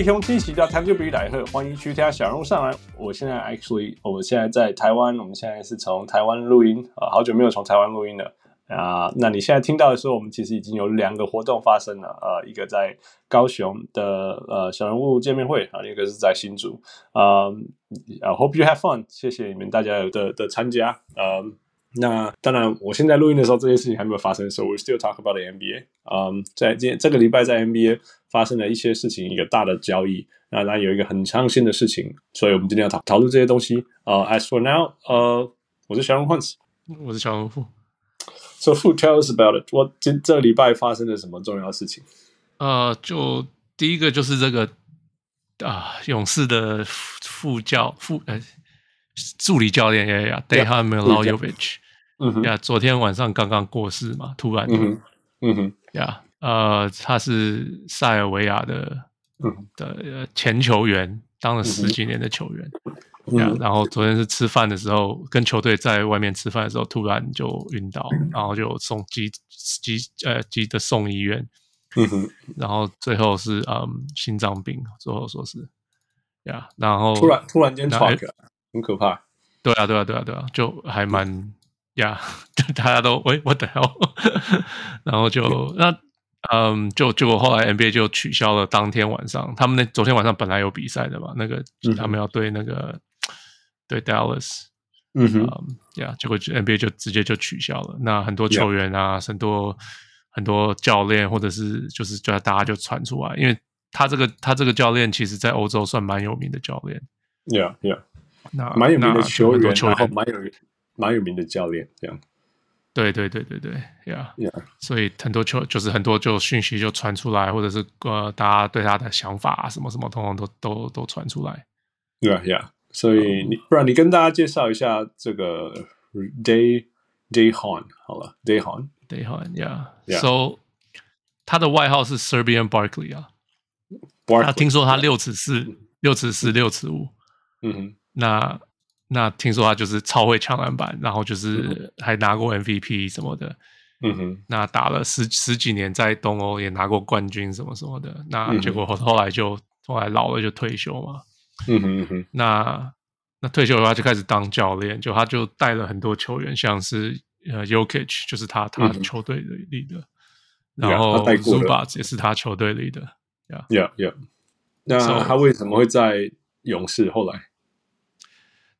各位兄弟喜到台就比来贺，欢迎去听小人物上来。我现在 actually，我们现在在台湾，我们现在是从台湾录音啊，好久没有从台湾录音了啊。那你现在听到的时候，我们其实已经有两个活动发生了啊，一个在高雄的呃小人物见面会啊，一个是在新竹啊。I hope you have fun，谢谢你们大家的的参加啊。那当然，我现在录音的时候，这些事情还没有发生，so we still talk about the NBA。嗯，在今这个礼拜在 NBA 发生了一些事情，一个大的交易，那然有一个很伤心的事情，所以我们今天要讨讨论这些东西。呃、uh,，as for now，呃、uh,，我是小龙 Hans，，我是小人物。So who tell us about it？我今这个礼拜发生了什么重要的事情？呃，就第一个就是这个啊，勇士的副教副呃。助理教练呀呀，Dejan Milojevic，嗯哼，呀，昨天晚上刚刚过世嘛，突然，嗯哼，呀，呃，他是塞尔维亚的，嗯。的前球员，当了十几年的球员，呀，然后昨天是吃饭的时候，跟球队在外面吃饭的时候，突然就晕倒，然后就送急急呃急的送医院，嗯哼，然后最后是嗯心脏病，最后说是，呀，然后突然突然间喘很可怕，对啊，对啊，对啊，对啊，就还蛮呀，就大家都喂，what the hell，然后就那嗯，就结果后来 NBA 就取消了当天晚上，他们那昨天晚上本来有比赛的嘛，那个他们要对那个对 Dallas，嗯哼，呀，结果 NBA 就直接就取消了。那很多球员啊，很多很多教练，或者是就是叫大家就传出来，因为他这个他这个教练其实在欧洲算蛮有名的教练，Yeah，Yeah。那蛮有名的球员，然后蛮有蛮有名的教练，这样。对对对对对，Yeah Yeah。所以很多球就是很多就讯息就传出来，或者是呃大家对他的想法啊，什么什么，通通都都都传出来。Yeah Yeah。所以你不然你跟大家介绍一下这个 Day Day Hon 好了，Day Hon Day Hon Yeah，So 他的外号是 Serbian Barkley 啊。他听说他六尺四，六尺四，六尺五。嗯哼。那那听说他就是超会抢篮板，然后就是还拿过 MVP 什么的，嗯哼。那打了十十几年，在东欧也拿过冠军什么什么的。那结果后来就后来老了就退休嘛，嗯哼嗯哼。那那退休的话就开始当教练，就他就带了很多球员，像是呃，Yokich 就是他他球队里的，然后 Zubac 也是他球队里的，Yeah Yeah Yeah。那他为什么会在勇士后来？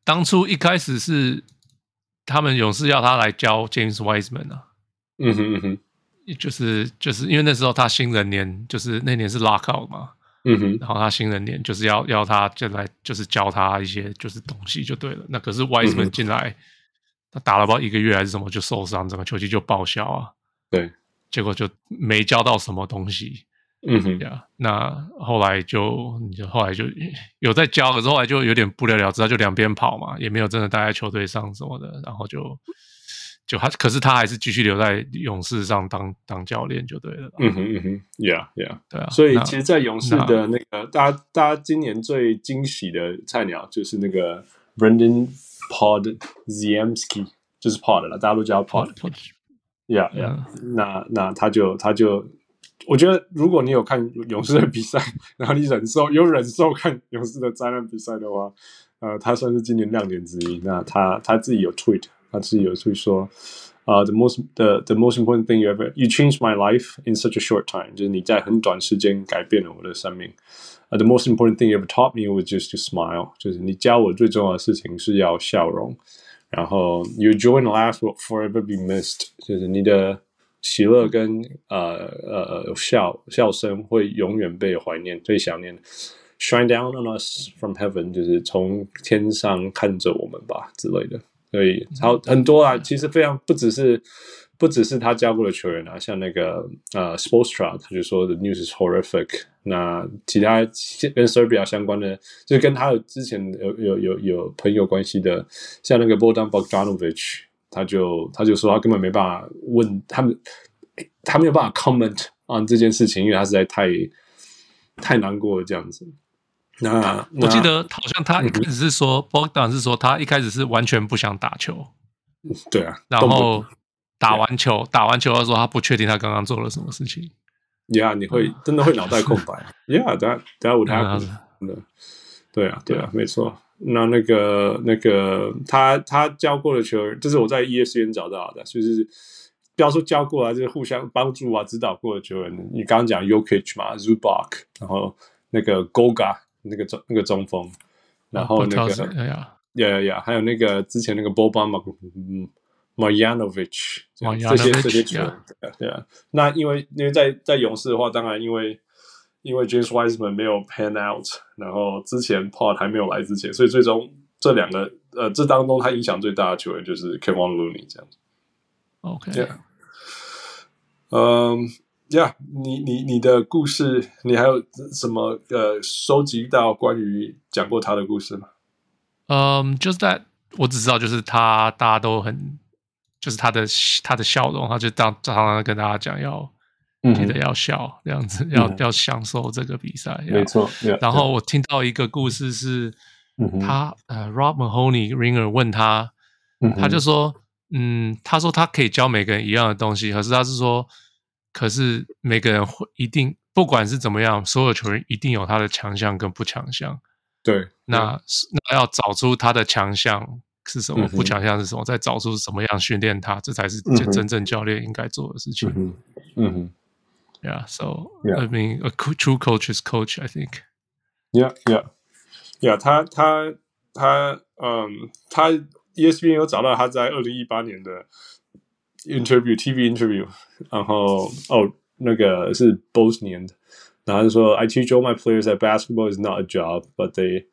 当初一开始是他们勇士要他来教 James Wiseman 啊，嗯哼嗯哼，就是就是因为那时候他新人年，就是那年是 Lockout 嘛，嗯哼，然后他新人年就是要要他就来，就是教他一些就是东西就对了。那可是 Wiseman 进来，他打了不知道一个月还是什么就受伤，整个球季就报销啊，对，结果就没教到什么东西。嗯哼，呀，那后来就你就后来就有在教，可是后来就有点不了了之，他就两边跑嘛，也没有真的待在球队上什么的，然后就就他，可是他还是继续留在勇士上当当教练就对了。嗯哼嗯哼，Yeah Yeah，对啊。所以其实，在勇士的那个大家大家今年最惊喜的菜鸟就是那个 Brendan Podziemski，就是 Pod 了，大家都叫 Pod。Yeah Yeah，那那他就他就。我觉得，如果你有看勇士的比赛，然后你忍受有忍受看勇士的灾难比赛的话，呃，他算是今年亮点之一。那他他自己有 tweet，他自己有 tweet 说，啊，the most the the most important thing you ever you changed my life in such a short time，就是你在很短时间改变了我的生命。啊，the most important thing you ever taught me was just to smile，就是你教我最重要的事情是要笑容。然后 you joy and laugh will forever be missed，就是你的。喜乐跟呃呃笑笑声会永远被怀念、被想念。Shine down on us from heaven，就是从天上看着我们吧之类的。所以好很多啊，其实非常不只是不只是他教过的球员啊，像那个呃 Sportstra，他就说 The news is horrific。那其他跟 Serbia 相关的，就跟他有之前有有有有朋友关系的，像那个 Bodan Bogdanovic。他就他就说他根本没办法问他们，他没有办法 comment on 这件事情，因为他实在太太难过了这样子。那我记得好像他一开始是说，Bogdan 是说他一开始是完全不想打球，对啊，然后打完球打完球的时候他不确定他刚刚做了什么事情，，Yeah，你会真的会脑袋空白。Yeah，that that would happen。对啊，对啊，没错。那那个那个他他教过的球员，这是我在 ESPN 找到的，就是不要说教过啊，就是互相帮助啊，指导过的球员。你刚刚讲 Yokic 嘛，Zubac，然后那个 Goga，那个中那个中锋，然后那个呀呀呀，还有那个之前那个 Boban 嗯。Marjanovic 这些这些球员，对啊，那因为因为在在勇士的话，当然因为因为 James Wiseman 没有 pan out，然后之前 Pod 还没有来之前，所以最终这两个呃这当中他影响最大的球员就是 Kevon Looney 这样子。OK，嗯，Yeah，你你你的故事，你还有什么呃收集到关于讲过他的故事吗？嗯，就是在我只知道就是他大家都很。就是他的他的笑容，他就当常常跟大家讲要记得要笑，这样子、嗯、要要享受这个比赛。没错。然后我听到一个故事是，他呃，Rob Mahoney Ringer 问他，他就说，嗯，他说他可以教每个人一样的东西，可是他是说，可是每个人会一定不管是怎么样，所有球员一定有他的强项跟不强项。对，那那要找出他的强项。是什么不强项是什么？再找出什么样训练他，这才是真正教练应该做的事情。嗯嗯 ，Yeah, so I mean, a true coach is coach, I think. Yeah, yeah, yeah. 他他他，嗯，他 ESPN 有找到他在二零一八年的 interview, TV interview，然后哦，那个是 Bosnian 的，然后他就说，I teach all my players that basketball is not a job, but they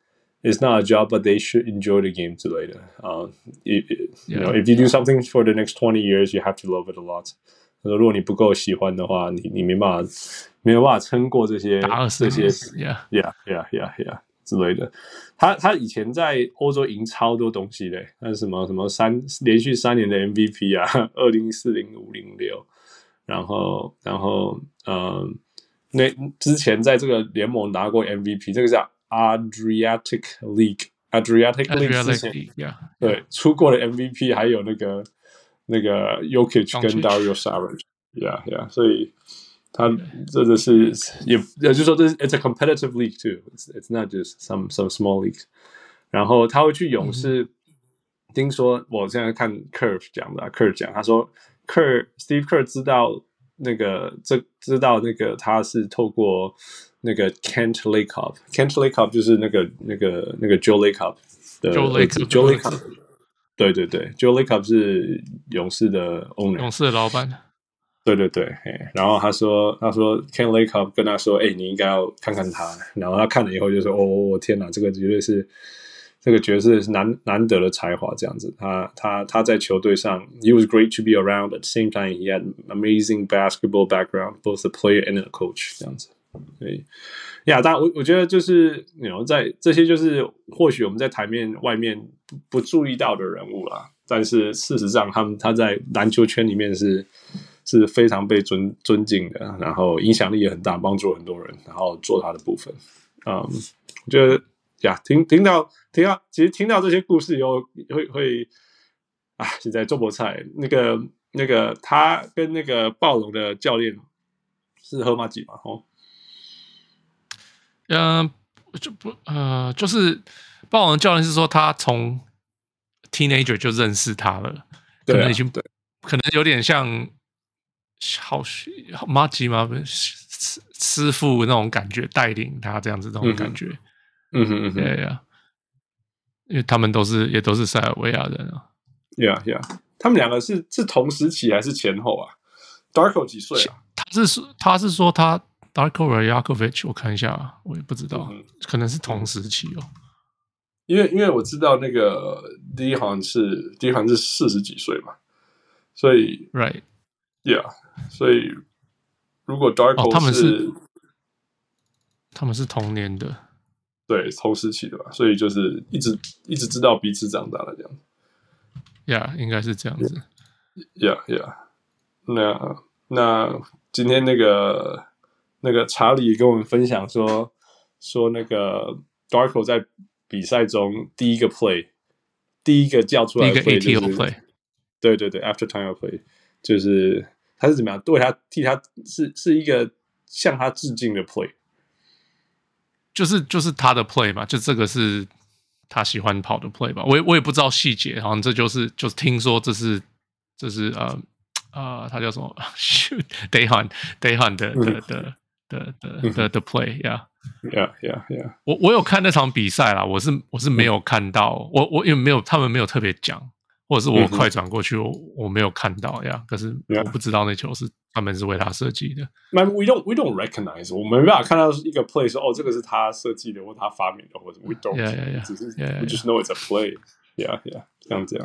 It's not a job, but they should enjoy the game 之类的啊。You know, if you do something for the next twenty years, you have to love it a lot。 他说，如果你不够喜欢的话，你你没办法没有办法撑过这些这些，yeah yeah yeah yeah yeah 之类的。他他以前在欧洲赢超多东西嘞，那什么什么三连续三年的 MVP 啊，二零四零五零六，然后然后嗯，那之前在这个联盟拿过 MVP，这个叫。Adriatic League，Adriatic League 之前，yeah, 对，出过的 MVP 还有那个那个 Jokic 跟 Dario Saric，yeah yeah，所以他这个是也也就是说这是 It's a competitive league too，it's it's not just some some small leagues。然后他会去勇士，嗯、听说我现在看 Curve 讲的，Curve 讲他说 Kerr Steve Kerr 知道那个这知道那个他是透过。那个 Kent Lacob，Kent Lacob 就是那个那个那个 Joe Lacob 的 Joe Lacob，Joe Lacob， 对对对，Joe Lacob 是勇士的 owner，勇士的老板。对对对，然后他说他说 Kent Lacob 跟他说，哎，你应该要看看他。然后他看了以后就说，哦，我天哪，这个绝对是这个绝对是难难得的才华，这样子。他他他在球队上，He was great to be around. At the same time, he had amazing basketball background, both a player and a coach，这样子。对，呀，但我我觉得就是，你 you know, 在这些就是或许我们在台面外面不不注意到的人物啦，但是事实上他们他在篮球圈里面是是非常被尊尊敬的，然后影响力也很大，帮助很多人，然后做他的部分。嗯，我觉得呀，听听到听到，其实听到这些故事以后，会会啊，现在周伯菜那个那个他跟那个暴龙的教练是喝马吉嘛？哦。嗯，就不呃，就是霸王教练是说他从 teenager 就认识他了，可能已经对，可能有点像好学麻吉吗？师师傅那种感觉，带领他这样子那种感觉。嗯哼嗯哼，对呀，因为他们都是也都是塞尔维亚人啊。Yeah yeah，他们两个是是同时期还是前后啊？Darko 几岁啊？他是说他是说他。Darko Rajakovic，我看一下，我也不知道，嗯、可能是同时期哦。因为因为我知道那个第一行是第一行是四十几岁嘛，所以 Right，Yeah，所以如果 Darko、哦、他们是他们是同年的，对，同时期的吧，所以就是一直一直知道彼此长大了这样。Yeah，应该是这样子。Yeah，Yeah，那那今天那个。那个查理跟我们分享说，说那个 Darko 在比赛中第一个 play，第一个叫出来的 play 就是 play，对对对，after time play，就是他是怎么样对他替他是是一个向他致敬的 play，就是就是他的 play 嘛，就这个是他喜欢跑的 play 吧。我也我也不知道细节，好像这就是就是听说这是这是呃呃，他叫什么？Shoot，Dayhan，Dayhan 的的的 的的的的 play，yeah。Yeah, yeah, yeah. 我我有看那场比赛啦，我是我是没有看到，我我因为没有他们没有特别讲，或者是我快转过去，我我没有看到呀。可是我不知道那球是他们是为他设计的。那 we don't we don't recognize，我们没办法看到一个 play 说哦，这个是他设计的或他发明的，或者 we don't。Yeah, yeah, yeah. 只是 we just know it's a play. Yeah, yeah.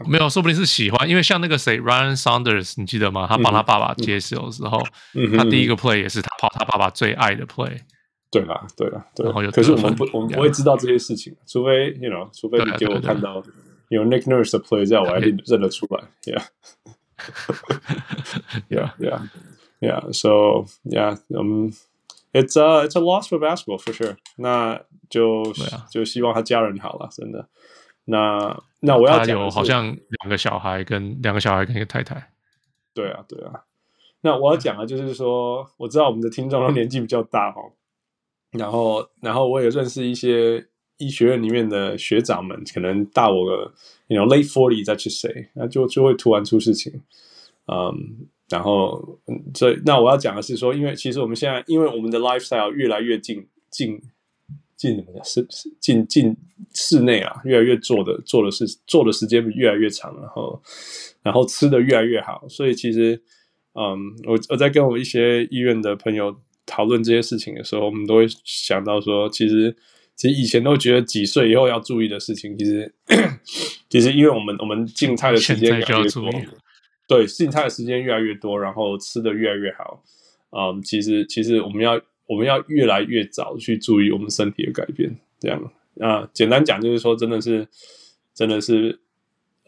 没有，说不定是喜欢，因为像那个谁，Ryan Saunders，你记得吗？他帮他爸爸接球的时候，他第一个 play 也是他跑他爸爸最爱的 play。对啦，对啦，对。可是我们不，我们不会知道这些事情，除非，you know，除非你给我看到有 Nick Nurse 的 play，这样我还认认得出来。Yeah，yeah，yeah，yeah。So yeah，um，it's a it's a loss for basketball for sure。那就就希望他家人好了，真的。那那我要讲，有好像两个小孩跟两个小孩跟一个太太。对啊，对啊。那我要讲的，就是说，我知道我们的听众都年纪比较大哦。然后，然后我也认识一些医学院里面的学长们，可能大我个，you know late forty 再去 say，那就就会突然出事情，嗯，然后，所以那我要讲的是说，因为其实我们现在，因为我们的 lifestyle 越来越进进进怎么讲，室进进室内啊，越来越做的做的事做的时间越来越长，然后然后吃的越来越好，所以其实，嗯，我我在跟我一些医院的朋友。讨论这些事情的时候，我们都会想到说，其实，其实以前都觉得几岁以后要注意的事情，其实，其实因为我们我们进菜的时间越来越多，对，进菜的时间越来越多，然后吃的越来越好，嗯，其实其实我们要我们要越来越早去注意我们身体的改变，这样啊，简单讲就是说，真的是，真的是。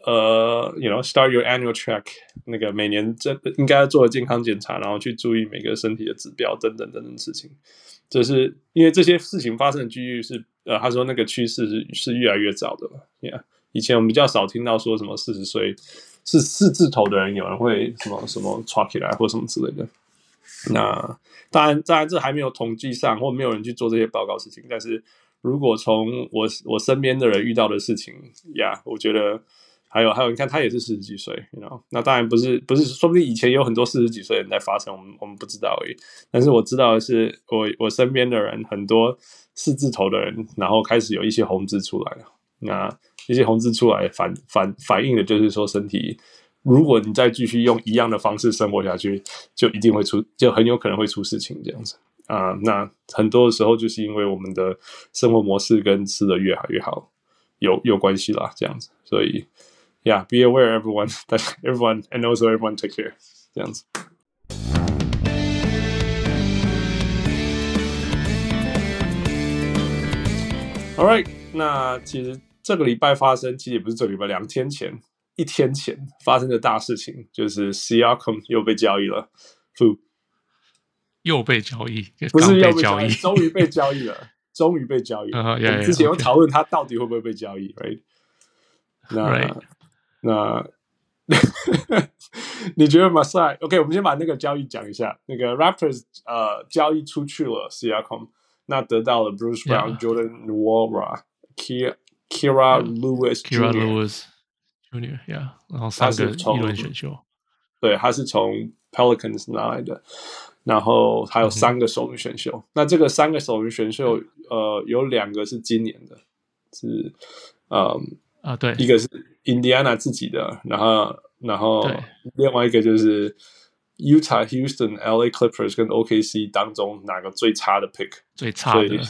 呃、，you know, start your annual check，那个每年这应该做的健康检查，然后去注意每个身体的指标等等等等事情。就是因为这些事情发生的几率是，呃，他说那个趋势是是越来越早的嘛。Yeah，以前我们比较少听到说什么四十岁是四字头的人有人会什么什么抓起来或什么之类的。那当然，当然这还没有统计上，或没有人去做这些报告事情。但是如果从我我身边的人遇到的事情，呀、我觉得。还有还有，你看他也是四十几岁，you know? 那当然不是不是，说不定以前有很多四十几岁人在发生，我们我们不知道而已。但是我知道的是，我我身边的人很多四字头的人，然后开始有一些红字出来了。那一些红字出来反反反映的就是说，身体如果你再继续用一样的方式生活下去，就一定会出，就很有可能会出事情这样子啊。那很多的时候就是因为我们的生活模式跟吃的越好越好有有关系啦，这样子，所以。Yeah, be aware, everyone. That everyone and also everyone take care. 这样子。All right，那其实这个礼拜发生，其实也不是这个礼拜，两天前，一天前发生的大事情就是 CRCom 又被交易了，又被交易，不是又被交易，终于被交易了，终于被交易。之前有讨论他到底会不会被交易，Right？那那 你觉得马赛？OK，我们先把那个交易讲一下。那个 Raptors 呃交易出去了 CRCom，那得到了 Bruce Brown、Jordan Nuova、Kira Lewis、Kira Lewis。Junior，Yeah，然后三个一轮选秀，对，他是从 Pelicans 拿来的，然后还有三个首轮选秀。嗯、那这个三个首轮选秀，呃，有两个是今年的，是嗯。啊，对，一个是 Indiana 自己的，然后，然后另外一个就是 Utah、Houston、LA Clippers 跟 OKC 当中哪个最差的 pick？最差的，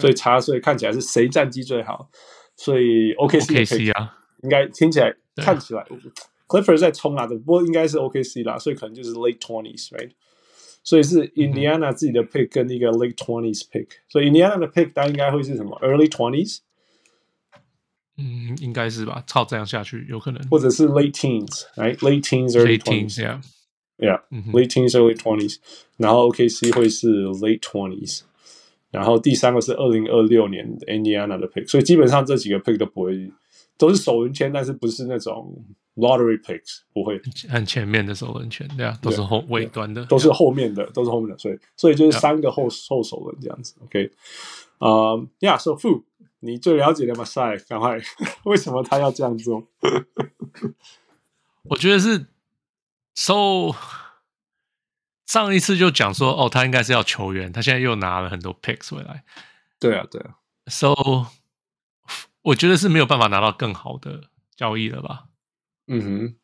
最差，所以看起来是谁战绩最好？所以 OKC 啊，应该听起来看起来 Clippers 在冲啊，不过应该是 OKC 啦，所以可能就是 late twenties，right？所以是印第安纳自己的 pick 跟一个 late twenties pick，所以印第安纳的 pick 它应该会是什么？early twenties？嗯，应该是吧。照这样下去，有可能，或者是 late teens，right？late teens，early twenties，yeah，yeah，late teens，early twenties。然后 OKC 会是 late twenties。然后第三个是二零二六年 Indiana 的 pick，所以基本上这几个 pick 都不会 都是首轮签，但是不是那种 lottery picks，不会很前面的首轮签，对啊，都是后尾端的，都是后面的，都是后面的，所以所以就是三个后后首轮这样子，OK，啊，Yeah，So Fu，你最了解的马赛，赶快，为什么他要这样做？我觉得是，So 上一次就讲说，哦，他应该是要球员，他现在又拿了很多 picks 回来，对啊，对啊，So。我觉得是没有办法拿到更好的交易了吧？嗯哼，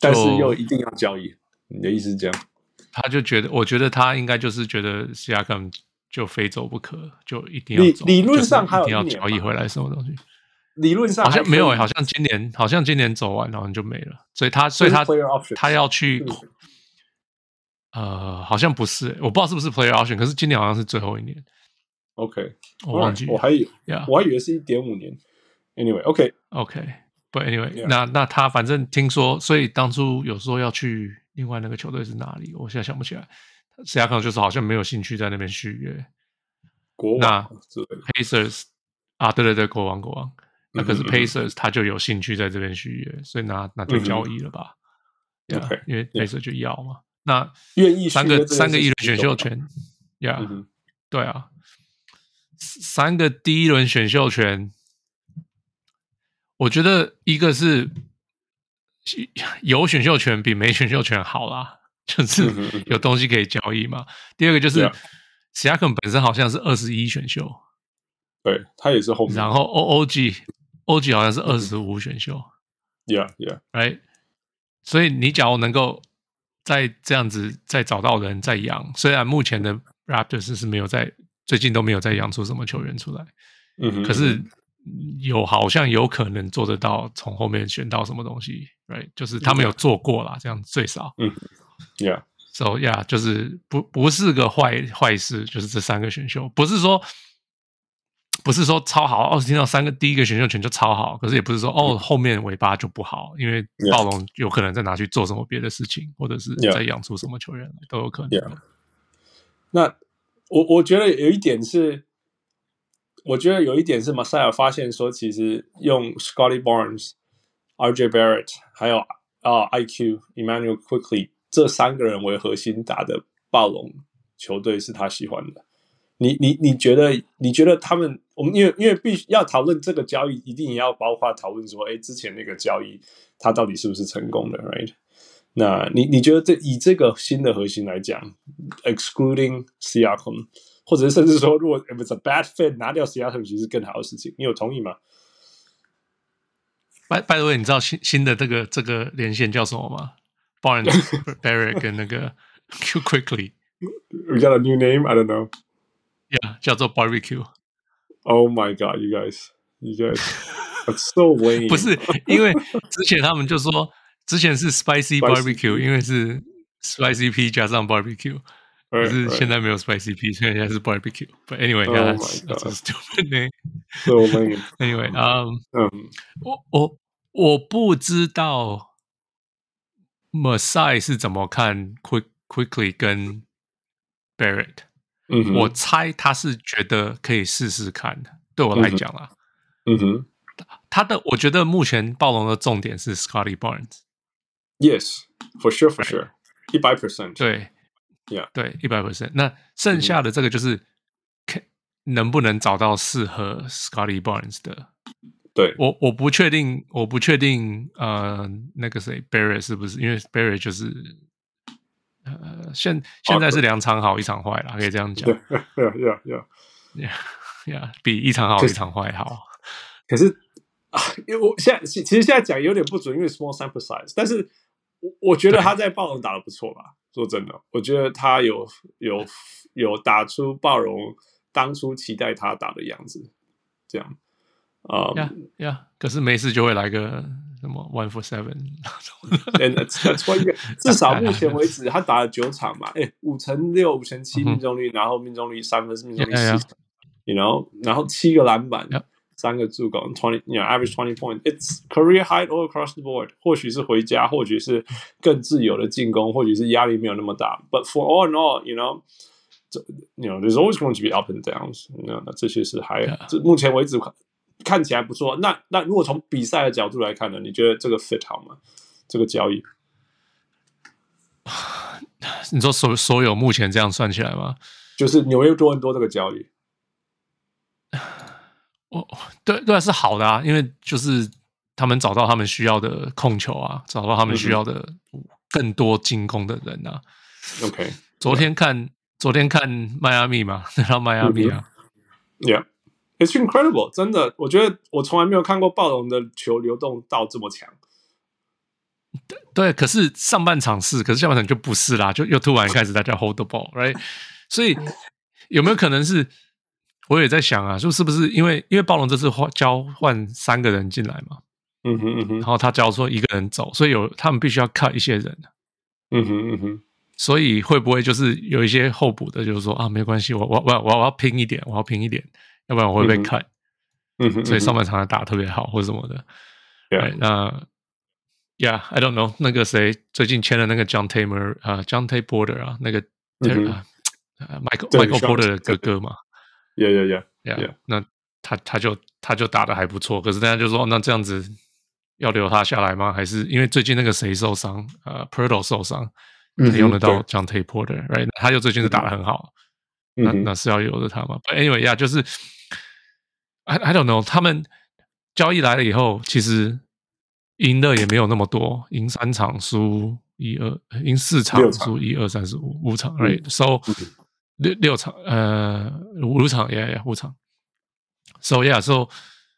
但是又一定要交易，你的意思是这样？他就觉得，我觉得他应该就是觉得西亚克就非走不可，就一定要走。理论上还有一定要交易回来什么东西？理论上好像没有，好像今年好像今年走完好像就没了，所以他所以他他要去，呃，好像不是，我不知道是不是 player option，可是今年好像是最后一年。OK，我忘记，我还以为，我还以为是一点五年。Anyway，OK，OK，But anyway，那那他反正听说，所以当初有说要去另外那个球队是哪里？我现在想不起来。谁亚可能就是好像没有兴趣在那边续约。国王那 Pacers 啊，对对对，国王国王。那可是 Pacers 他就有兴趣在这边续约，所以那那就交易了吧？OK，因为 Pacers 就要嘛。那愿意三个三个一轮选秀权，Yeah，对啊，三个第一轮选秀权。我觉得一个是 有选秀权比没选秀权好啦，就是 有东西可以交易嘛。第二个就是西亚克本身好像是二十一选秀，对他也是后面。然后 O O G O G 好像是二十五选秀，Yeah Yeah，Right。所以你假如能够再这样子再找到人再养，虽然目前的 Raptors 是没有在最近都没有再养出什么球员出来，嗯，可是。有好像有可能做得到，从后面选到什么东西，right？就是他们有做过啦，这样最少，嗯，Yeah，So Yeah，就是不不是个坏坏事，就是这三个选秀，不是说不是说超好，哦，听到三个第一个选秀权就超好，可是也不是说哦后面尾巴就不好，因为暴龙有可能再拿去做什么别的事情，或者是再养出什么球员来都有可能。Yeah. 那我我觉得有一点是。我觉得有一点是马赛尔发现说，其实用 Scotty Barnes、RJ Barrett 还有啊 IQ Emmanuel Quickly 这三个人为核心打的暴龙球队是他喜欢的。你你你觉得你觉得他们我们因为因为必须要讨论这个交易，一定也要包括讨论说，哎，之前那个交易他到底是不是成功的，right？那你你觉得这以这个新的核心来讲，excluding Siakam 或者是甚至说，如果 if it's a bad fit，拿掉 Seattle 其实更好的事情。你有同意吗 by the way，你知道新新的这个这个连线叫什么吗？Barnes、Barrett 跟那个 Q Quickly。We got a new name. I don't know. Yeah，叫做 Barbecue。Oh my god, you guys, you guys, that's so lame. 不是，因为之前他们就说，之前是 Spicy Barbecue，因为是 Spicy P 加上 Barbecue。可是现在没有 spicy P，现在是 barbecue。But anyway, that's a stupid name. So anyway, um, 我我我不知道 Masai 是怎么看 Quick Quickley 跟 Barrett。嗯，我猜他是觉得可以试试看的。对我来讲啊，嗯哼，他的我觉得目前暴龙的重点是 Scottie Barnes。Yes, for sure, for sure，一百 percent。对。Yeah. 对，一百 percent。那剩下的这个就是，看能不能找到适合 Scottie Barnes 的。对，我我不确定，我不确定，呃，那个谁 Barrett 是不是？因为 Barrett 就是，呃，现现在是两场好，一场坏了，可以这样讲。对，Yeah，Yeah，Yeah，Yeah，比一场好，一场坏好。可是啊，因为我现在其实现在讲有点不准，因为 small sample size，但是我我觉得他在暴龙打的不错吧。说真的，我觉得他有有有打出暴龙当初期待他打的样子，这样啊呀呀！可是没事就会来个什么 one for seven，至少目前为止他打了九场嘛，哎，五成六、五成七命中率，然后命中率三分，命中率四成，然后然后七个篮板。三个助攻，twenty，you know，average twenty point，it's career high all across the board。或许是回家，或许是更自由的进攻，或许是压力没有那么大。But for all in all，you know，you know，there's always going to be up and downs。那那这些是还，这目前为止看起来不错。那那如果从比赛的角度来看呢？你觉得这个 fit 好吗？这个交易？你说所所有目前这样算起来吗？就是纽约多伦多这个交易，我对对是好的啊，因为就是他们找到他们需要的控球啊，找到他们需要的更多进攻的人啊。OK，昨天看昨天看迈阿密嘛，然后迈阿密啊，Yeah，it's incredible，真的，我觉得我从来没有看过暴龙的球流动到这么强。对 对，可是上半场是，可是下半场就不是啦，就又突然开始大家 hold the ball，right？所以有没有可能是，我也在想啊，就是不是因为因为暴龙这次换交换三个人进来嘛，嗯哼嗯哼，然后他假如说一个人走，所以有他们必须要 cut 一些人，嗯哼嗯哼，所以会不会就是有一些候补的，就是说啊，没关系，我我我我我要拼一点，我要拼一点，要不然我会被 cut，嗯哼，所以上半场打得特别好或者什么的，对、嗯，那。Yeah，I don't know。那个谁最近签了那个 John Tamer 啊，Jontay Porter 啊，那个 Michael Michael Porter 的哥哥嘛。Yeah, yeah, yeah, yeah。那他他就他就打的还不错，可是大家就说，那这样子要留他下来吗？还是因为最近那个谁受伤？呃，Poeltl 受伤，用得到 Jontay Porter，right？他就最近是打的很好，那那是要留着他吗？But anyway，yeah，就是 I I don't know。他们交易来了以后，其实。赢的也没有那么多，赢三场输一二，赢四场输一二三四五五场，right？So 六六场，呃，五场，yeah yeah，五场。So yeah，so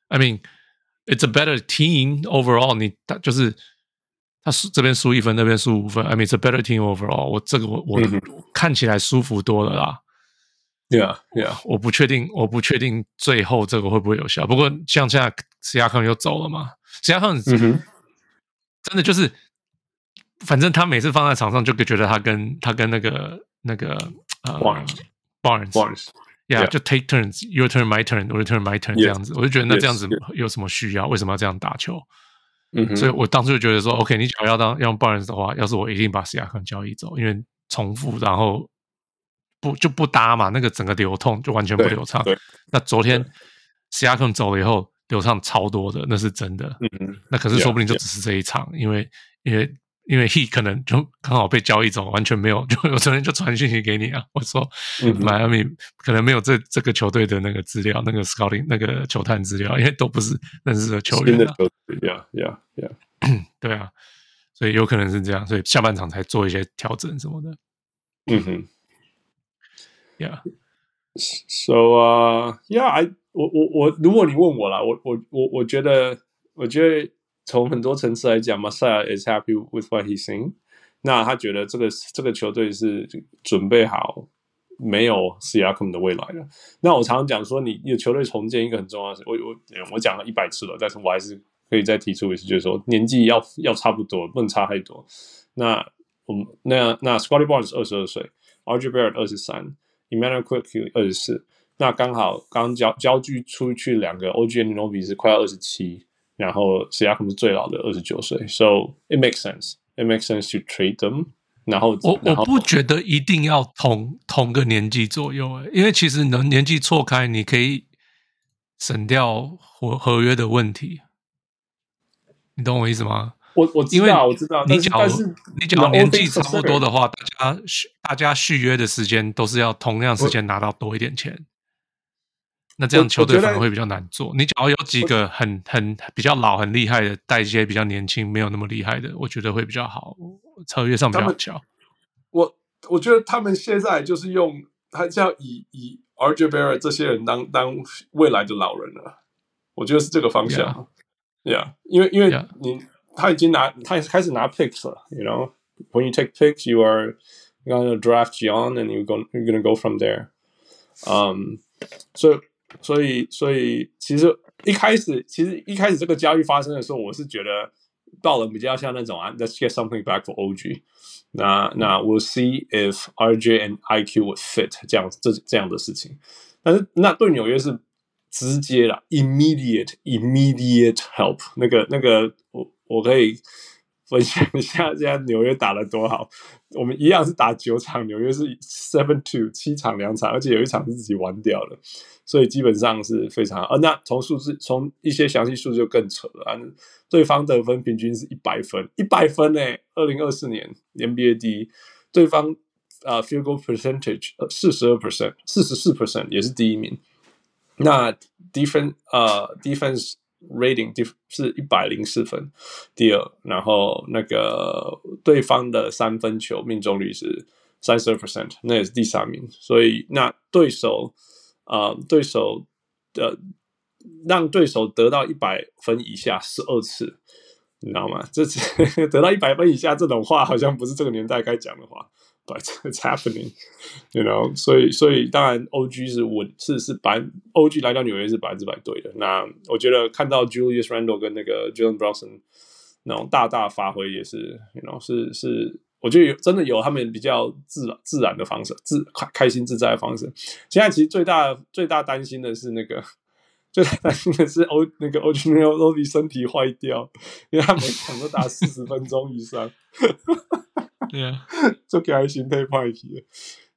I mean it's a better team overall 你。你他就是他输这边输一分，那边输五分。I mean it's a better team overall 我。这个我我看起来舒服多了啦。Yeah yeah，我不确定，我不确定最后这个会不会有效。不过像现在 Siakam 又走了嘛。实际上，真的就是，反正他每次放在场上，就觉得他跟他跟那个那个呃，Barnes，Barnes，yeah，就 take turns，your turn，my turn，your turn，my turn 这样子，我就觉得那这样子有什么需要？为什么要这样打球？嗯，所以我当时就觉得说，OK，你想要当要用 Barnes 的话，要是我一定把 Siakam 交易走，因为重复，然后不就不搭嘛，那个整个流通就完全不流畅。那昨天 Siakam 走了以后。流畅超多的，那是真的。那可是说不定就只是这一场，yeah, yeah. 因为因为因为 He 可能就刚好被交易走，完全没有，就有昨天就传讯息给你啊，我说迈阿密可能没有这这个球队的那个资料，那个 Scouting 那个球探资料，因为都不是认识的球员啊。Yeah, yeah, yeah. 对啊，所以有可能是这样，所以下半场才做一些调整什么的。嗯哼，Yeah. So, uh, yeah, I. 我我我，如果你问我啦，我我我我觉得，我觉得从很多层次来讲，Masai is happy with what he's seen。那他觉得这个这个球队是准备好没有 s i a k m 的未来了。那我常常讲说，你你的球队重建一个很重要的事，我我我讲了一百次了，但是我还是可以再提出一次，就是说年纪要要差不多，不能差太多。那我们那那 Scotty Barnes 二十二岁，RJ Barrett 二十三，Immanuel Quick 二十四。那刚好刚交交距出去两个 OG Anunoby 是快要二十七，然后 Siakam 是最老的二十九岁，So it makes sense, it makes sense to trade them 然。后我我不觉得一定要同同个年纪左右诶，因为其实能年纪错开，你可以省掉合合约的问题。你懂我意思吗？我我知道，因为我知道，你假如你假如年纪差不多的话，大家续大家续约的时间都是要同样时间拿到多一点钱。那这样球队反而会比较难做。你只要有几个很很比较老、很厉害的，带一些比较年轻、没有那么厉害的，我觉得会比较好，策略上比较巧。我我觉得他们现在就是用他是要以以 RJ Barrett 这些人当当未来的老人了。我觉得是这个方向。Yeah，, yeah 因为因为你 yeah. 他已经拿他开始拿 picks 了，you know，when you take picks, you are gonna draft young and you go you're gonna go from there。嗯，所以。所以，所以其实一开始，其实一开始这个交易发生的时候，我是觉得到了比较像那种啊，Let's get something back for OG 那。那那 We'll see if RJ and IQ would fit 这样这这样的事情。但是那对纽约是直接的，immediate immediate help 那。那个那个，我我可以分享一下现在纽约打的多好。我们一样是打九场，纽约是 seven two 七场两场，而且有一场是自己玩掉了，所以基本上是非常好。呃，那从数字，从一些详细数字就更扯了。对方得分平均是一百分，一百分诶，二零二四年 NBA 第一，对方啊、field goal percentage 四十二 percent，四十四 percent 也是第一名。那 defense 呃 defense rating 第是一百零四分，第二，然后那个对方的三分球命中率是三十二 percent，那也是第三名。所以那对手啊、对手的让对手得到一百分以下十二次，你知道吗？这 得到一百分以下这种话，好像不是这个年代该讲的话。But it's happening, you know. 所以，所以当然，OG 是稳，是是百 OG 来到纽约是百分之百对的。那我觉得看到 Julius Randle 跟那个 Jalen Brunson 那种大大发挥，也是，you know，是是，我觉得有真的有他们比较自然自然的方式，自开开心自在的方式。现在其实最大最大担心的是那个，最大担心的是 O 那个 OG Anunoby 身体坏掉，因为他每场都打四十分钟以上。对啊，就给他心态派皮，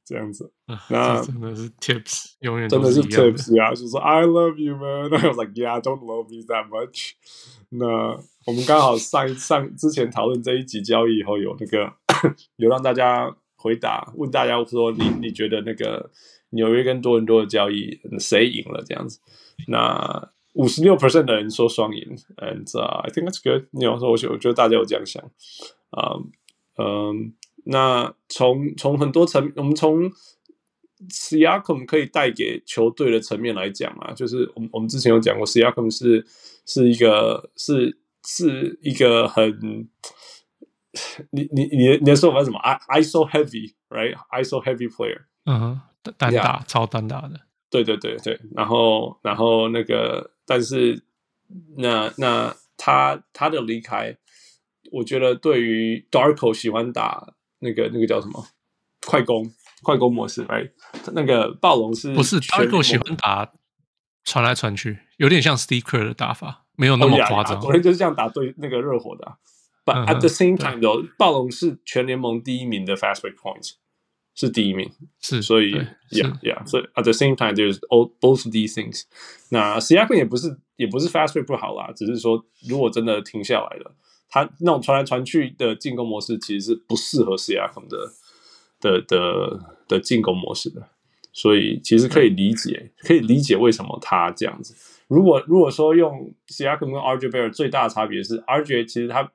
这样子。那真的是 tips，永远真的是 tips 呀，就是说 I love you man。那 I was like yeah, don't love me that much。那我们刚好上上之前讨论这一集交易以后，有那个有让大家回答，问大家说你你觉得那个纽约跟多伦多的交易谁赢了这样子？那五十六 percent 的人说双赢，and、uh, I think that's good。你要说我我觉得大家有这样想啊。Um, 嗯，那从从很多层，我们从 Siakam 可以带给球队的层面来讲啊，就是我们我们之前有讲过，Siakam 是是一个是是一个很，你你你你的说法是什么？I ISO heavy，right？ISO heavy player，嗯哼，单打 yeah, 超单打的，对对对对，然后然后那个，但是那那他他的离开。我觉得对于 Darko 喜欢打那个那个叫什么快攻快攻模式，right？那个暴龙是不是 Darko 喜欢打传来传去，有点像 Steve Kerr 的打法，没有那么夸张。昨天就是这样打对那个热火的。But at the same time 的暴龙是全联盟第一名的 fast break points，是第一名，是所以 yeah yeah，所以 at the same time there's all both of these things。那 Siakam 也不是也不是 fast break 不好啦，只是说如果真的停下来了。他那种传来传去的进攻模式，其实是不适合 Siakam 的的的的进攻模式的，所以其实可以理解，可以理解为什么他这样子。如果如果说用 Siakam 跟 RJ Barrett 最大的差别是，RJ 其实他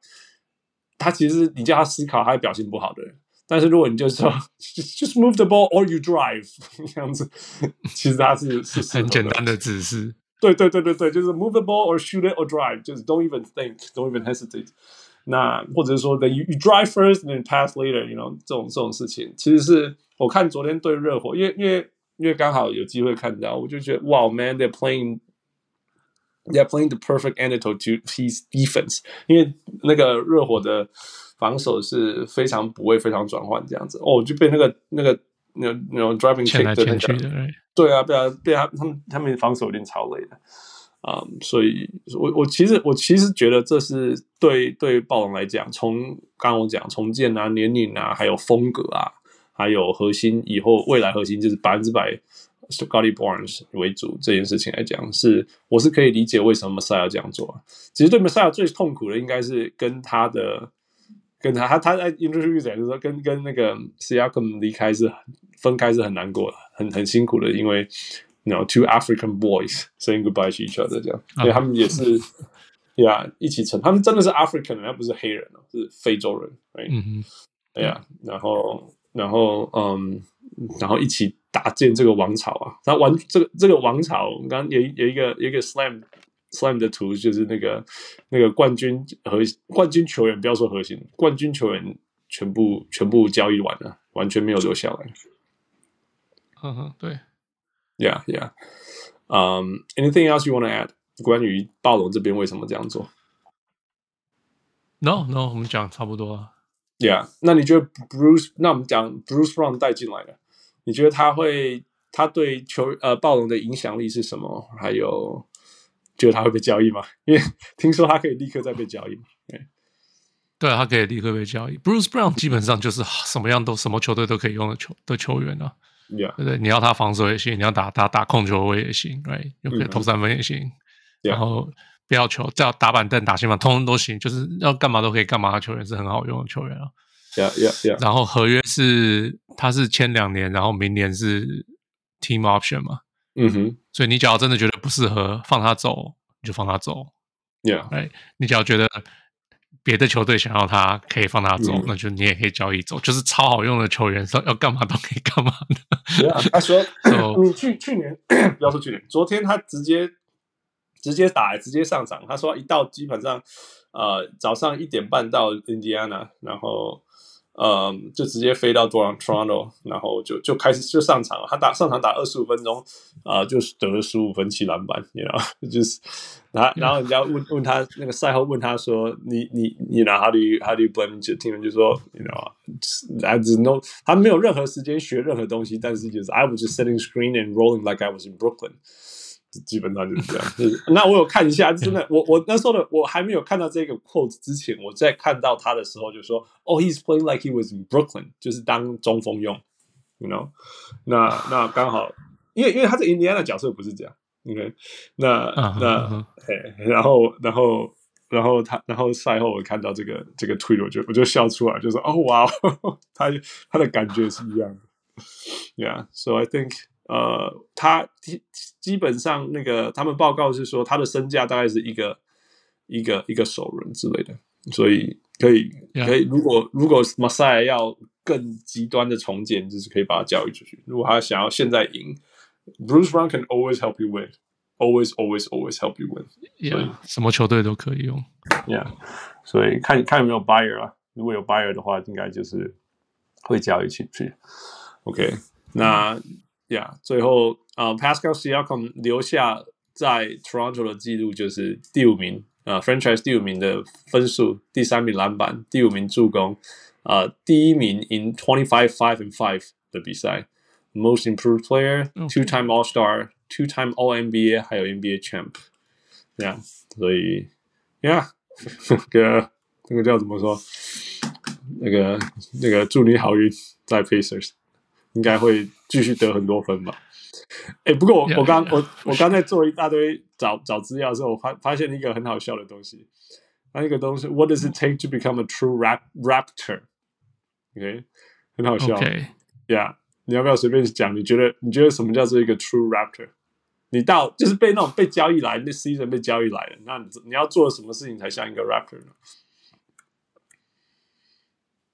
他其实你叫他思考，他会表现不好的人。但是如果你就是说 just move the ball or you drive 这样子，其实他是是很简单的指示。对对对对对，就是 move the ball or shoot it or drive，就是 don't even think, don't even hesitate。那或者是说，you you drive first and then pass later，you know 这种这种事情，其实是我看昨天对热火，因为因为因为刚好有机会看到，我就觉得哇，man，they're playing，they're playing the perfect antidote to his defense。因为那个热火的防守是非常补位、非常转换这样子，哦，就被那个那个 那那种 driving kick 的那个。对啊，对啊，对啊，他们他们防守有点超累的啊，um, 所以我我其实我其实觉得这是对对暴龙来讲，从刚刚我讲重建啊、年龄啊，还有风格啊，还有核心以后未来核心就是百分之百 Scottie Barnes 为主这件事情来讲，是我是可以理解为什么 Messiah 这样做。其实对 Messiah 最痛苦的应该是跟他的跟他他他在 interview 讲就是说跟跟那个 Siakam 离开是分开是很难过的。很很辛苦的，因为，you know two African boys saying goodbye to each other 这样，因为他们也是，呀、yeah, 一起成，他们真的是 African 人，他不是黑人哦，是非洲人，right？嗯哼，哎呀，然后然后嗯，然后一起搭建这个王朝啊，然后玩这个这个王朝，我们刚刚有有一个有一个 slam slam 的图，就是那个那个冠军和冠军球员，不要说核心，冠军球员全部全部交易完了，完全没有留下来。嗯哼，对，Yeah, yeah. Um, anything else you want to add？关于暴龙这边为什么这样做？No, no，我们讲差不多了。Yeah，那你觉得 Bruce？那我们讲 Bruce Brown 带进来的，你觉得他会他对球呃暴龙的影响力是什么？还有觉得他会被交易吗？因为听说他可以立刻再被交易嘛。对对，他可以立刻被交易。Bruce Brown 基本上就是 什么样都什么球队都可以用的球的球员啊。对对，你要他防守也行，你要打他打控球位也行，right？又可以投三分也行，mm-hmm. 然后不要球，只要打板凳打新闻，通通都行，就是要干嘛都可以干嘛的球员是很好用的球员啊。Yeah, yeah, yeah. 然后合约是他是签两年，然后明年是 team option 嘛。嗯哼。所以你只要真的觉得不适合放他走，你就放他走。Yeah. Right？你只要觉得。别的球队想要他，可以放他走，嗯、那就你也可以交易走，就是超好用的球员，说要干嘛都可以干嘛的。他说 你去去年不要说去年，昨天他直接直接打，直接上场。他说一到基本上，呃，早上一点半到印第安纳，然后。呃、um，就直接飞到多伦 Toronto，然后就就开始就上场了。他打上场打二十五分钟，啊、呃，就得了十五分七篮板，你知道，就是，然后然后人家问问他那个赛后问他说，你你你呢？How do you how do you blame your team？就说，you know，I just know，他没有任何时间学任何东西，但是就是 I was just setting screen and rolling like I was in Brooklyn。 基本上就是这样。那我有看一下，真的，我我那时候的我还没有看到这个 quote 之前，我在看到他的时候就说：“哦、oh,，he's playing like he was in Brooklyn，就是当中锋用，you know？那那刚好，因为因为他在印第安的角色不是这样，OK？那、uh-huh, 那、uh-huh. 然后然后然后他然后赛后我看到这个这个 tweet，我就我就笑出来，就说：哦，哇，他他的感觉是一样的，Yeah，so I think。呃，他基基本上那个他们报告是说，他的身价大概是一个一个一个首轮之类的，所以可以可以，如果如果马赛要更极端的重建，就是可以把他交易出去。如果他想要现在赢，Bruce Brown can always help you win，always always always help you win。Yeah，什么球队都可以用。Yeah，所以看看有没有 buyer 啊，如果有 buyer 的话，应该就是会交易出去。OK，那。呀、yeah，最后啊、uh,，Pascal Siakam 留下在 Toronto 的记录就是第五名啊、uh,，Franchise 第五名的分数，第三名篮板，第五名助攻，啊、uh,，第一名 in twenty five five and five 的比赛，Most Improved Player，Two-time All-Star，Two-time All-NBA，还有 NBA Champ，这样，所以呀，那个那个叫怎么说？那个那个祝你好运，在 Pacers。应该会继续得很多分吧？哎，不过我我刚我我刚才做一大堆找找资料的时候，我发发现一个很好笑的东西。那个东西，What does it take to become a true rap raptor？OK，、okay? 很好笑。Yeah，你要不要随便讲？你觉得你觉得什么叫做一个 true raptor？你到就是被那种被交易来，那 season 被交易来的，那你你要做什么事情才像一个 raptor 呢？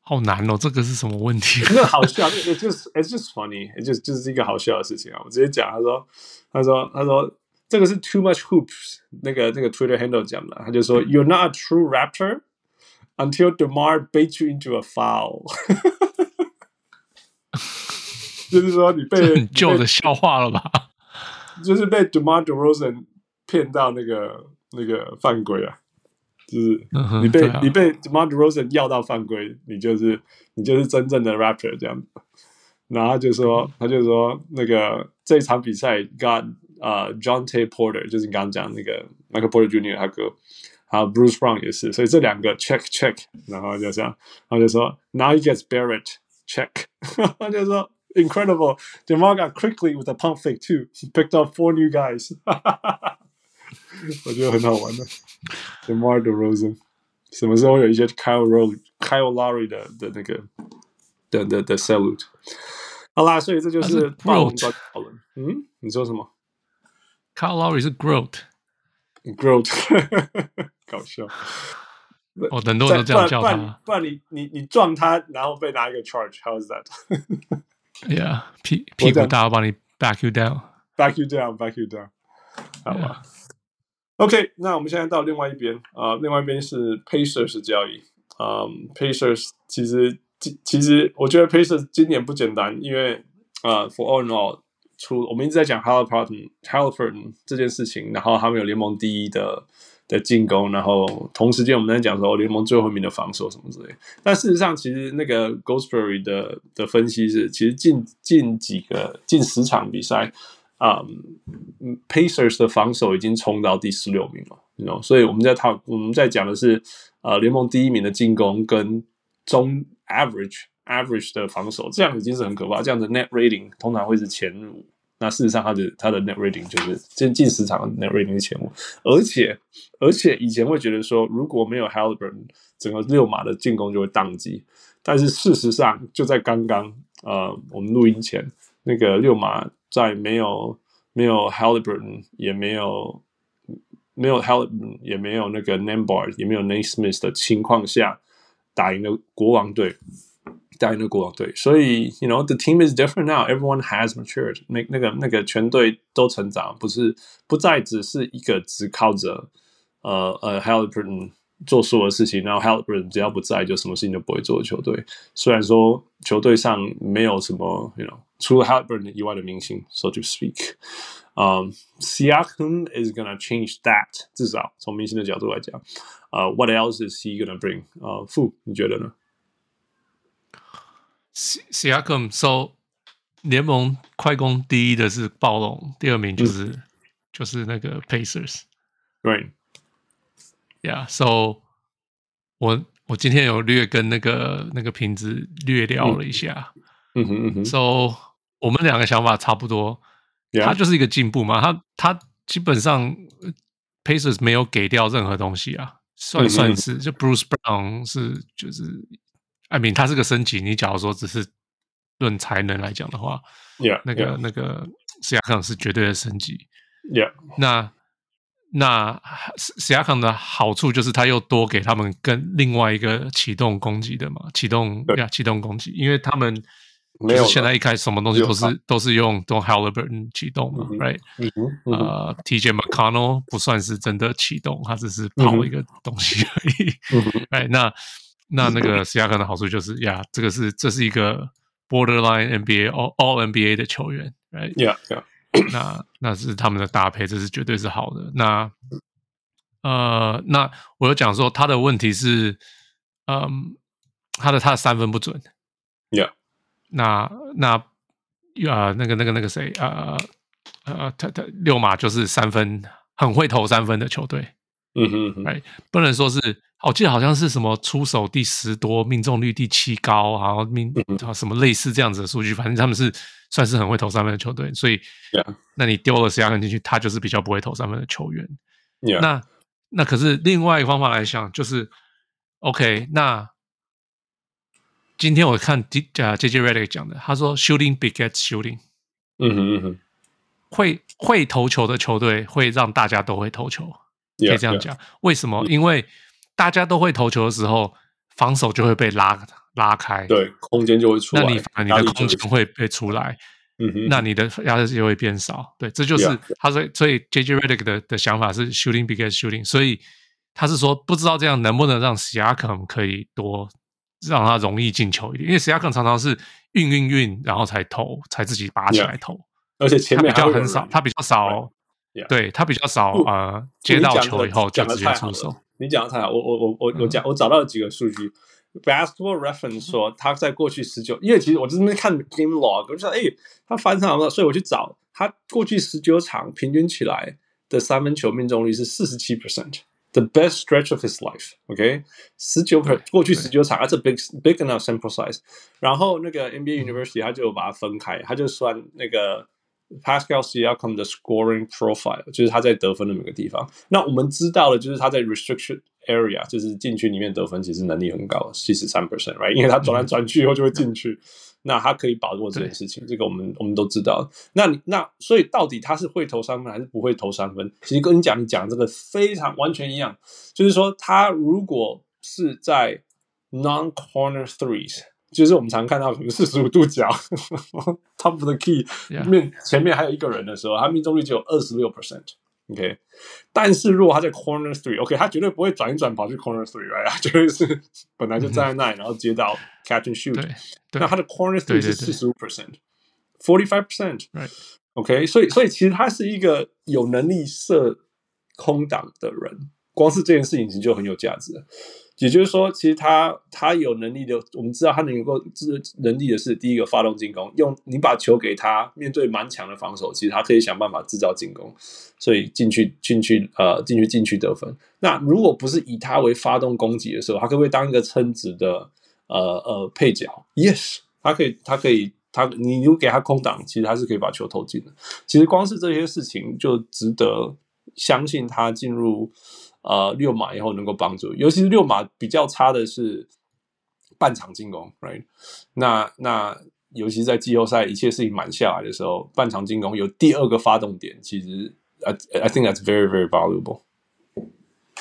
好难哦，这个是什么问题？那个好笑，那个就是 it's just funny，就就是一个好笑的事情啊。我直接讲，他说，他说，他说，这个是 too much hoops，那个那个 Twitter handle 讲的，他就说、嗯、you're not a true Raptor until DeMar baits you into a foul，就是说你被很旧的笑话了吧？就是被 DeMar DeRozan 骗到那个那个犯规啊。 就是你被、嗯啊、你被 DeMar DeRozan 要到犯规，你就是你就是真正的 Raptor 这样子。然后他就说、嗯，他就说那个这一场比赛 got 啊、uh, Jontay Porter，就是你刚刚讲那个 Michael Porter Jr. 他哥，还有 Bruce Brown 也是，所以这两个 check check，然后就这样，然后就说 Now he gets Barrett check，他就说 Incredible，DeMar got quickly with a pump fake too, he picked up four new guys。 我觉得很好玩的，DeMar DeRozan，什么时候有一些 Kyle Lowry、Kyle Lowry 的的那个的的的 salute？好啦，所以这就是暴龙讨论。嗯，你说什么？Kyle Lowry 是 Groat，Groat，搞笑。哦，很多人都这样叫他。不然，不然你你你撞他，然后被拿一个 charge，How's that？Yeah，屁屁股大，我帮你 back you down，back you down，back you down。好吧。 OK，那我们现在到另外一边啊、另外一边是 Pacers 交易啊、，Pacers 其实其实我觉得 Pacers 今年不简单，因为啊、，For all in all，出我们一直在讲 Haliburton Haliburton 这件事情，然后他们有联盟第一的的进攻，然后同时间我们在讲说联盟最后一名的防守什么之类，但事实上其实那个 Gosbury 的的分析是，其实近近几个近十场比赛。啊、um,，Pacers 的防守已经冲到第十六名了，你知道，所以我们在讨我们在讲的是呃联盟第一名的进攻跟中 average average 的防守，这样已经是很可怕。这样的 net rating 通常会是前五。那事实上，他的他的 net rating 就是近近十场 net rating 是前五。而且而且以前会觉得说，如果没有 Haliburton，整个六马的进攻就会宕机。但是事实上，就在刚刚呃，我们录音前，那个六马在没有没有 Haliburton，也没有没有 Haliburton，也没有那个 Nembhard，也没有 Nesmith 的情况下，打赢了国王队。打赢了国王队，所以，you know, the team is different now. Everyone has matured. 那那个那个全队都成长，不是不再只是一个只靠着呃呃 Haliburton 做所有的事情，然后 Haliburton 只要不在，就什么事情都不会做的球队。虽然说球队上没有什么，you know，除了 Haliburton 以外的明星，so to speak。嗯、um,，Siakam is gonna change that。至少从明星的角度来讲，呃、uh,，What else is he gonna bring？呃，傅，你觉得呢？Siakam，so 联盟快攻第一的是暴龙，第二名就是、嗯、就是那个 Pacers。Right，Yeah，so 我我今天有略跟那个那个瓶子略聊了一下。嗯哼嗯哼，so 我们两个想法差不多。Yeah. 他就是一个进步嘛，他他基本上 Pacers 没有给掉任何东西啊，算算是、嗯、就 Bruce Brown 是就是。艾米，他是个升级。你假如说只是论才能来讲的话，Yeah，那个 yeah. 那个斯亚康是绝对的升级。Yeah，那那史亚康的好处就是他又多给他们跟另外一个启动攻击的嘛，启动呀，启动攻击，因为他们没有现在一开始什么东西都是都是用用 Haliburton 启动嘛，Right？呃，TJ McConnell 不算是真的启动，他只是跑一个东西而已。哎，那。那那个史亚克的好处就是呀，这个是这是一个 borderline NBA all all NBA 的球员，right？Yeah，yeah。那那是他们的搭配，这是绝对是好的。那呃，那我有讲说他的问题是，嗯，他的他的三分不准，Yeah。那那啊，那个那个那个谁啊呃，他他六马就是三分很会投三分的球队，嗯哼，哎，不能说是。我记得好像是什么出手第十多，命中率第七高，然后命什么类似这样子的数据，反正他们是算是很会投三分的球队，所以，Yeah. 那你丢了史亚克进去，他就是比较不会投三分的球员。Yeah. 那那可是另外一个方法来想，就是，OK，那今天我看 D 啊 JJ Redick 讲的，他说 Shooting begets shooting，嗯哼嗯哼，会会投球的球队会让大家都会投球可以这样讲.为什么.因为大家都会投球的时候，防守就会被拉拉开，对，空间就会出来。那你反而你的空间会被出来，嗯哼，那你的压力就会变少。对，这就是.他说，所以 JJ Redick 的的想法是 shooting begets shooting，所以他是说不知道这样能不能让 Siakam 可以多让他容易进球一点，因为 Siakam 常常是运运运，然后才投，才自己拔起来投.而且前面他比较很少，他比较少，yeah. 对他比较少呃接到球以后就直接出手。你讲的太好，我我我我我讲，我找到了几个数据。Basketball Reference 说他在过去十九，因为其实我就是看 Game Log，我就说，哎，他翻上了，所以我去找他过去十九场平均起来的三分球命中率是四十七 percent，the best stretch of his life。OK，十九 per 过去十九场，而且 big big enough sample size。然后那个 NBA University 他就把它分开，他就算那个。Pascal Siakam 的 scoring profile 就是他在得分的每个地方。那我们知道的，就是他在 restriction area，就是禁区里面得分，其实能力很高，七十三 percent，right？因为他转来转去以后就会进去，那他可以把握这件事情。这个我们我们都知道。那你那所以到底他是会投三分还是不会投三分？其实跟你讲，你讲这个非常完全一样，就是说他如果是在 non-corner threes。就是我们常看到，可能四十五度角，top of the key 面前面还有一个人的时候，他命中率只有二十六 percent，OK。但是如果他在 corner three，OK，他绝对不会转一转跑去 corner three，right？他绝对是本来就站在那里，然后接到 catch and shoot。那他的 corner three 是四十五 percent，forty five percent，OK。所以，所以其实他是一个有能力射空档的人，光是这件事情其实就很有价值。也就是说，其实他他有能力的，我们知道他能够自能力的是第一个发动进攻，用你把球给他，面对蛮强的防守，其实他可以想办法制造进攻，所以进去进去呃进去禁区得分。那如果不是以他为发动攻击的时候，他可不可以当一个称职的呃呃配角？Yes，他可以，他可以，他你如果给他空档，其实他是可以把球投进的。其实光是这些事情就值得相信他进入。呃，六马以后能够帮助，尤其是六马比较差的是半场进攻，right？那那尤其是在季后赛一切事情满下来的时候，半场进攻有第二个发动点，其实 I I think that's very very valuable。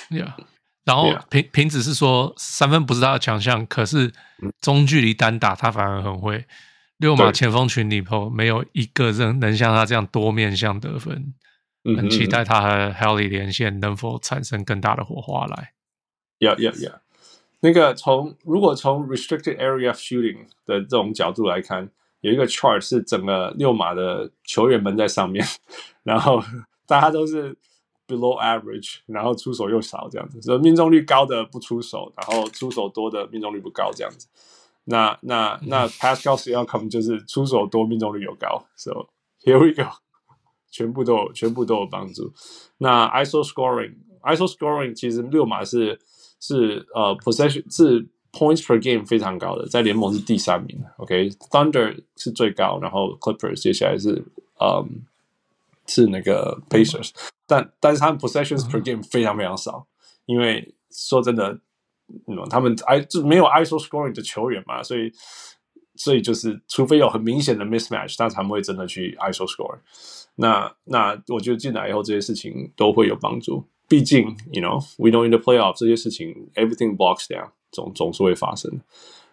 Yeah，然后平平子是说三分不是他的强项，可是中距离单打他反而很会。六马前锋群里头没有一个人能像他这样多面向得分。很期待他和 Haley 连线能否产生更大的火花来。Yeah, yeah, yeah。那个从如果从 restricted area shooting 的这种角度来看，有一个 chart 是整个六马的球员们在上面，然后 大家都是 below average，然后出手又少这样子，所以命中率高的不出手，然后出手多的命中率不高这样子。那那那 Pascal Siakam 就是出手多，命中率又高。So here we go。全部都有，全部都有帮助。那 ISO scoring，ISO scoring 其实六马是是呃 possession 是 points per game 非常高的，在联盟是第三名。OK，Thunder、是最高，然后 Clippers 接下来是嗯是那个 Pacers，但但是他们 possessions per game 非常非常少，因为说真的，嗯，他们 I 就没有 ISO scoring 的球员嘛，所以所以就是除非有很明显的 mismatch，他才会真的去 ISO score。那那我觉得进来以后这些事情都会有帮助。毕竟，you know，we know in the playoff 这些事情，everything box down 总总是会发生。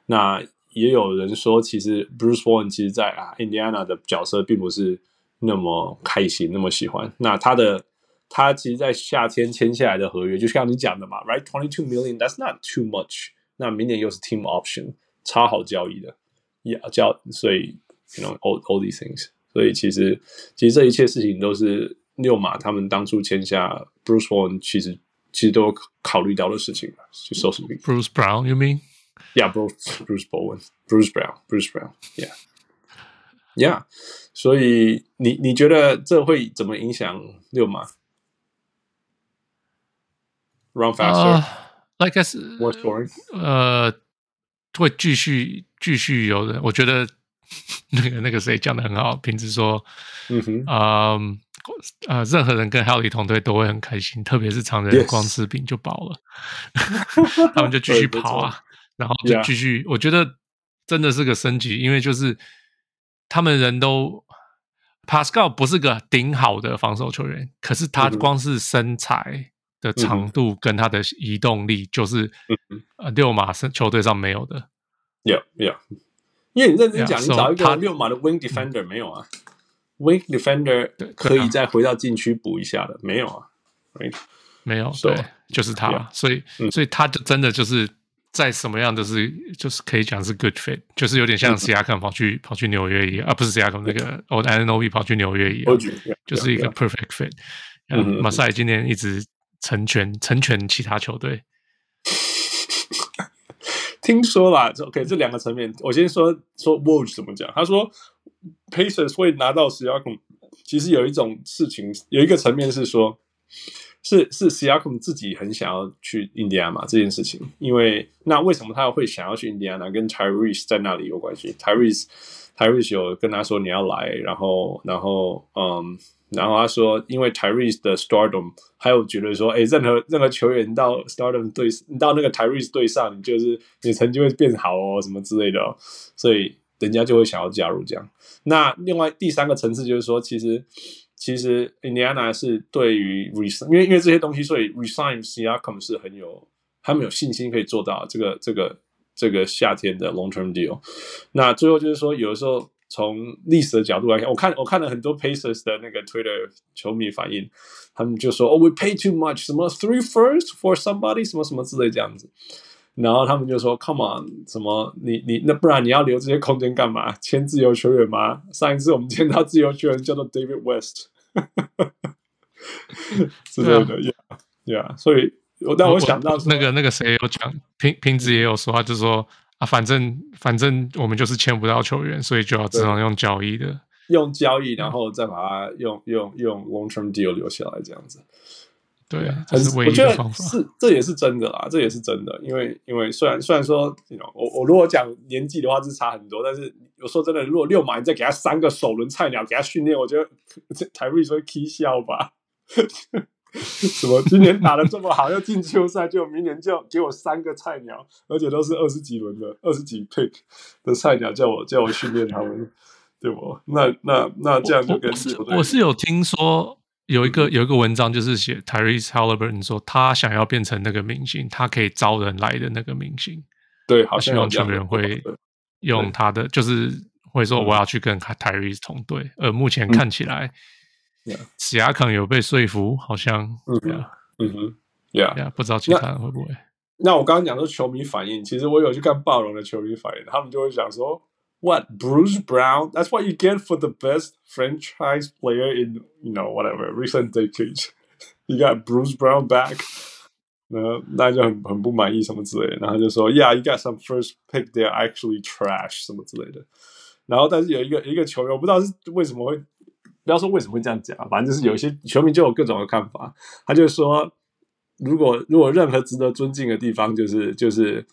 那也有人说，其实 Bruce Bowen 其实在啊 Indiana 的角色并不是那么开心，那么喜欢。那他的他其实，在夏天签下来的合约，就像你讲的嘛，right，twenty two million，that's not too much。那明年又是 team option，超好交易的，也交，所以 you know all all these things。所以其实，其实这一切事情都是六马他们当初签下 Bruce Bowen，其实其实都有考虑到的事情。就 Bruce Brown，you mean? Yeah, Bruce Bruce Bowen, Bruce Brown, Bruce Brown. Yeah, yeah. 所以你你觉得这会怎么影响六马？Run faster, like I said. 呃，会继续继续有人，我觉得。那个那个谁讲的很好，平时说，嗯哼，啊、呃，呃，任何人跟 Haley 同队都会很开心，特别是常人光吃饼就饱了 他们就继续跑啊，然后就继续.我觉得真的是个升级，因为就是他们人都 Pascal 不是个顶好的防守球员，可是他光是身材的长度跟他的移动力，就是呃溜马是球队上没有的，Yeah, yeah. 因为你认真讲，你找一个六码的 wing defender 没有啊？wing defender 可以再回到禁区补一下的，没有啊？没有，对，就是他，所以，所以他就真的就是在什么样都是，就是可以讲是 good fit，就是有点像 Siakam 跑去跑去纽约一样啊，不是 Siakam 那个 Old Anunoby 跑去纽约一样，就是一个 perfect fit。马赛今年一直成全成全其他球队。听说啦，OK，这两个层面，我先说说 Woj 怎么讲。他说 Pacers 会拿到 Siakam，其实有一种事情，有一个层面是说，是是 Siakam 自己很想要去印第安嘛这件事情。因为那为什么他会想要去印第安纳？跟 Tyrese 在那里有关系。Tyrese Tyrese 有跟他说你要来，然后然后嗯。然后他说，因为 Tyrese 的 Stardom，还有觉得说，哎，任何任何球员到 Stardom 队，你到那个 Tyrese 队上，你就是你成绩会变好哦，什么之类的哦，所以人家就会想要加入这样。那另外第三个层次就是说，其实其实 Indiana 是对于 resign，因为因为这些东西，所以 resign Siakam 是很有他们有信心可以做到这个这个这个夏天的 long term deal。那最后就是说，有的时候。从历史的角度来看，我看我看了很多 Pacers 的那个 Twitter 球迷反应，他们就说：“哦，we pay too much，什么 three first for somebody，什么什么之类这样子。”然后他们就说：“Come on，什么你你那不然你要留这些空间干嘛？签自由球员吗？上一次我们签到自由球员叫做 David West，之类的，Yeah，Yeah，所以我但我想到那个那个谁有讲，平平子也有说，他就说啊，反正反正我们就是签不到球员，所以就要只能用交易的，用交易，然后再把它用用用 long term deal 留下来这样子。对，这是唯一的方法。是，这也是真的啦，这也是真的。因为，因为虽然虽然说我我如果讲年纪的话，是差很多。但是有时候真的，如果六马你再给他三个首轮菜鸟给他训练，我觉得 Tyrese 会起笑吧？什么？今年打得这么好，要进季后赛，就明年就给我三个菜鸟，而且都是二十几轮的、二十几 pick 的菜鸟，叫我叫我训练他们，对不？那那那这样就跟球队，我是有听说。有一个有一个文章就是写 Tyrese Halliburton 说他想要变成那个明星，他可以招人来的那个明星。对，好像希望球员会用他的，就是会说我要去跟 Tyrese 同队。而目前看起来，Siakam 有被说服，好像，嗯哼，Yeah，不知道其他人会不会。那我刚刚讲说球迷反应，其实我有去看暴龙的球迷反应，他们就会想说。What Bruce Brown? That's what you get for the best franchise player in you know whatever recent decades. You got Bruce Brown back. 那大家就很很不满意什么之类的，然后就说 Yeah, you got some first pick. They're actually trash 什么之类的。然后但是有一个一个球员，我不知道是为什么会 不要说为什么会这样讲，反正就是有一些球迷就有各种的看法。他就说，如果如果任何值得尊敬的地方，就是就是。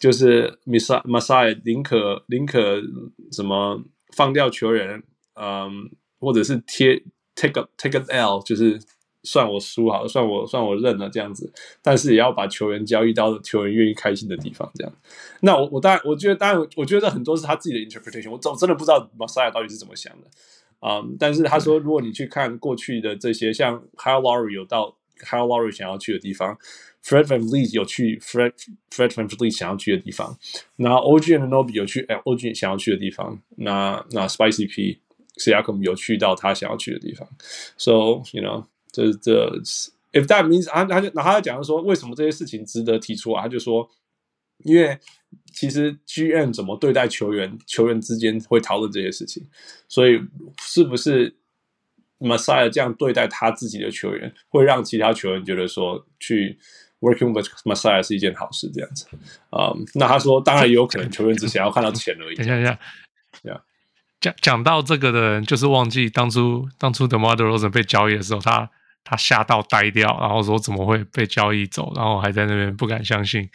就是 Masai 宁可宁可什么放掉球员，嗯，或者是贴 take a take an L，就是算我输好了，算我算我认了这样子，但是也要把球员交易到球员愿意开心的地方，这样。那我我当然我觉得当然我觉得很多是他自己的 interpretation，我真真的不知道 Masai 到底是怎么想的，嗯，但是他说如果你去看过去的这些，像 Kyle Lowry 有到 Kyle Lowry 想要去的地方。Fred VanVleet 有去 Fred Fred VanVleet 想要去的地方，那 OG and Nobi 有去 OG 想要去的地方，那那 Spicy P Siakam 有去到他想要去的地方，So you know 这这 If that means 他他就然后他讲说为什么这些事情值得提出啊？他就说，因为其实 GM 怎么对待球员，球员之间会讨论这些事情，所以是不是 Masai 这样对待他自己的球员，会让其他球员觉得说去。Working with Masai 是一件好事，这样子啊。Um, 那他说，当然也有可能球员只想要看到钱而已。等一下，等一下，讲讲到这个的人，就是忘记当初当初 DeMar DeRozan 被交易的时候，他他吓到呆掉，然后说怎么会被交易走，然后还在那边不敢相信，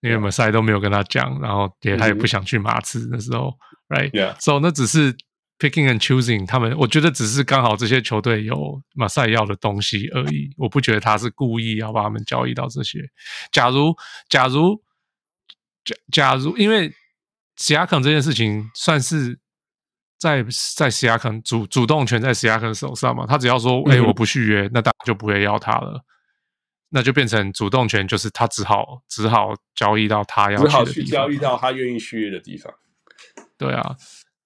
因为 Masai 都没有跟他讲，然后也他也不想去马刺那时候，Right？So、yeah. 那只是。Picking and choosing，他们我觉得只是刚好这些球队有马赛要的东西而已，我不觉得他是故意要把他们交易到这些。假如假如假假如，因为西亚肯这件事情算是在在西亚肯主主动权在西亚肯手上嘛，他只要说哎、欸、我不续约，那大家就不会要他了，那就变成主动权就是他只好只好交易到他要去只好去交易到他愿意续约的地方。对啊。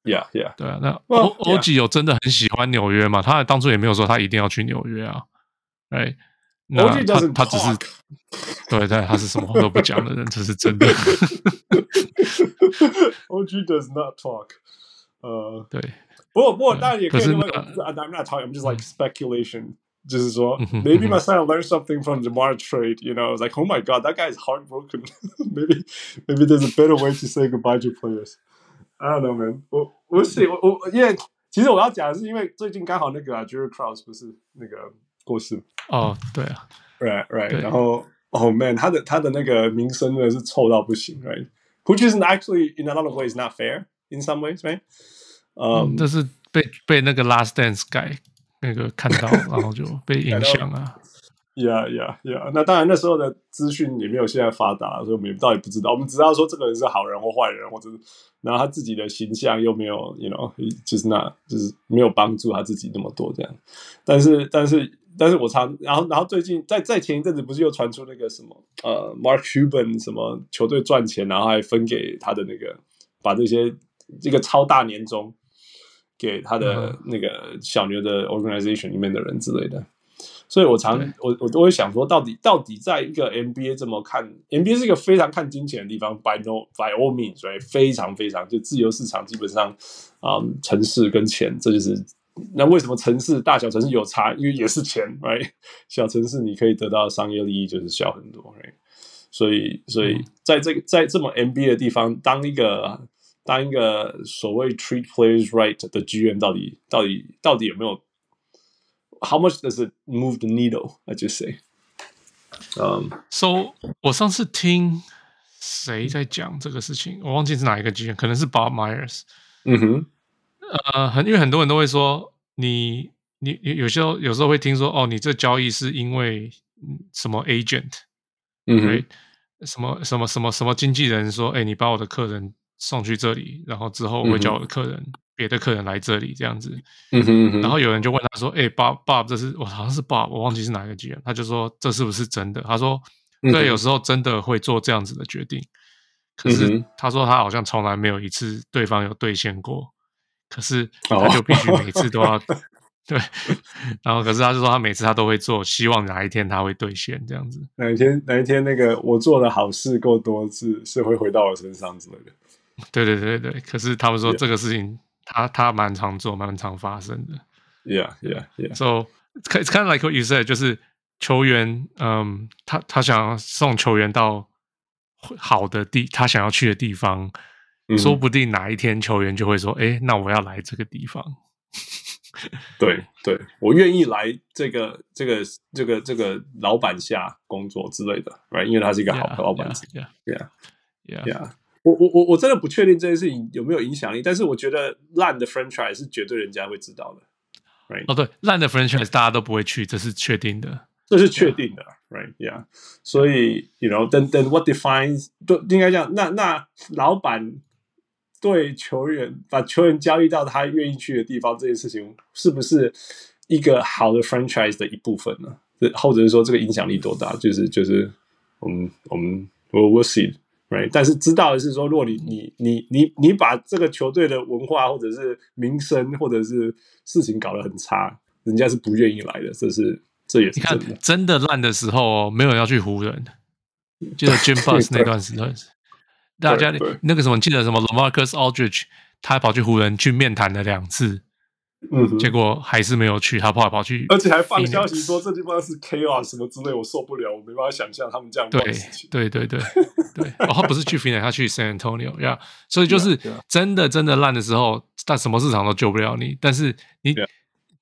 Yeah, yeah，对啊，那欧欧吉有真的很喜欢纽约嘛？他当初也没有说他一定要去纽约啊。哎，那他他只是，对对，他是什么话都不讲的人，这是真的。OG does not talk。呃，对，不过不过当然也可以。I'm not talking. I'm just like speculation. 就是说，Maybe my son learned something from the DeMar trade. You know, it's like, oh my god, that guy is heartbroken. Maybe maybe there's a better way to say goodbye to players. I don't know, man 我。我我是我我，因为其实我要讲的是，因为最近刚好那个啊，Jerry Krause 不是那个过世哦，对啊，right right，然后哦、oh, man，他的他的那个名声真的是臭到不行，right，which is actually in a lot of ways not fair in some ways，right，嗯，这是被被那个 Last Dance 改 那个看到，然后就被影响啊。Yeah, yeah, yeah. 那当然，那时候的资讯也没有现在发达，所以我们也到底不知道。我们只知道说这个人是好人或坏人，或者是然后他自己的形象又没有，you know，就是那，就是没有帮助他自己那么多这样。但是，但是，但是我常，然后，然后最近在在前一阵子不是又传出那个什么呃，Mark Cuban 什么球队赚钱，然后还分给他的那个，把这些这个超大年终给他的那个小牛的 organization 里面的人之类的。所以我常我我都会想说，到底到底在一个 NBA 这么看，NBA 是一个非常看金钱的地方，by no by all means，right? 非常非常就自由市场，基本上啊，城市跟钱，这就是那为什么城市大小城市有差？因为也是钱，right？小城市你可以得到商业利益就是小很多，right？所以，所以在这个在这么 NBA 的地方，当一个当一个所谓 treat players right 的 GM 到底到底到底有没有？How much does it move the needle? I just say. Um, so 我上次听谁在讲这个事情，我忘记是哪一个 GM，可能是 Bob Myers。嗯哼。呃，很因为很多人都会说，你你有些时候有时候会听说，哦，你这交易是因为什么 agent，嗯哼，什么什么什么什么经纪人说，哎，你把我的客人送去这里，然后之后我会叫我的客人、嗯、别的客人来这里这样子，嗯哼，嗯哼，然后有人就问他说，哎，Bob Bob 这是我好像是 Bob，我忘记是哪一个 GM，他就说这是不是真的？他说，对，有时候真的会做这样子的决定，可是他说他好像从来没有一次对方有兑现过。可是他就必须每次都要、oh. 对，然后可是他就说他每次他都会做，希望哪一天他会兑现这样子。哪一天哪一天那个我做的好事够多次，是会回到我身上之类的。对对对对，可是他们说这个事情他他蛮常做，蛮常发生的。Yeah yeah yeah. So it's kind of like what you said，就是球员，嗯，他他想要送球员到好的地，他想要去的地方。说不定哪一天球员就会说：“哎，那我要来这个地方。”对对，我愿意来这个这个这个这个老板下工作之类的，right？因为他是一个好的老板。Yeah yeah yeah yeah。我我我我真的不确定这件事情有没有影响力，但是我觉得烂的 franchise 是绝对人家会知道的，right？哦，对，烂的 franchise 大家都不会去，这是确定的，这是确定的，right？Yeah。所以，you know，then then what defines 都应该这样。那那老板。对球员把球员交易到他愿意去的地方，这件事情是不是一个好的 franchise 的一部分呢？或者是说这个影响力多大？就是就是我们我们我我 see，right？但是知道的是说，如果你你你你你把这个球队的文化或者是名声或者是事情搞得很差，人家是不愿意来的。这是这也是真的。真的烂的时候，没有人要去湖人，就是 Jim Buss 那段时间。大家那个什么，记得什么？LaMarcus Aldridge，他还跑去湖人去面谈了两次，嗯，结果还是没有去，他跑来跑去，而且还放消息说这地方是 chaos 什么之类，我受不了，我没办法想象他们这样对对对对对，哦，他不是去 Phoenix，他去 San Antonio，呀，所以就是真的真的烂的时候，但什么市场都救不了你，但是你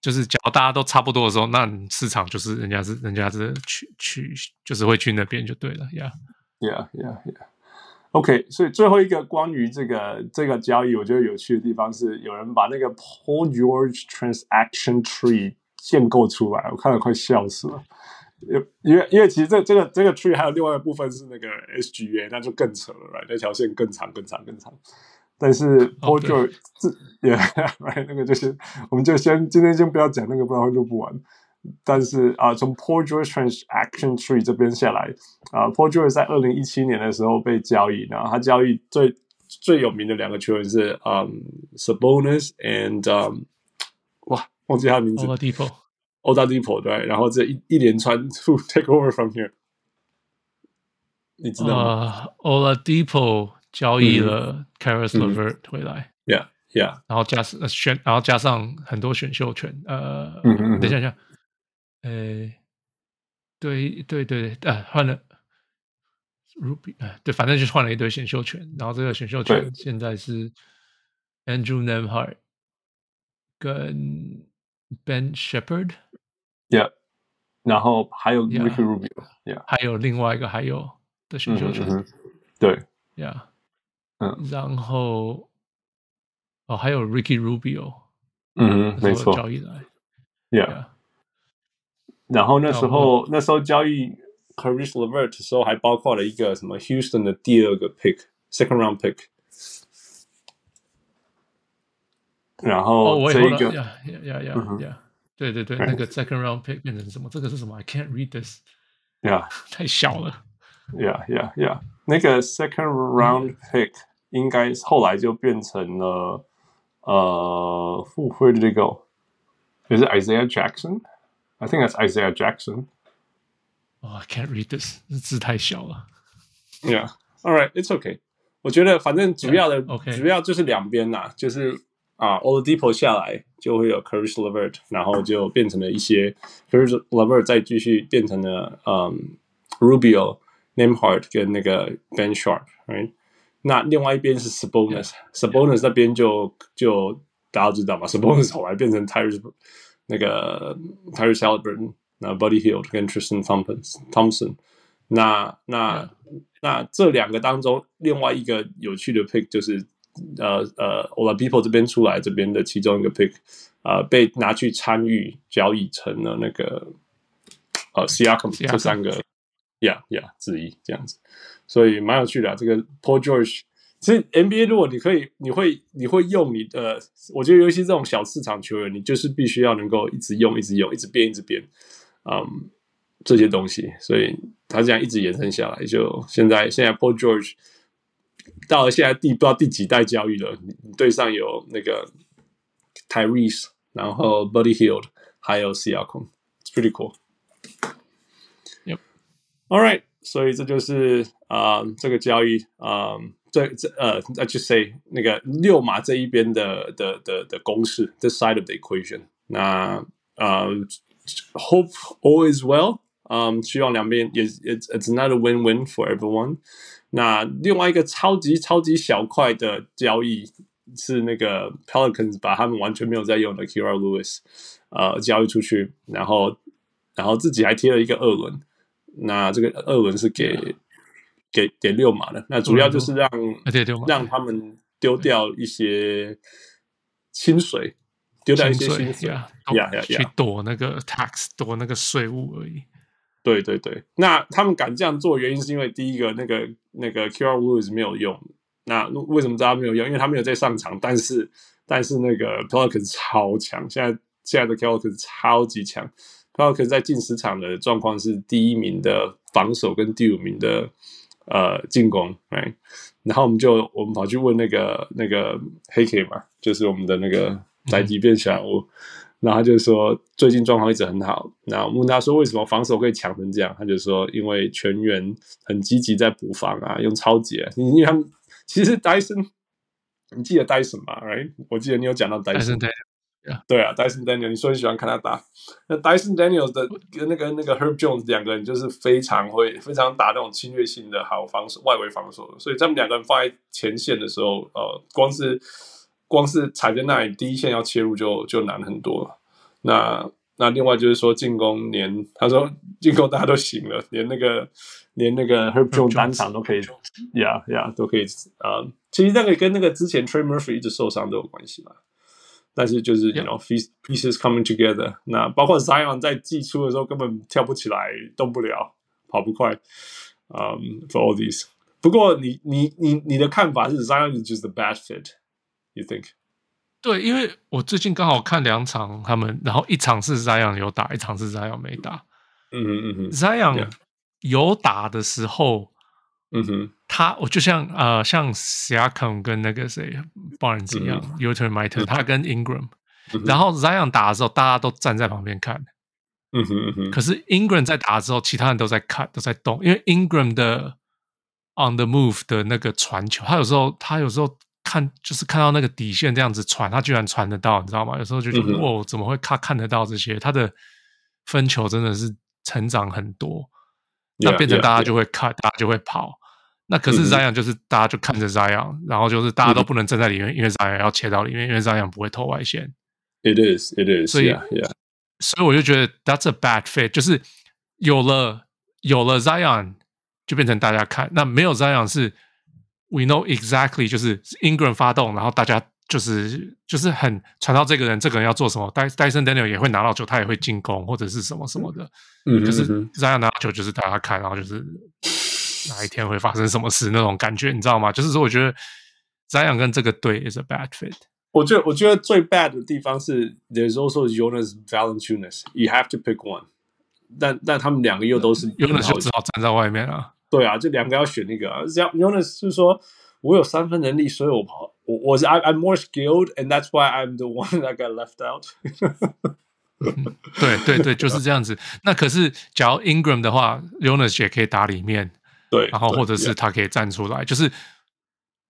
就是假如大家都差不多的时候，那市场就是人家是人家是去去就是会去那边就对了，呀，yeah yeah yeah。OK，所以最后一个关于这个这个交易，我觉得有趣的地方是，有人把那个 Paul George Transaction Tree 建构出来，我看了快笑死了。因为因为其实这这个这个 tree 还有另外一部分是那个 SGA，那就更扯了，right？那条线更长更长更长。但是 Paul George 这也 right 那个就是，我们就先今天先不要讲那个，不然会录不完。但是啊，从 Paul George Transaction Tree 这边下来啊，Paul George 在二零一七年的时候被交易，然后他交易最最有名的两个球员是嗯、um, Sabonis and um 哇，忘记他的名字 Oladipo，Oladipo 对，然后这一一连串 to take over from here，你知道吗、uh,？Oladipo 交易了 Caris LeVert 回来，Yeah Yeah，然后加上选，然后加上很多选秀权，呃，嗯嗯，等一下，等一下。呃，对对对，呃，换了 Ruby，呃，对，反正就是换了一堆选秀权，然后这个选秀权现在是 Andrew Nembhard 跟 Ben Shepherd，Yeah，然后还有 Ricky Rubio，Yeah，还有另外一个还有的选秀权，嗯、对，Yeah，嗯，然后哦，还有 Ricky Rubio，嗯，没错，交易来，Yeah。然后那时候那时候交易 Caris LeVert 的时候，还包括了一个什么 Houston 的第二个 pick，second round pick。然后这一个，呀呀呀呀呀，对对对，那个 second round pick 变成什么？这个是什么？I can't read this。呀，太小了。呀呀呀，那个 second round pick 应该后来就变成了呃，Where did it go？也是 Isaiah Jackson。 I think that's Isaiah Jackson. Oh, I can't read this. 字太小了。Yeah. All right. It's okay. 我觉得反正主要的 yeah, okay. 主要就是两边呐，就是 啊，Oladipo 下来就会有 Caris LeVert，然后就变成了一些 Caris LeVert 再继续变成了嗯 Rubio、Nembhard 跟那个 Ben Sharp，right？那另外一边是 Sabonis，Sabonis Yeah. 那边就就大家知道嘛，Sabonis 后来变成 Tyrese 那个 Tyrese Haliburton，那 Buddy Hield 跟 Tristan Thompson，那那.那这两个当中，另外一个有趣的 pick 就是。呃呃 o l a p e o p l e 这边出来这边的其中一个 pick，呃，被拿去参与交易成了那个呃 Siakam 这三个，Yeah Yeah 之一这样子，所以蛮有趣的、啊。这个 Paul George，其实 NBA 如果你可以，你会你会用你的，我觉得尤其这种小市场球员，你就是必须要能够一直用，一直用，一直变，一直变，嗯，这些东西，所以他这样一直延伸下来，就现在现在 Paul George。到了现在第不知道第几代交易了，你队上有那个 Tyrese，然后 Buddy Hield，还有 Siakam，It's pretty cool。Yep. All right，所以这就是啊、呃、这个交易啊、呃、这这呃，I just say 那个六码这一边的的的的公式，this side of the equation。那呃，hope all is well。嗯，希望两边也 it's it's not a win-win for everyone。那另外一个超级超级小块的交易是那个 Pelicans 把他们完全没有在用的 Kira Lewis 呃交易出去，然后然后自己还贴了一个二轮，那这个二轮是给、嗯、 给给六马的，那主要就是让、嗯、让他们丢掉一些薪水，丢掉一些薪水呀呀呀，去躲那个 tax 躲那个税务而已。对对对，那他们敢这样做，原因是因为第一个，那个那个 QR rules 没有用。那为什么知道他没有用？因为他没有在上场。但是但是那个 Pelicans 超强，现在现在的 Pelicans 超级强。Pelicans 在进十场的状况是第一名的防守跟第五名的呃进攻。哎，然后我们就我们跑去问那个那个黑 K 嘛，就是我们的那个宅急便小屋。嗯然后他就说最近状况一直很好。然后问他说为什么防守可以强成这样？他就说因为全员很积极在补防啊，用超级。因为他们其实戴森，你记得戴森吗？Right？我记得你有讲到戴森。对啊，，Dyson Daniel，你说你喜欢看他打。那 Dyson Daniel 的跟那个那个 Herb Jones 两个人就是非常会非常打那种侵略性的好防守外围防守，所以他们两个人放在前线的时候，呃，光是。光是踩在那里，第一线要切入就就难很多了。那那另外就是说进攻，连他说进攻大家都行了，连那个连那个 Herb Jones 单场都可以，呀呀都可以啊、呃。其实那个跟那个之前 Trey Murphy 一直受伤都有关系嘛。但是就是 you know pieces coming together。那包括 Zion 在季初的时候根本跳不起来，动不了，跑不快。嗯、um,，for all these。不过你你你你的看法是 Zion is just a bad fit。You think？对，因为我最近刚好看两场他们，然后一场是 Zion 有打，一场是 Zion 没打。嗯哼嗯嗯 Zion 有打的时候，嗯哼，他我就像呃像 Siakam 跟那个谁 Barnes 一样，Ultimate Fighter，他跟 Ingram，、嗯、然后 Zion 打的时候，大家都站在旁边看。嗯哼嗯哼。可是 Ingram 在打的时候，其他人都在看，都在动，因为 Ingram 的 On the Move 的那个传球，他有时候他有时候。看，就是看到那个底线这样子传，他居然传得到，你知道吗？有时候就觉得，哦，怎么会看看得到这些？他的分球真的是成长很多，那变成大家就会看，yeah, yeah, 大家就会跑。那可是 Zion 就是大家就看着 Zion，、嗯、然后就是大家都不能站在里面，嗯、因为 Zion 要切到里面，因为 Zion 不会投外线。It is, it is. 所以，yeah, yeah. 所以我就觉得 That's a bad fit，就是有了有了 Zion 就变成大家看，那没有 Zion 是。We know exactly，就是 Ingram 发动，然后大家就是就是很传到这个人，这个人要做什么。戴戴森 Daniel 也会拿到球，他也会进攻或者是什么什么的。嗯，就是 Zion 拿到球，就是大家看，然后就是哪一天会发生什么事那种感觉，你知道吗？就是说，我觉得 Zion 跟这个队 is a bad fit。我觉得我觉得最 bad 的地方是 There's also Jonas Valanciunas. You have to pick one 但。但但他们两个又都是 Jonas 就只好站在外面啊。对啊，这两个要选那个啊。这样，Jonas 是说，我有三分能力，所以我跑，我我 I'm more skilled，and that's why I'm the one that got left out 嗯。对对对，就是这样子。那可是，假如 Ingram 的话，Jonas 也可以打里面，对，然后或者是他可以站出来，就是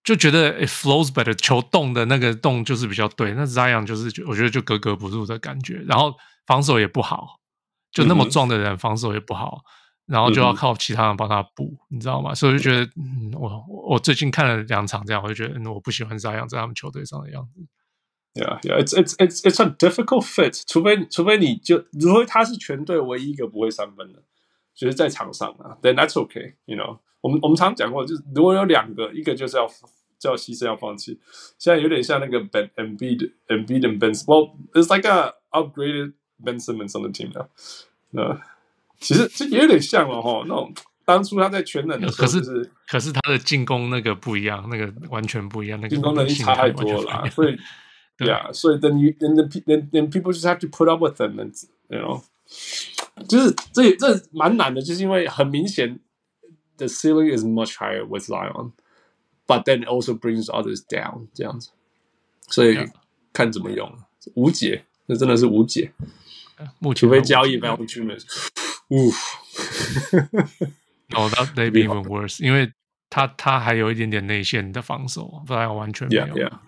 就觉得 it flows better，球动的那个动就是比较对。那 Zion 就是我觉得就格格不入的感觉，然后防守也不好，就那么壮的人防守也不好，然后就要靠其他人帮他补，你知道吗？所以我就觉得，嗯，我我最近看了两场这样，我就觉得，嗯，我不喜欢 Zion 在他们球队上的样子。Yeah, yeah, it's it's it's it's a difficult fit。除非除非你就除非他是全队唯一一个不会三分的，就是在场上啊，then that's okay, you know。我们我们常讲过，就是如果有两个，一个就是要就要牺牲要放弃。现在有点像那个 Ben Embiid Embiid and Ben Well, it's like a upgraded Ben Simmons on the team now。那其实这也有点像了哈，那种当初他在全能的时候，就是，可是可是他的进攻那个不一样，那个完全不一样，那个进攻能力差太多了，所以。Yeah, 所以 then you then the then then people just have to put up with them, and you know，就是这这蛮难的，就是因为很明显，the ceiling is much higher with Zion, but then it also brings others down 这样子，所以看怎么用，无解，这真的是无解。目前除非交易 Valanciunas，呜，Oh, that may be even worse，因为他他还有一点点内线的防守，Zion 完全没有。Yeah, yeah.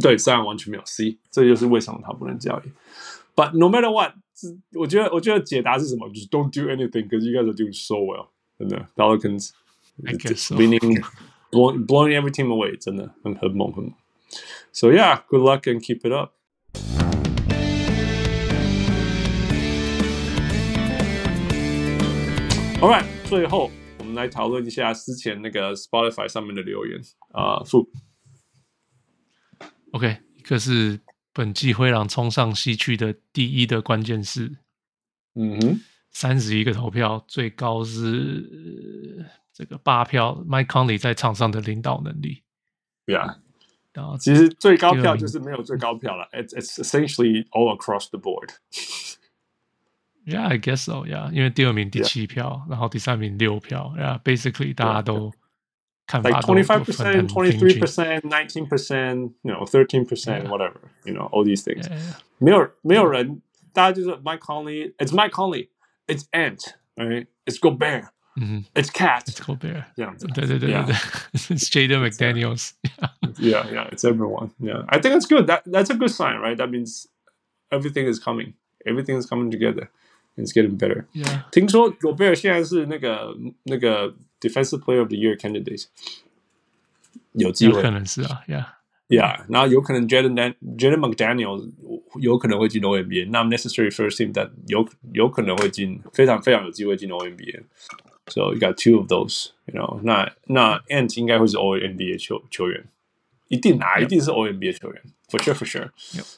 对，虽然完全没有 C，这就是为什么他不能交易。But no matter what，我觉得我觉得解答是什么？就是 Don't do anything，because you guys are doing so well。真的，Pelicans，winning blowing blowing every team away，真的很很猛很猛。So yeah，good luck and keep it up。Alright，最后我们来讨论一下之前那个 Spotify 上面的留言啊，负。OK，一个是 本季灰狼冲上西区的第一的关键是，嗯哼，三十一个投票，最高是这个八票，Mike Conley 在场上的领导能力。对啊，然后其实最高票就是没有最高票了，It's it's essentially all across the board。Yeah, I guess so. Yeah，因为第二名第七票，yeah. 然后第三名六票，Yeah，basically 大家都。like 25%, 23%, 19%, you know, 13%, whatever, you know, all these things. 没有没有人，大家就是 Mike Conley, it's Mike Conley, it's Ant, right? It's Gobert, it's Cat, it's Gobert. 这样子，对对对对对，it's Jaden McDaniels. Yeah, yeah, it's everyone. Yeah, I think it's good. That that's a good sign, right? That means everything is coming, everything is coming together. It's getting better. Yeah. 听说 Gobert 现在是那个那个。 Defensive Player of the Year candidate 有机会，有可能是啊，Yeah，Yeah，然后有可能 Jaden Jaden McDaniel 有可能会进 All-NBA，not necessary first team，但有有可能会进，非常非常有机会进 All-NBA。So you got two of those，you know，那那 Ant 应该会是 All-NBA 球球员，一定拿，一定是 All-NBA 球员，for sure for sure。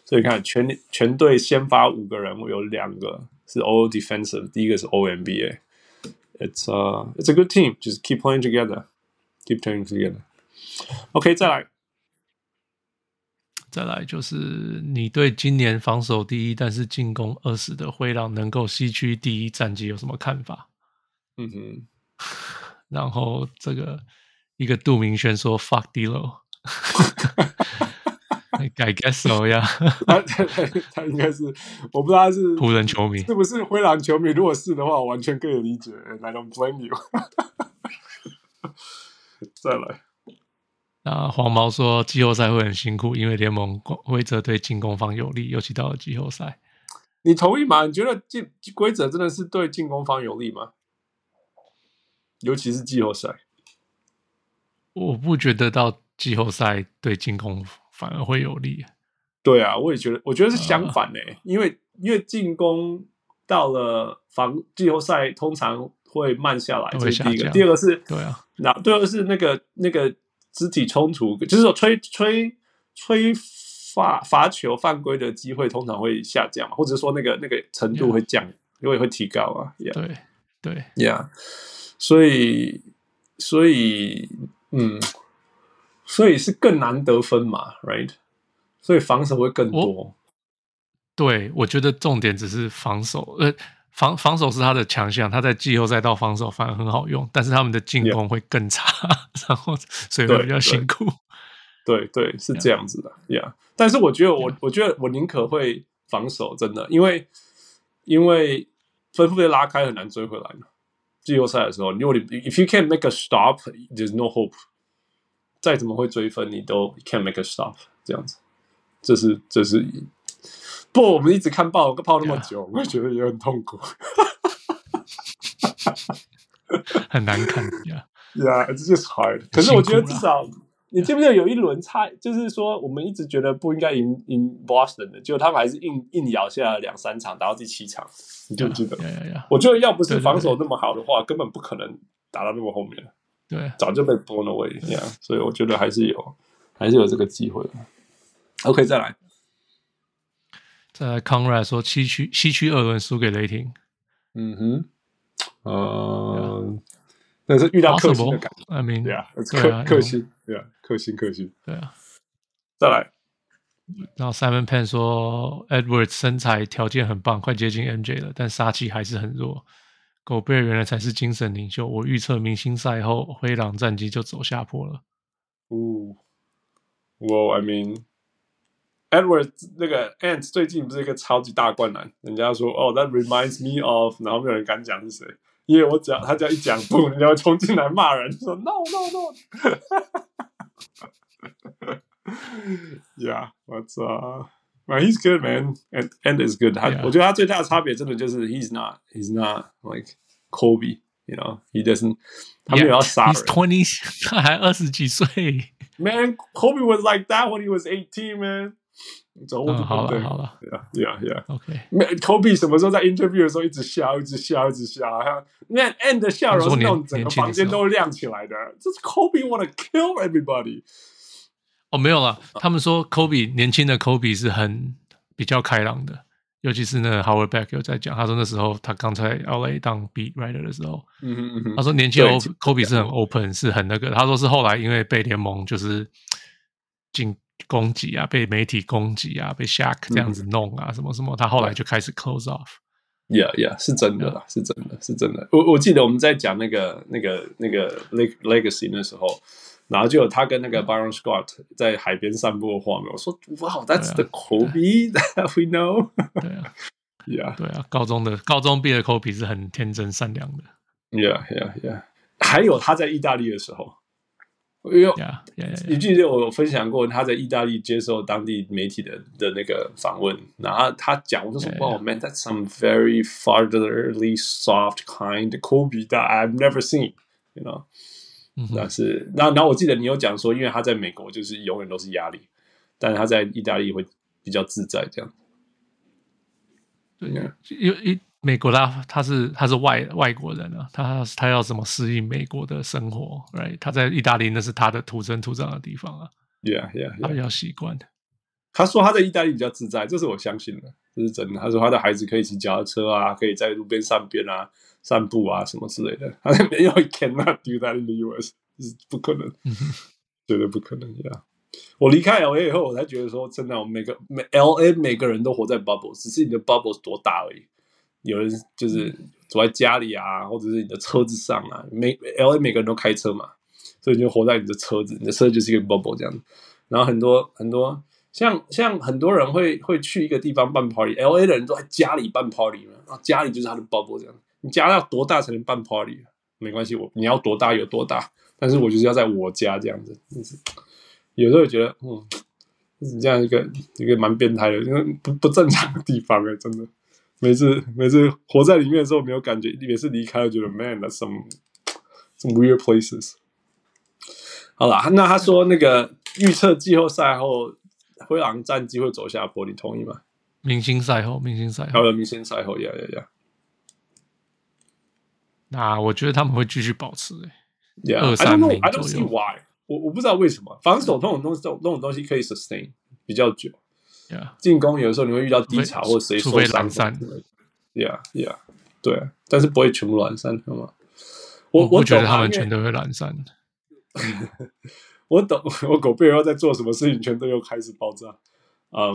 所以看全全队先发五个人，有两个是 All Defensive，第一个是 All-NBA。 It's uh, it's a good team. Just keep playing together, keep playing together. OK，再来，再来就是你对今年防守第一但是进攻二十的灰狼能够西区第一战绩有什么看法？嗯哼，然后这个一个杜明轩说 “fuck D'Lo”。I guess so, yeah. 他他他应该是，我不知道他是湖人球迷，是不是灰狼球迷？如果是的话，我完全可以理解。I don't blame you。再来，那黄毛说季后赛会很辛苦，因为联盟规则对进攻方有利，尤其到了季后赛。你同意吗？你觉得进规则真的是对进攻方有利吗？尤其是季后赛，我不觉得到季后赛对进攻。反而会有利，对啊，我也觉得，我觉得是相反诶，因为因为进攻到了防季后赛通常会慢下来，这是第一个。第二个是，对啊，那第二个是那个那个肢体冲突，就是说吹吹吹罚罚球犯规的机会通常会下降，或者说那个那个程度会降，因为会提高啊。Yeah, 对对，Yeah，所以所以嗯。所以是更难得分嘛，right？所以防守会更多。我对，我觉得重点只是防守，呃，防防守是他的强项，他在季后赛到防守反而很好用，但是他们的进攻会更差. 然后所以会比较辛苦。对对，对，是这样子的，yeah。但是我觉得我，我我觉得我宁可会防守，真的，因为因为分数被拉开很难追回来嘛。季后赛的时候，如果你 if you can't make a stop，there's no hope。再怎么会追分，你都 can't make a stop 这样子。这是这是不，我们一直看爆泡那么久，我也觉得也很痛苦，很难看呀。Yeah，it's just hard。可是我觉得至少。你记不记得有一轮差，就是说我们一直觉得不应该赢赢 Boston 的，结果他们还是硬硬咬下了两三场，打到第七场，你记不记得？我觉得要不是防守那么好的话，根本不可能打到那么后面。对，早就被 blown away。这样，所以我觉得还是有，还是有这个机会。OK，再来，再来。Conrad 说七区西区二轮输给雷霆。嗯哼，呃。但是遇到克星的感觉，I mean, 对啊，克克星，对啊，克星克星，对啊，再来。然后 Simon Penn 说，Edwards 身材条件很棒，快接近 MJ 了，但杀气还是很弱。狗贝尔原来才是精神领袖。我预测明星赛后灰狼战绩就走下坡了。哦，Well, I mean, Edward 那个 Ant 最近不是一个超级大灌篮，人家说哦，That reminds me of，然后没有人敢讲是谁。因为我只要他只要一讲不，人家冲进来骂人，说 no no no。Yeah，what's up？He's good man，and and is good。他我觉得他最大的差别真的就是 he's not he's not like Kobe，you know，he doesn't。他没有要杀人。He's twenty，他还二十几岁。Man，Kobe was like that when he was eighteen, man。走，好了好了，Yeah Yeah OK。Kobe 什么时候在 interview 的时候一直笑，一直笑，一直笑？那 end 的笑容是那种整个房间都亮起来的。这是 Kobe wanna kill everybody。 哦，没有了。他们说 Kobe 年轻的 Kobe 是很比较开朗的，尤其是那个 Howard Beck 有在讲，他说那时候他刚才 LA 当 beat writer 的时候，嗯哼嗯哼，他说年轻的 Kobe 是很 open，是很那个。他说是后来因为被联盟就是进。攻击啊，被媒体攻击啊，被 Shaq 这样子弄啊，嗯、什么什么，他后来就开始 close off。Yeah, yeah，是真的啦，是真的，是真的。我我记得我们在讲那个那个那个 Legacy 那时候，然后就有他跟那个 Byron Scott 在海边散步的画面。我说，Wow, that's the Kobe that we know。对啊，Yeah，对啊，高中的高中毕业的 Kobe 是很天真善良的。Yeah, yeah, yeah。还有他在意大利的时候。因为你记得我有分享过他在意大利接受当地媒体的的那个访问，然后他讲我就说：“Wow, man, that's some very fatherly, soft, kind Kobe that I've never seen.” You 那是那然后我记得你有讲说，因为他在美国就是永远都是压力，但是他在意大利会比较自在这样。对，因为美国他他是他是外外国人啊，他他要怎么适应美国的生活？Right？他在意大利那是他的土生土长的地方啊。Yeah, yeah, yeah. 他比较习惯。他说他在意大利比较自在，这是我相信的，这是真的。他说他的孩子可以骑脚踏车啊，可以在路边散步啊、散步啊什么之类的。他没有 cannot do that in the US，是不可能，绝对不可能呀。我离开 LA 以后，我才觉得说，真的，我每个每 LA 每个人都活在 bubble，只是你的 bubble 多大而已。有人就是走在家里啊，或者是你的车子上啊。每 LA 每个人都开车嘛，所以你就活在你的车子，你的车就是一个 bubble 这样。然后很多很多像像很多人会会去一个地方办 party，LA 的人都在家里办 party 嘛，然后家里就是他的 bubble 这样。你家要多大才能办 party？没关系，我你要多大有多大，但是我就是要在我家这样子。就是有时候觉得，嗯，你这样一个一个蛮变态的，因为不不正常的地方哎，真的。每次每次活在里面的时候没有感觉，每次离开了觉得 man，that's some some weird places。好啦，那他说那个预测季后赛后灰狼战绩会走下坡，你同意吗？明星赛后，明星赛后，还有明星赛后，呀呀呀！那我觉得他们会继续保持、欸，哎，yeah, 二三名左右。I don't see why，我我不知道为什么防守这种东西，这种东西可以 sustain 比较久。进攻有的时候你会遇到低潮或谁受伤散，Yeah Yeah，对，但是不会全部懒散，好吗？我我觉得他们全都会懒散。我懂，我狗贝尔在做什么事情，全都又开始爆炸。嗯，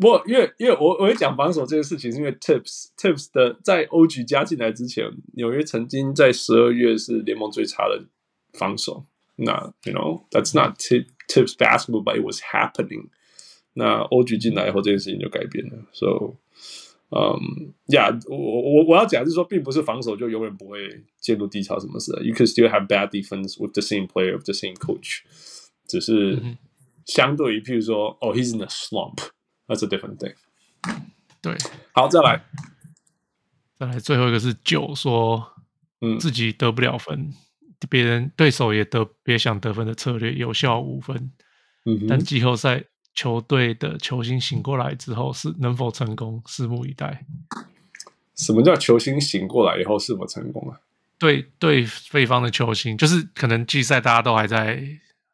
不过因为因为我我会讲防守这件事情，是因为 Tips Tips 的在 OG 加进来之前，纽约曾经在十二月是联盟最差的防守。那 You know that's not Tips Tips basketball, but it was happening。那 OG 进来以后，这件事情就改变了。So 嗯，呀，我我我要讲就是说，并不是防守就永远不会进入低潮什么事。You can still have bad defense with the same player, with the same coach。只是相对于，譬如说，哦，he's in a Slump，that's a different thing。对，好，再来，再来，最后一个是九说，嗯，自己得不了分，嗯、别人对手也得别想得分的策略有效五分，嗯，但季后赛。球队的球星醒过来之后是能否成功，拭目以待。什么叫球星醒过来以后是否成功啊？对对，对方的球星就是可能季赛大家都还在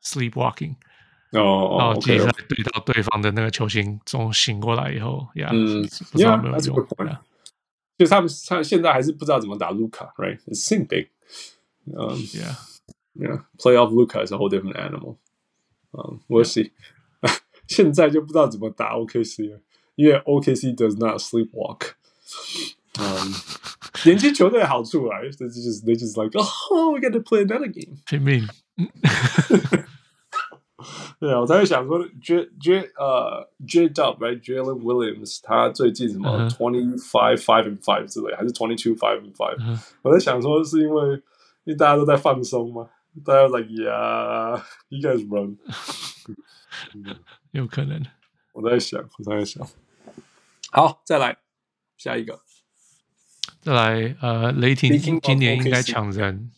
sleepwalking，哦哦，然后季赛对到对方的那个球星从醒过来以后，呀，嗯，不知道有没有用啊？就他们他现在还是不知道怎么打卢卡，right？It's same thing，嗯，yeah，yeah，playoff Luka is a whole different animal，嗯，we'll see。现在就不知道怎么打 OKC 了，因为 OKC does not sleepwalk。嗯，年轻球队的好处啊，就是 they just like oh we get to play another game。拼命。 对啊，我才会想说，J J 呃 J Dub right Jalen Williams 他最近什么 twenty five five and five 之类，还是 twenty two five and five？我在想说是因为因为大家都在放松吗？大家 like yeah you guys run。有可能，我在想，我在想。好，再来下一个，再来。呃，雷霆今年应该抢人，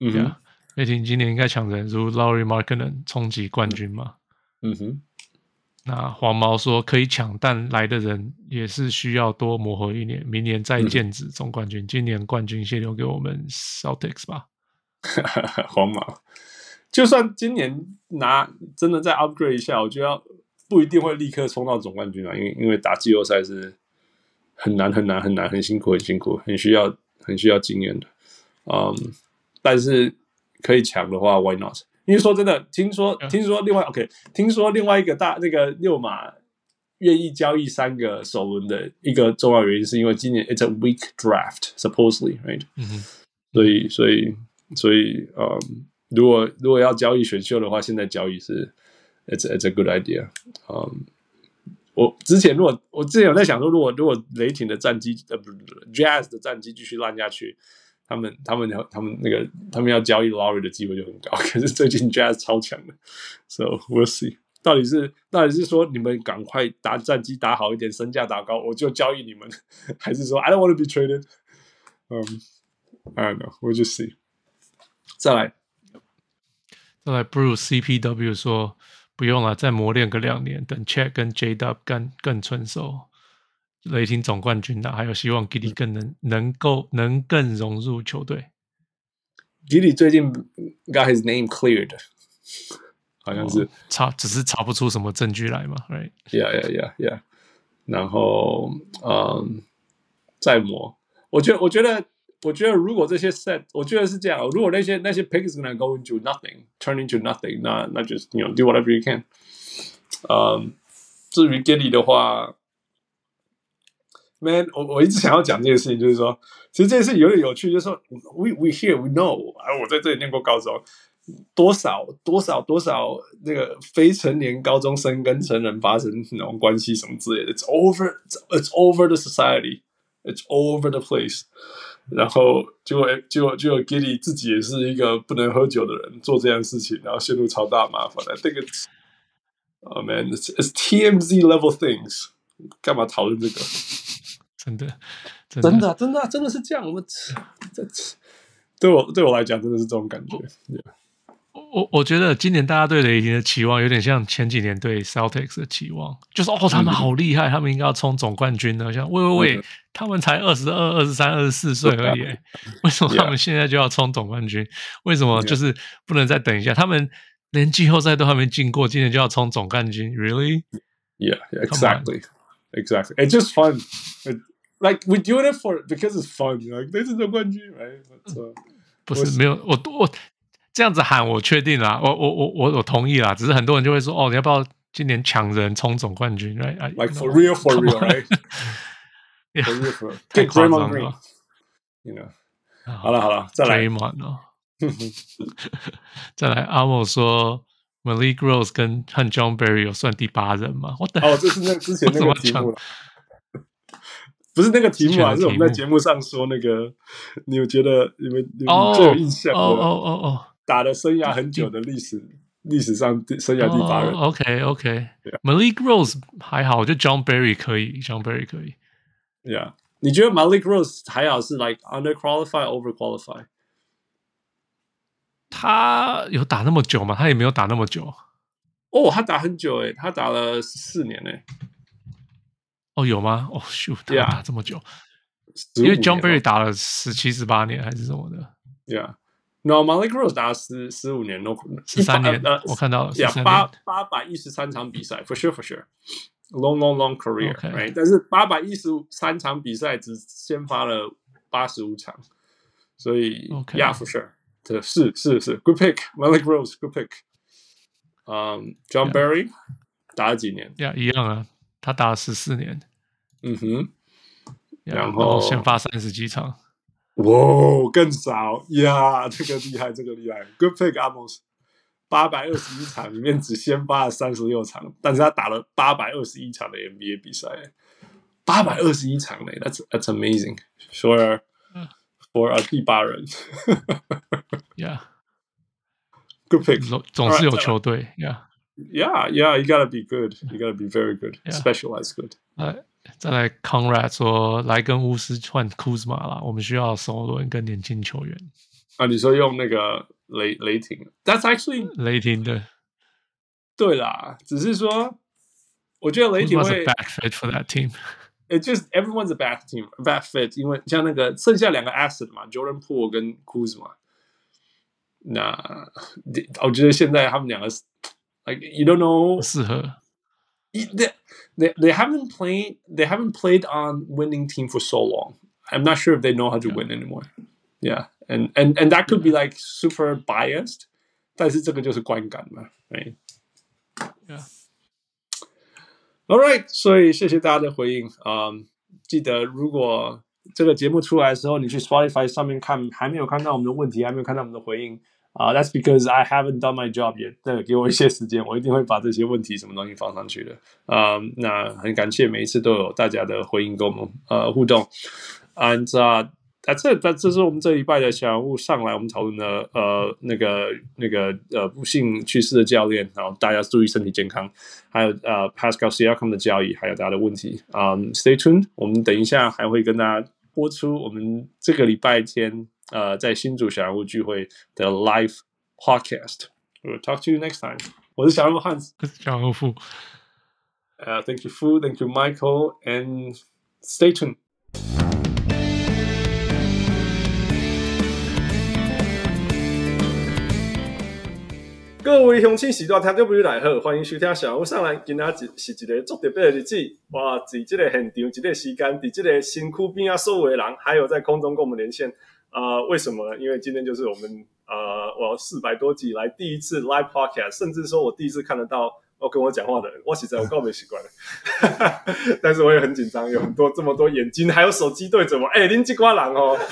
嗯哼， 雷霆今年应该抢人，如 Lauri Markkanen 冲击冠军嘛？嗯哼。那黄毛说可以抢，但来的人也是需要多磨合一年，明年再剑指总冠军。嗯、今年冠军先留给我们 Celtics 吧。黄毛。就算今年拿真的再 upgrade 一下，我觉得不一定会立刻冲到总冠军啊，因为因为打季后赛是很难很难很难很辛苦很辛苦，很需要很需要经验的，嗯，但是可以抢的话，why not？因为说真的，听说听说另外 OK，听说另外一个大那个六马愿意交易三个首轮的一个重要原因，是因为今年 it's a weak draft，supposedly，right？嗯哼，所以所以所以嗯。如果如果要交易选秀的话，现在交易是 it's it's a good idea。嗯，我之前如果我之前有在想说，如果如果雷霆的战绩呃不是 Jazz 的战绩继续烂下去，他们他们他们那个他们要交易 Lowry 的机会就很高。可是最近 Jazz 超强的，so we'll see。到底是到底是说你们赶快打战绩打好一点，身价打高，我就交易你们，还是说 I don't want to be traded？嗯、，I don't know，we'll just see。再来。再来 Bruce CPW 说：“不用了，再磨练个两年，等 Check 跟 J Dub 更更成熟，雷霆总冠军的，还有希望 Giddey 更能能够能更融入球队。Giddey 最近 got his name cleared，好像是查，只是查不出什么证据来嘛，Right？Yeah, yeah, yeah, yeah。然后，嗯，再磨，我觉得，我觉得。”我觉得如果这些 set，我觉得是这样。如果那些那些 picks gonna go into nothing，turn into nothing，那那就是 you know do whatever you can。嗯，至于 Giddey 的话，man，我我一直想要讲这件事情，就是说，其实这件事有点有趣，就是说，we we hear we know，啊，我在这里念过高中，多少多少多少那个非成年高中生跟成人发生那种关系什么之类的，it's over，it's over the society，it's over the place。然后结果结果结果 Giddey 自己也是一个不能喝酒的人，做这样事情，然后陷入超大麻烦。I think it's, oh man, it's, it's TMZ level things。干嘛讨论这个？真的，真的，真的，真的，真的是这样。我们这对我对我来讲，真的是这种感觉。我我觉得今年大家对雷霆的期望有点像前几年对 Celtics 的期望，就是哦，他们好厉害，嗯、他们应该要冲总冠军呢。像喂喂喂，嗯、他们才二十二、二十三、二十四岁而已，为什么他们现在就要冲总冠军.为什么就是不能再等一下？他们连季后赛都还没进过，今年就要冲总冠军？Really? Yeah, exactly, exactly. It's just fun. It, like we do it for because it's fun. Like 这是总冠军，right? So, 不是没有我我。这样子喊，我确定啦，我我我我我同意啦。只是很多人就会说，哦，你要不要今年抢人冲总冠军？Right？Like for real, for real, right？For real, for real. 太夸张了。You know？好了好了，再来。再来，阿莫说，Malik Rose 跟和 John Barry 有算第八人吗？我等。哦，这是那之前那个题目了。 不是那个题目啊，是我们在节目上说那个，你有觉得你们你们最有印象的？哦哦哦哦，打了生涯很久的历史历史上生涯第八人。OK OK，Malik Rose 还好，我觉得 John Barry 可以，John Barry 可以。Yeah，你觉得 Malik Rose 还好是 like under qualify over qualify？他有打那么久吗？他也没有打那么久。哦，他打很久诶，他打了四年诶。哦，有吗？哦，秀，他打这么久，yeah, 因为 John Berry 打了十七、十八年还是什么的。Yeah，No，Malik Rose 打了十十五年，十三年。呃，我看到了，八八百一十三场比赛，For sure，For sure，Long long long career，Right？Okay. 但是八百一十三场比赛只先发了八十五场，所以 Yeah，For sure，这是是是，Good pick，Malik Rose，Good pick。嗯，John Berry 打了几年？Yeah，一样啊。他打了十四年，嗯哼，然后先发三十几场，哇，更少呀！这个厉害，这个厉害，Good pick，Amos，八百二十一场里面只先发了三十六场，但是他打了八百二十一场的 NBA 比赛，八百二十一场嘞，That's That's amazing，for for a 第八人，Yeah，Good pick，总总是有球队，Yeah。Yeah, yeah, you gotta be good. You gotta be very good, yeah. specialized good. 来，再来，Conrad 说来跟巫师换库兹马啦，我们需要首轮跟年轻球员。啊，你说用那个雷雷霆？That's actually 雷霆的。对啦，只是说，我觉得雷霆会 bad fit for that team. It just everyone's a bad team, a bad fit. 因为像那个剩下两个 asset 嘛，Jordan Poole 跟库兹马。那我觉得现在他们两个。Like you don't know. 适合。They, they they haven't played they haven't played on winning team for so long. I'm not sure if they know how to yeah. win anymore. Yeah, and and and that could be like super biased. 但是这个就是观感嘛，right? Yeah. All right，所以谢谢大家的回应啊！Um, 记得如果这个节目出来的时候，你去 Spotify 上面看，还没有看到我们的问题，还没有看到我们的回应。 啊、，That's because I haven't done my job yet。对，给我一些时间，我一定会把这些问题什么东西放上去的。啊、那很感谢每一次都有大家的回应跟我们呃互动。And 啊，这这这是我们这一拜的小人物上来，我们讨论的呃那个那个呃不幸去世的教练，然后大家注意身体健康，还有呃 Pascal Siakam 的交易，还有大家的问题。啊、，Stay tuned，我们等一下还会跟大家播出我们这个礼拜天。呃，在新竹小人物聚会的 live podcast。We'll talk to you next time。我是小人物 Hans，小人物富。呃、uh,，Thank you Fu，Thank you Michael，and stay tuned。 各位乡亲时代听众朋友来好，欢迎收听小吴上篮。今仔日是一个足特别的日子，哇！在这个现场，这个时间，在这个身躯边啊，所有的人，还有在空中跟我们连线。啊、呃，为什么呢？因为今天就是我们呃，我四百多集来第一次 live podcast，甚至说我第一次看得到要跟我讲话的人，我实在我够没习惯了，但是我也很紧张，有很多这么多眼睛，还有手机对着我，哎，林吉瓜郎哦，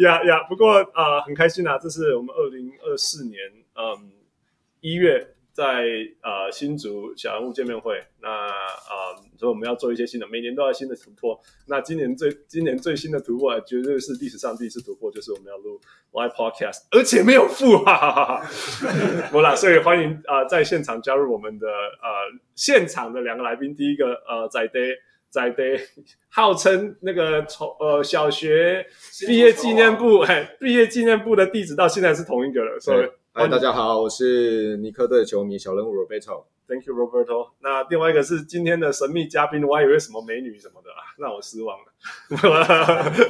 呀呀，不过啊、很开心啊，这是我们二零二四年嗯一月。在呃新竹小人物见面会，那呃所以我们要做一些新的，每年都要新的突破。那今年最今年最新的突破，绝对是历史上第一次突破，就是我们要录 live podcast，而且没有付哈哈哈哈。好啦，所以欢迎啊、在现场加入我们的呃现场的两个来宾，第一个呃在地在的 号称那个从呃小学毕业纪念部哎毕业纪念部的地址到现在是同一个了，所以。嗨，大家好，我是尼克队的球迷小人物 Roberto。Thank you, Roberto。那另外一个是今天的神秘嘉宾，我还以为什么美女什么的啊，让我失望了。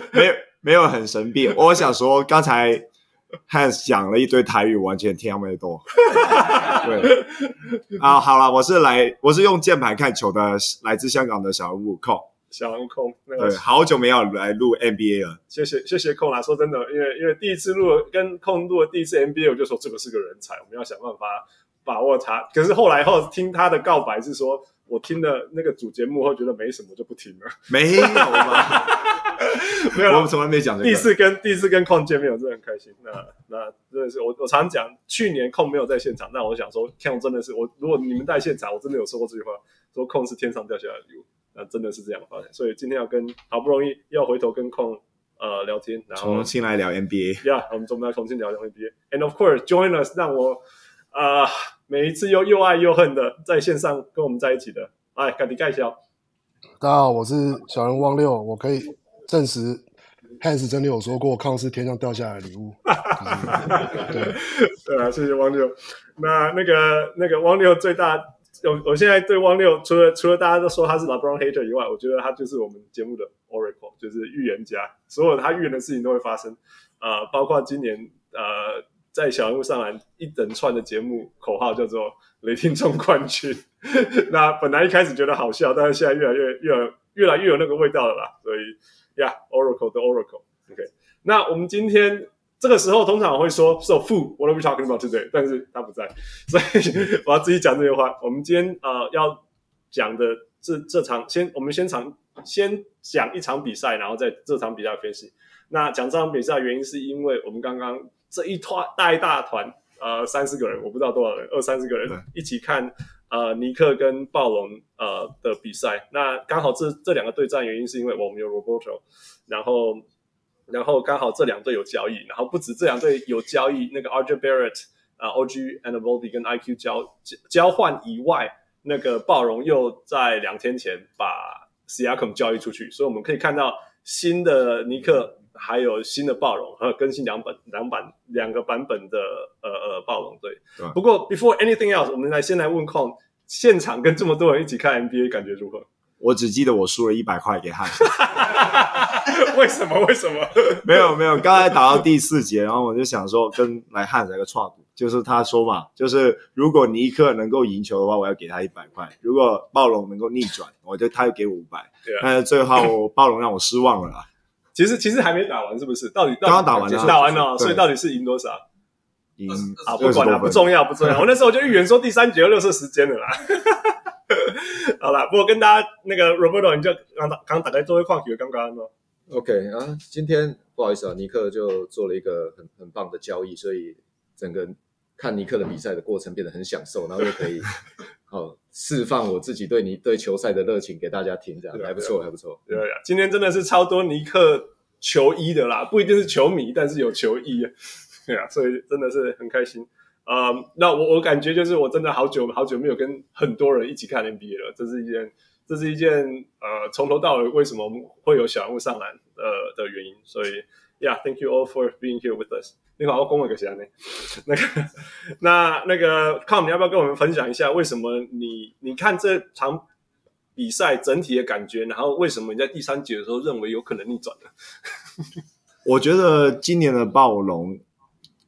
没有，没有很神秘。我想说，刚才 Hans 讲了一堆台语，完全听不懂。对啊，好了，我是来，我是用键盘看球的，来自香港的小人物 Cole。小人控，那个对，好久没有来录 NBA 了。谢谢谢谢控啦，说真的，因为因为第一次录跟控录的第一次 NBA，我就说这个是个人才，我们要想办法把握他。可是后来后听他的告白是说，我听了那个主节目后觉得没什么，就不听了。没有吧？没有，我们从来没讲这个。第一次跟第一次跟控见面，我真的很开心。那那真的是我我常讲，去年控没有在现场，但我想说，控真的是我，如果你们在现场，我真的有说过这句话。说控是天上掉下来的礼物，那真的是这样发现。所以今天要跟好不容易要回头跟控呃聊天，然后重新来聊 NBA。Yeah，我们准备要重新聊聊 NBA。And of course, join us，让我啊、呃、每一次又又爱又恨的在线上跟我们在一起的，哎，赶紧盖小。大家好，我是小人汪六，我可以证实。Hans 真的有说过，抗是天上掉下来的礼物。对对啊，谢谢汪六。那那个那个汪六最大，我我现在对汪六，除了除了大家都说他是 LeBron hater 以外，我觉得他就是我们节目的 Oracle，就是预言家。所有他预言的事情都会发生。呃，包括今年呃，在小人物上篮一整串的节目口号叫做“雷霆总冠军”。那本来一开始觉得好笑，但是现在越来越越越来越有那个味道了啦。所以。Yeah，Oracle 的 Oracle，OK。那我们今天这个时候通常会说，So Fu，what are we talking about today？但是他不在，所以 我要自己讲这些话。我们今天呃要讲的这这场，先我们先场先讲一场比赛，然后在这场比赛分析。那讲这场比赛的原因是因为我们刚刚这一团带一大团呃三四个人，我不知道多少人，二三十个人一起看。呃，尼克跟暴龙呃的比赛，那刚好这这两个对战原因是因为我们有 Roberto，然后然后刚好这两队有交易，然后不止这两队有交易，那个 RJ Barrett 啊、呃、OG Anunoby 跟 IQ 交交交换以外，那个暴龙又在两天前把 Siakam 交易出去，所以我们可以看到新的尼克。还有新的暴龙，还有更新两本两版两个版本的呃呃暴龙队。不过 before anything else，我们来先来问控，现场跟这么多人一起看 NBA 感觉如何？我只记得我输了一百块给汉斯。为什么？为什么？没有没有，刚才打到第四节，然后我就想说跟来汉来个创股，就是他说嘛，就是如果尼克能够赢球的话，我要给他一百块；如果暴龙能够逆转，我就他就给我五百。对啊。但是最后暴龙让我失望了啦。其实其实还没打完，是不是？到底刚刚打完了，打完了，所以到底是赢多少？赢啊，不管了，不重要，不重要。我那时候就预言说第三节要热射时间了啦。好了，不过跟大家那个 Roberto，你就刚打刚打开座位矿体的刚刚吗？OK 啊，今天不好意思啊，尼克就做了一个很很棒的交易，所以整个看尼克的比赛的过程变得很享受，然后又可以。好，释放我自己对你对球赛的热情给大家听，这样还不错，还不错。对呀，今天真的是超多尼克球衣的啦，不一定是球迷，但是有球衣，对啊，所以真的是很开心。呃，那我我感觉就是我真的好久好久没有跟很多人一起看 NBA 了，这是一件这是一件呃从头到尾为什么会有小人物上篮呃的原因，所以。Yeah, thank you all for being here with us。你 好，我恭维个啥呢？那个，那那个，Come，你要不要跟我们分享一下，为什么你你看这场比赛整体的感觉，然后为什么你在第三节的时候认为有可能逆转呢？我觉得今年的暴龙，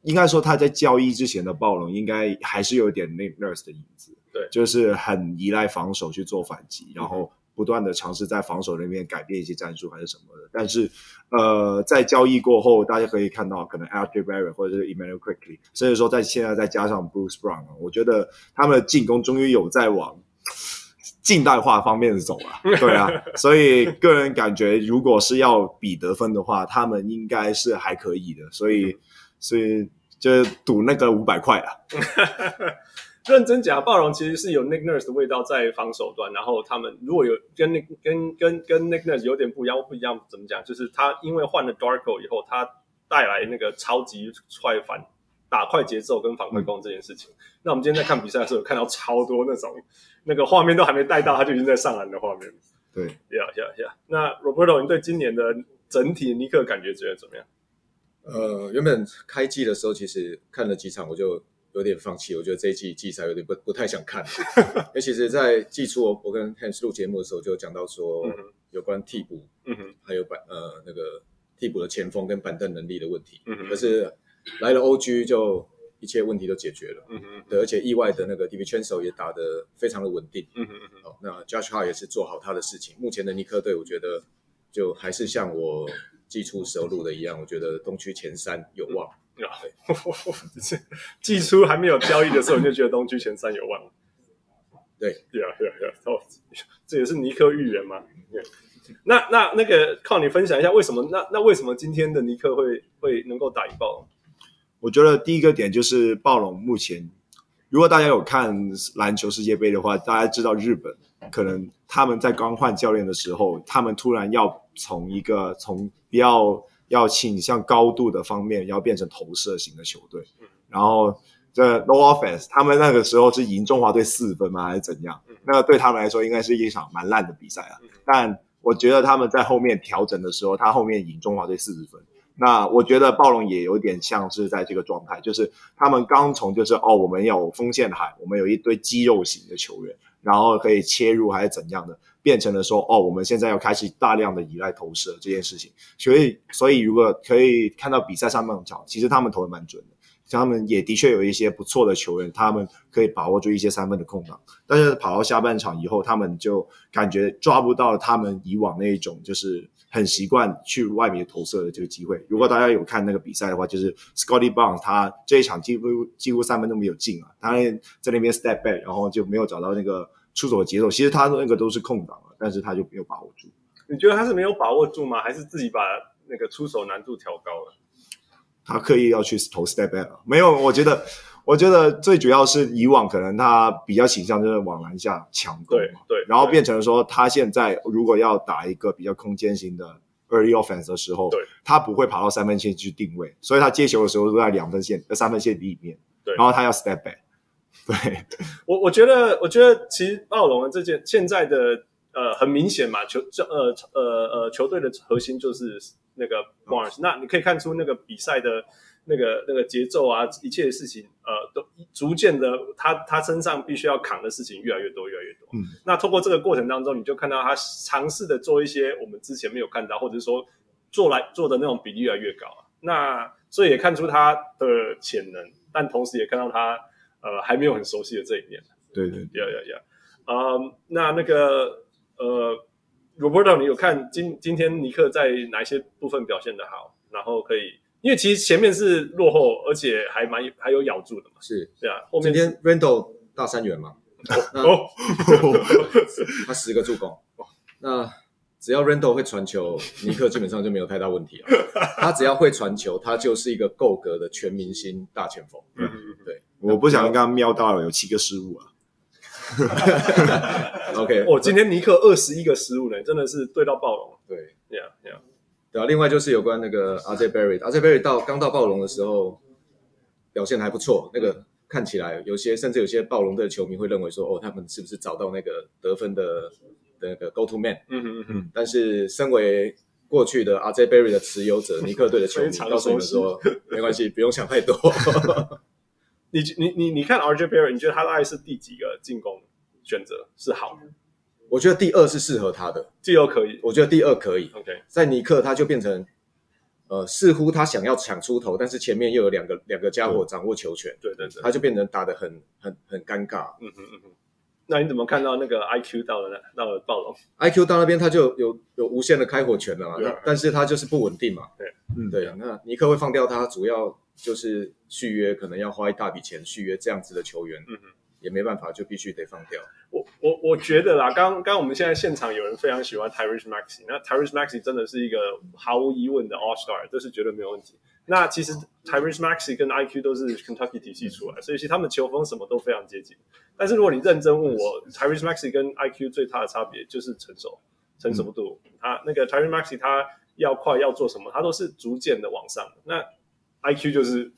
应该说他在交易之前的暴龙，应该还是有点 Nick Nurse 的影子，对，就是很依赖防守去做反击，然后。不断的尝试在防守那边改变一些战术还是什么的，但是，呃，在交易过后，大家可以看到，可能 Barrett 或者是 Emmanuel Quickley，甚至说在现在再加上 Bruce Brown，我觉得他们的进攻终于有在往近代化方面走了，对啊，所以个人感觉，如果是要比得分的话，他们应该是还可以的，所以，所以就赌那个五百块啊。认真讲，暴龙其实是有 Nick Nurse 的味道在防守端，然后他们如果有跟 Nick 跟跟跟 Nick Nurse 有点不一样，不一样怎么讲？就是他因为换了 Darko 以后，他带来那个超级快反打快节奏跟反快攻这件事情。嗯、那我们今天在看比赛的时候，有看到超多那种那个画面都还没带到，他就已经在上篮的画面。对，呀呀呀！那 Roberto，你对今年的整体尼克感觉觉得怎么样？呃，原本开季的时候，其实看了几场，我就。有点放弃，我觉得这一季季赛有点不不太想看。因为其实，在季初我我跟 Hans 录节目的时候就讲到说，有关替补，嗯哼，还有板呃那个替补的前锋跟板凳能力的问题。嗯哼，可是来了 OG 就一切问题都解决了。嗯哼，对，而且意外的那个 DiVincenzo 也打得非常的稳定。嗯哼嗯哼，好，那 Josh Hart 也是做好他的事情。目前的尼克队，我觉得就还是像我季初时候录的一样，我觉得东区前三有望。啊，对，季初还没有交易的时候，你就觉得东区前三有望。对，对啊，对啊，对啊，哦，这也是尼克预言嘛。那那那个靠你分享一下，为什么？那那为什么今天的尼克会会能够打赢暴龙？我觉得第一个点就是暴龙目前，如果大家有看篮球世界杯的话，大家知道日本可能他们在刚换教练的时候，他们突然要从一个从比较要倾向高度的方面，要变成投射型的球队。然后这 no offense，他们那个时候是赢中华队四分吗？还是怎样？那对他们来说应该是一场蛮烂的比赛啊。但我觉得他们在后面调整的时候，他后面赢中华队四十分。那我觉得暴龙也有点像是在这个状态，就是他们刚从就是哦，我们有锋线海，我们有一堆肌肉型的球员，然后可以切入还是怎样的，变成了说哦，我们现在要开始大量的依赖投射这件事情。所以，所以如果可以看到比赛上半场，其实他们投的蛮准的。他们也的确有一些不错的球员，他们可以把握住一些三分的空档，但是跑到下半场以后，他们就感觉抓不到他们以往那一种就是很习惯去外面投射的这个机会。如果大家有看那个比赛的话，就是 Scottie Barnes 他这一场几乎几乎三分都没有进啊，他在那边 step back，然后就没有找到那个出手的节奏。其实他那个都是空档了，但是他就没有把握住。你觉得他是没有把握住吗？还是自己把那个出手难度调高了？他刻意要去投 step back 没有，我觉得，我觉得最主要是以往可能他比较倾向就是往篮下抢攻嘛，对，对，然后变成说他现在如果要打一个比较空间型的 early offense 的时候，对，他不会跑到三分线去定位，所以他接球的时候都在两分线、三分线里面，对，然后他要 step back，对，我我觉得，我觉得其实暴龙的这件现在的呃很明显嘛，球呃呃呃球队的核心就是。那个 Barnes，那你可以看出那个比赛的那个那个节奏啊，一切的事情，呃，都逐渐的，他他身上必须要扛的事情越来越多，越来越多。嗯，那通过这个过程当中，你就看到他尝试的做一些我们之前没有看到，或者说做来做的那种比例越来越高啊。那所以也看出他的潜能，但同时也看到他呃还没有很熟悉的这一面。对对，呀呀呀，啊，那那个呃。Roberto，你有看今今天尼克在哪一些部分表现的好？然后可以，因为其实前面是落后，而且还蛮还有咬住的嘛。是，对啊。后面今天 Randle 大三元嘛？哦，他十个助攻。那只要 Randle 会传球，尼克基本上就没有太大问题了。他只要会传球，他就是一个够格的全明星大前锋。嗯。对，我不想刚刚瞄到了有七个失误啊。OK，我、哦、今天尼克二十一个失误呢，真的是对到暴龙。对，Yeah Yeah。对啊，另外就是有关那个 RJ Barrett，RJ Barrett 到刚到暴龙的时候表现还不错，那个看起来有些甚至有些暴龙队的球迷会认为说，哦，他们是不是找到那个得分的的那个 Go To Man？嗯嗯嗯。但是身为过去的 RJ Barrett 的持有者，尼克队的球迷 告诉你们说，没关系，不用想太多。你你你你看 RJ Barrett，你觉得他大概是第几个进攻选择是好的？我觉得第二是适合他的，第二可以。我觉得第二可以。OK，在尼克他就变成，呃，似乎他想要抢出头，但是前面又有两个两个家伙掌握球权，对对对，他就变成打得很很很尴尬。嗯嗯嗯嗯。那你怎么看到那个 IQ 到了那？到了暴龙，IQ 到那边他就有有无限的开火权了嘛？对。但是他就是不稳定嘛？对，嗯对啊。那尼克会放掉他，主要。就是续约，可能要花一大笔钱续约这样子的球员，嗯哼，也没办法，就必须得放掉。我我我觉得啦，刚刚我们现在现场有人非常喜欢 Tyrese Maxey，那 Tyrese Maxey 真的是一个毫无疑问的 All Star，这是绝对没有问题。那其实 Tyrese Maxey 跟 IQ 都是 Kentucky 体系出来，所以其实他们球风什么都非常接近。但是如果你认真问我，Tyrese Maxey 跟 IQ 最大的差别就是成熟成熟度。嗯、他那个 Tyrese Maxey 他要快要做什么，他都是逐渐的往上。那 I Q 就是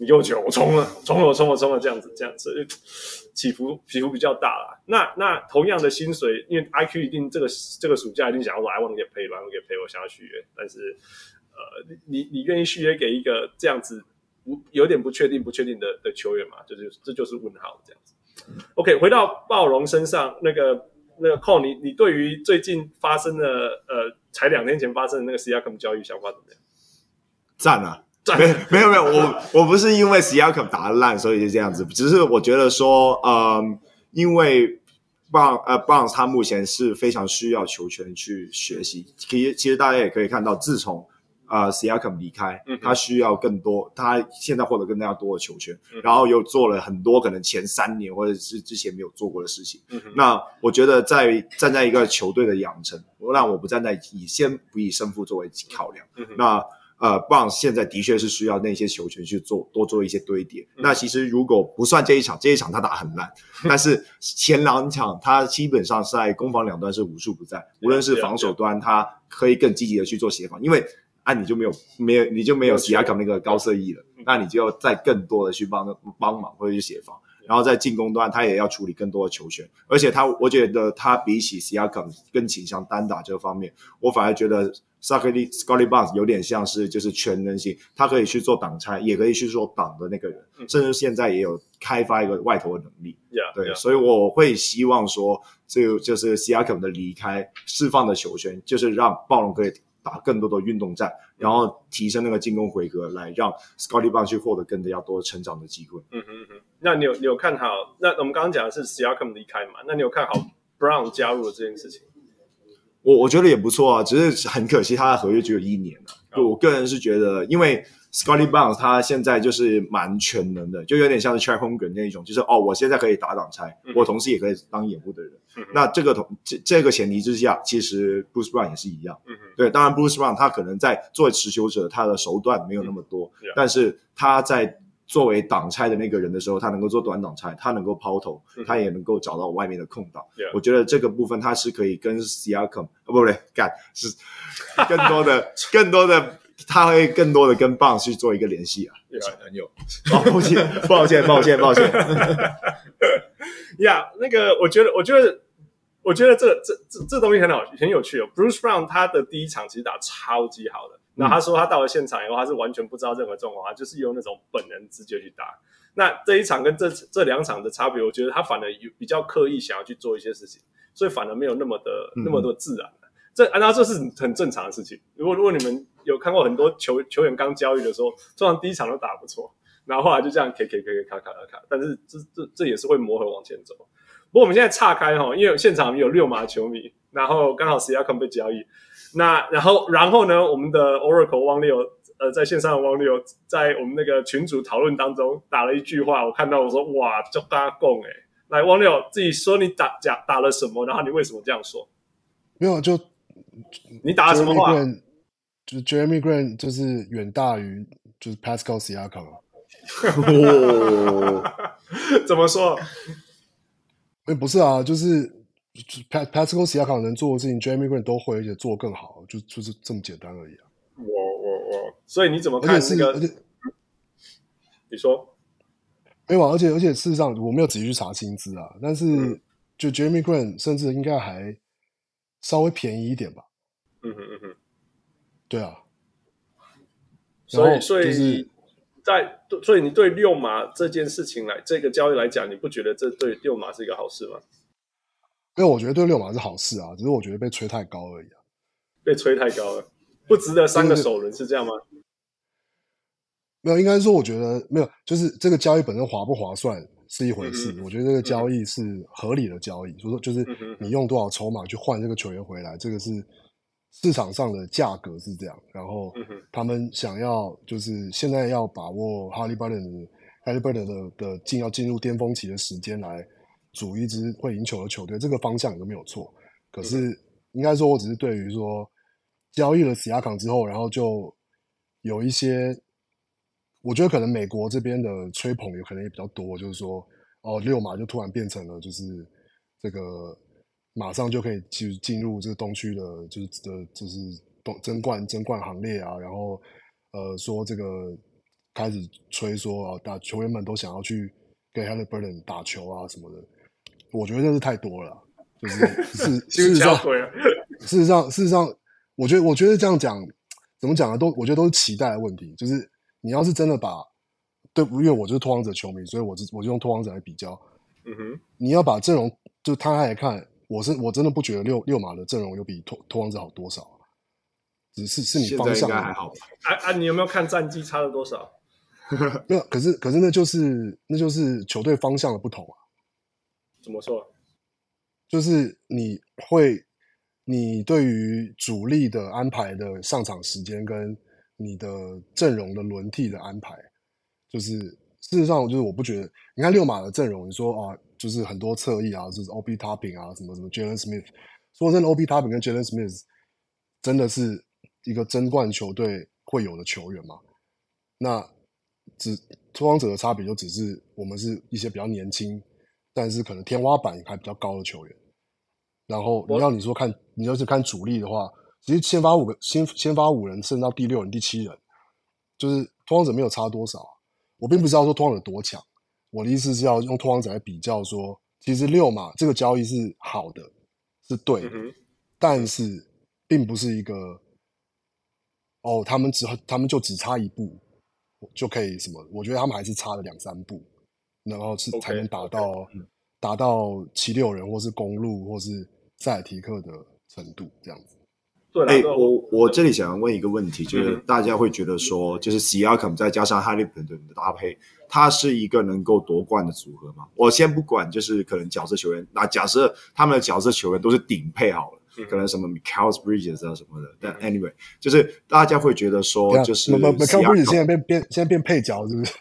你又球，我冲了，冲了，我冲了，冲了，这样子，这样子起伏起伏比较大啦。那那同样的薪水，因为 I Q 一定这个这个暑假一定想要说 I want to get paid，I want to get paid，我想要续约。但是呃，你你愿意续约给一个这样子不有点不确定不确定的的球员嘛？就是这就是问号这样子。OK，回到暴龙身上，那个那个 c o l 你你对于最近发生的呃，才两天前发生的那个 Siakam 交易想法怎么样？赞啊！没没有没有，我我不是因为 Siakam 打得烂，所以就这样子。只是我觉得说，嗯，因为 Barnes 呃 Barnes 他目前是非常需要球权去学习。其实其实大家也可以看到，自从呃 Siakam 离开，他需要更多，他现在获得更加多的球权，然后又做了很多可能前三年或者是之前没有做过的事情。那我觉得在站在一个球队的养成，让我不站在以先不以胜负作为考量。那呃，Browns 现在的确是需要那些球权去做多做一些堆叠。嗯、那其实如果不算这一场，这一场他打很烂，但是前两场他基本上是在攻防两端是无处不在，无论是防守端，他可以更积极的去做协防，因为啊你就没有没有你就没有 Siakam 那个高色翼了，那你就要再更多的去帮帮忙或者去协防。然后在进攻端，他也要处理更多的球权，而且他，我觉得他比起 Siakam 更倾向单打这方面。我反而觉得 Scottie Scottie Barnes 有点像是就是全能型，他可以去做挡拆，也可以去做挡的那个人，嗯、甚至现在也有开发一个外投的能力。Yeah, 对，yeah. 所以我会希望说，这个就是 Siakam 的离开释放的球权，就是让暴龙可以。打更多的运动战，然后提升那个进攻回合，来让 Scottie Barnes 去获得更加多成长的机会。嗯哼嗯哼，那你有你有看好？那我们刚刚讲的是 Siakam 离开嘛？那你有看好 Brown 加入了这件事情？我我觉得也不错啊，只是很可惜他的合约只有一年了。我个人是觉得，因为 Scottie Barnes 他现在就是蛮全能的，就有点像是 Chet Holmgren 那一种，就是哦，我现在可以打挡拆，嗯、我同时也可以当掩护的人。嗯、那这个同这这个前提之下，其实 Bruce Brown 也是一样。嗯、对，当然 Bruce Brown 他可能在作为持球者，他的手段没有那么多，嗯、但是他在作为挡拆的那个人的时候，他能够做短挡拆，他能够抛投，嗯、他也能够找到外面的空档。嗯、我觉得这个部分他是可以跟 Siakam 哦不对，干是更多的 更多的。他会更多的跟 Barnes 去做一个联系啊，很有，抱歉，抱歉，抱歉，抱歉。呀，yeah, 那个，我觉得，我觉得，我觉得这这这这东西很好，很有趣哦。Bruce Brown 他的第一场其实打超级好的，那、嗯、他说他到了现场以后，他是完全不知道任何状况，他就是用那种本能直觉去打。那这一场跟这这两场的差别，我觉得他反而有比较刻意想要去做一些事情，所以反而没有那么的、嗯、那么多自然。这按照这是很正常的事情。如果如果你们有看过很多球球员刚交易的时候，通常第一场都打不错，然后后来就这样 K K K K 卡卡卡卡，但是这这这也是会磨合往前走。不过我们现在岔开哈，因为现场有六马球迷，然后刚好 Siakam 被交易，那然后然后呢，我们的 Oracle 汪六呃在线上的汪六在我们那个群组讨论当中打了一句话，我看到我说哇，就大家共哎，来汪六自己说你打讲打了什么，然后你为什么这样说？没有就。你打了什么话？就是 Jeremy Grant 就是远大于就是 Pascal Siakam。怎么说？哎，不是啊，就是 Pascal Siakam 能做的事情，Jeremy Grant 都会，而且做得更好，就就是这么简单而已啊。我我我，所以你怎么看这个？而且你说没有啊？而且而且事实上，我没有仔细去查薪资啊，但是就 Jeremy Grant 甚至应该还稍微便宜一点吧。嗯哼嗯哼，对啊，所以所以在所以你对六马这件事情来这个交易来讲，你不觉得这对六马是一个好事吗？因为我觉得对六马是好事啊，只是我觉得被吹太高而已啊，被吹太高了，不值得三个首轮是这样吗？没有，应该说我觉得没有，就是这个交易本身划不划算是一回事，嗯、我觉得这个交易是合理的交易，所以说就是你用多少筹码去换这个球员回来，这个是。市场上的价格是这样，然后他们想要就是现在要把握哈利伯顿的哈利伯顿的的进要进入巅峰期的时间来组一支会赢球的球队，这个方向也都没有错。可是应该说，我只是对于说交易了史亚康之后，然后就有一些，我觉得可能美国这边的吹捧有可能也比较多，就是说哦，六马就突然变成了就是这个。马上就可以去进入这个东区的，就是的，就是东争冠争冠行列啊。然后，呃，说这个开始吹说啊，打球员们都想要去给 Haliburton 打球啊什么的。我觉得那是太多了，就是 事事实上，事实上，事实上，我觉得，我觉得这样讲怎么讲呢？都我觉得都是期待的问题。就是你要是真的把对，因为我就是拓荒者球迷，所以我就我就用拓荒者来比较。嗯哼，你要把阵容就摊开来看。我是我真的不觉得六六马的阵容有比拓拓荒者好多少，只是是你方向还好吧？啊啊！你有没有看战绩差了多少？没有，可是可是那就是那就是球队方向的不同啊。怎么说？就是你会你对于主力的安排的上场时间跟你的阵容的轮替的安排，就是事实上就是我不觉得，你看六马的阵容，你说啊。就是很多侧翼啊，就是 O B Topping 啊，什么什么 Jalen Smith。说真的，O B Topping 跟 Jalen Smith 真的是一个争冠球队会有的球员嘛。那只拓荒者的差别就只是我们是一些比较年轻，但是可能天花板还比较高的球员。然后你要你说看，你要是看主力的话，其实先发五个先先发五人，升到第六人、第七人，就是拓荒者没有差多少。我并不知道说拓荒者多强，我的意思是要用拓荒者来比较说，其实六嘛这个交易是好的，是对的，嗯、但是并不是一个哦，他们只他们就只差一步就可以什么？我觉得他们还是差了两三步，然后是才能打到 okay, okay. 打到七六人，或是公路，或是。塞尔提克的程度这样子，对，哎、欸，我我这里想要问一个问题，就是大家会觉得说，就是 Siakam 再加上 Haliburton 的搭配，它是一个能够夺冠的组合吗？我先不管，就是可能角色球员，那假设他们的角色球员都是顶配好了，嗯、可能什么 Mikal Bridges 啊什么的，但 anyway，就是大家会觉得说，就是 Mikal Bridges 现在变变现在变配角是不是？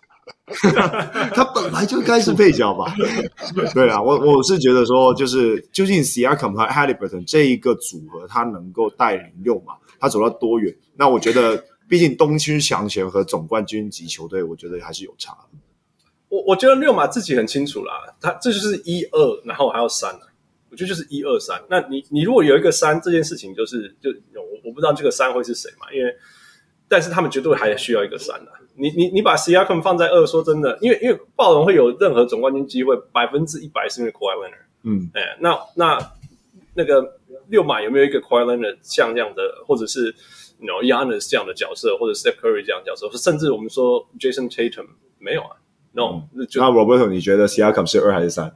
他本来就该是配角吧？对啊，我我是觉得说，就是究竟 Siakam 和 Haliburton 这一个组合，他能够带领六马，他走到多远？那我觉得，毕竟东区强权和总冠军级球队，我觉得还是有差。我我觉得六马自己很清楚啦，他这就是一二，然后还有三，我觉得就是一二三。那你你如果有一个三，这件事情就是就我我不知道这个三会是谁嘛？因为但是他们绝对还需要一个三的。你你你把 Siakam 放在二，说真的，因为因为暴龙会有任何总冠军机会，百分之一百是因为 Leonard。嗯，哎，那那那个六马有没有一个 Leonard 像这样的，或者是 you know Giannis 这样的角色，或者 Steph Curry 这样的角色，甚至我们说 Jason Tatum 没有啊？No，、嗯、那 Roberto 你觉得 Siakam 是二还是三？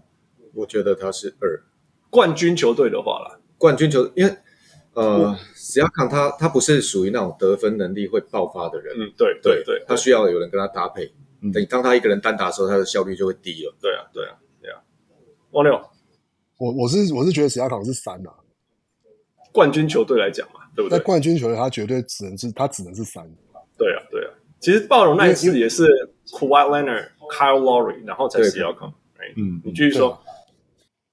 我觉得他是二。冠军球队的话啦，冠军球因为。呃，Siakam 他他不是属于那种得分能力会爆发的人，嗯，对对对，他需要有人跟他搭配。嗯，等当他一个人单打的时候，他的效率就会低了。对啊，对啊，对啊。王六，我我是我是觉得 Siakam 是三啊，冠军球队来讲嘛，对不对？在冠军球队，他绝对只能是他只能是三。对啊，对啊。其实暴龙那一次也是 Kawhi Leonard、Kyle Lowry，然后才 Siakam。嗯，你继续说。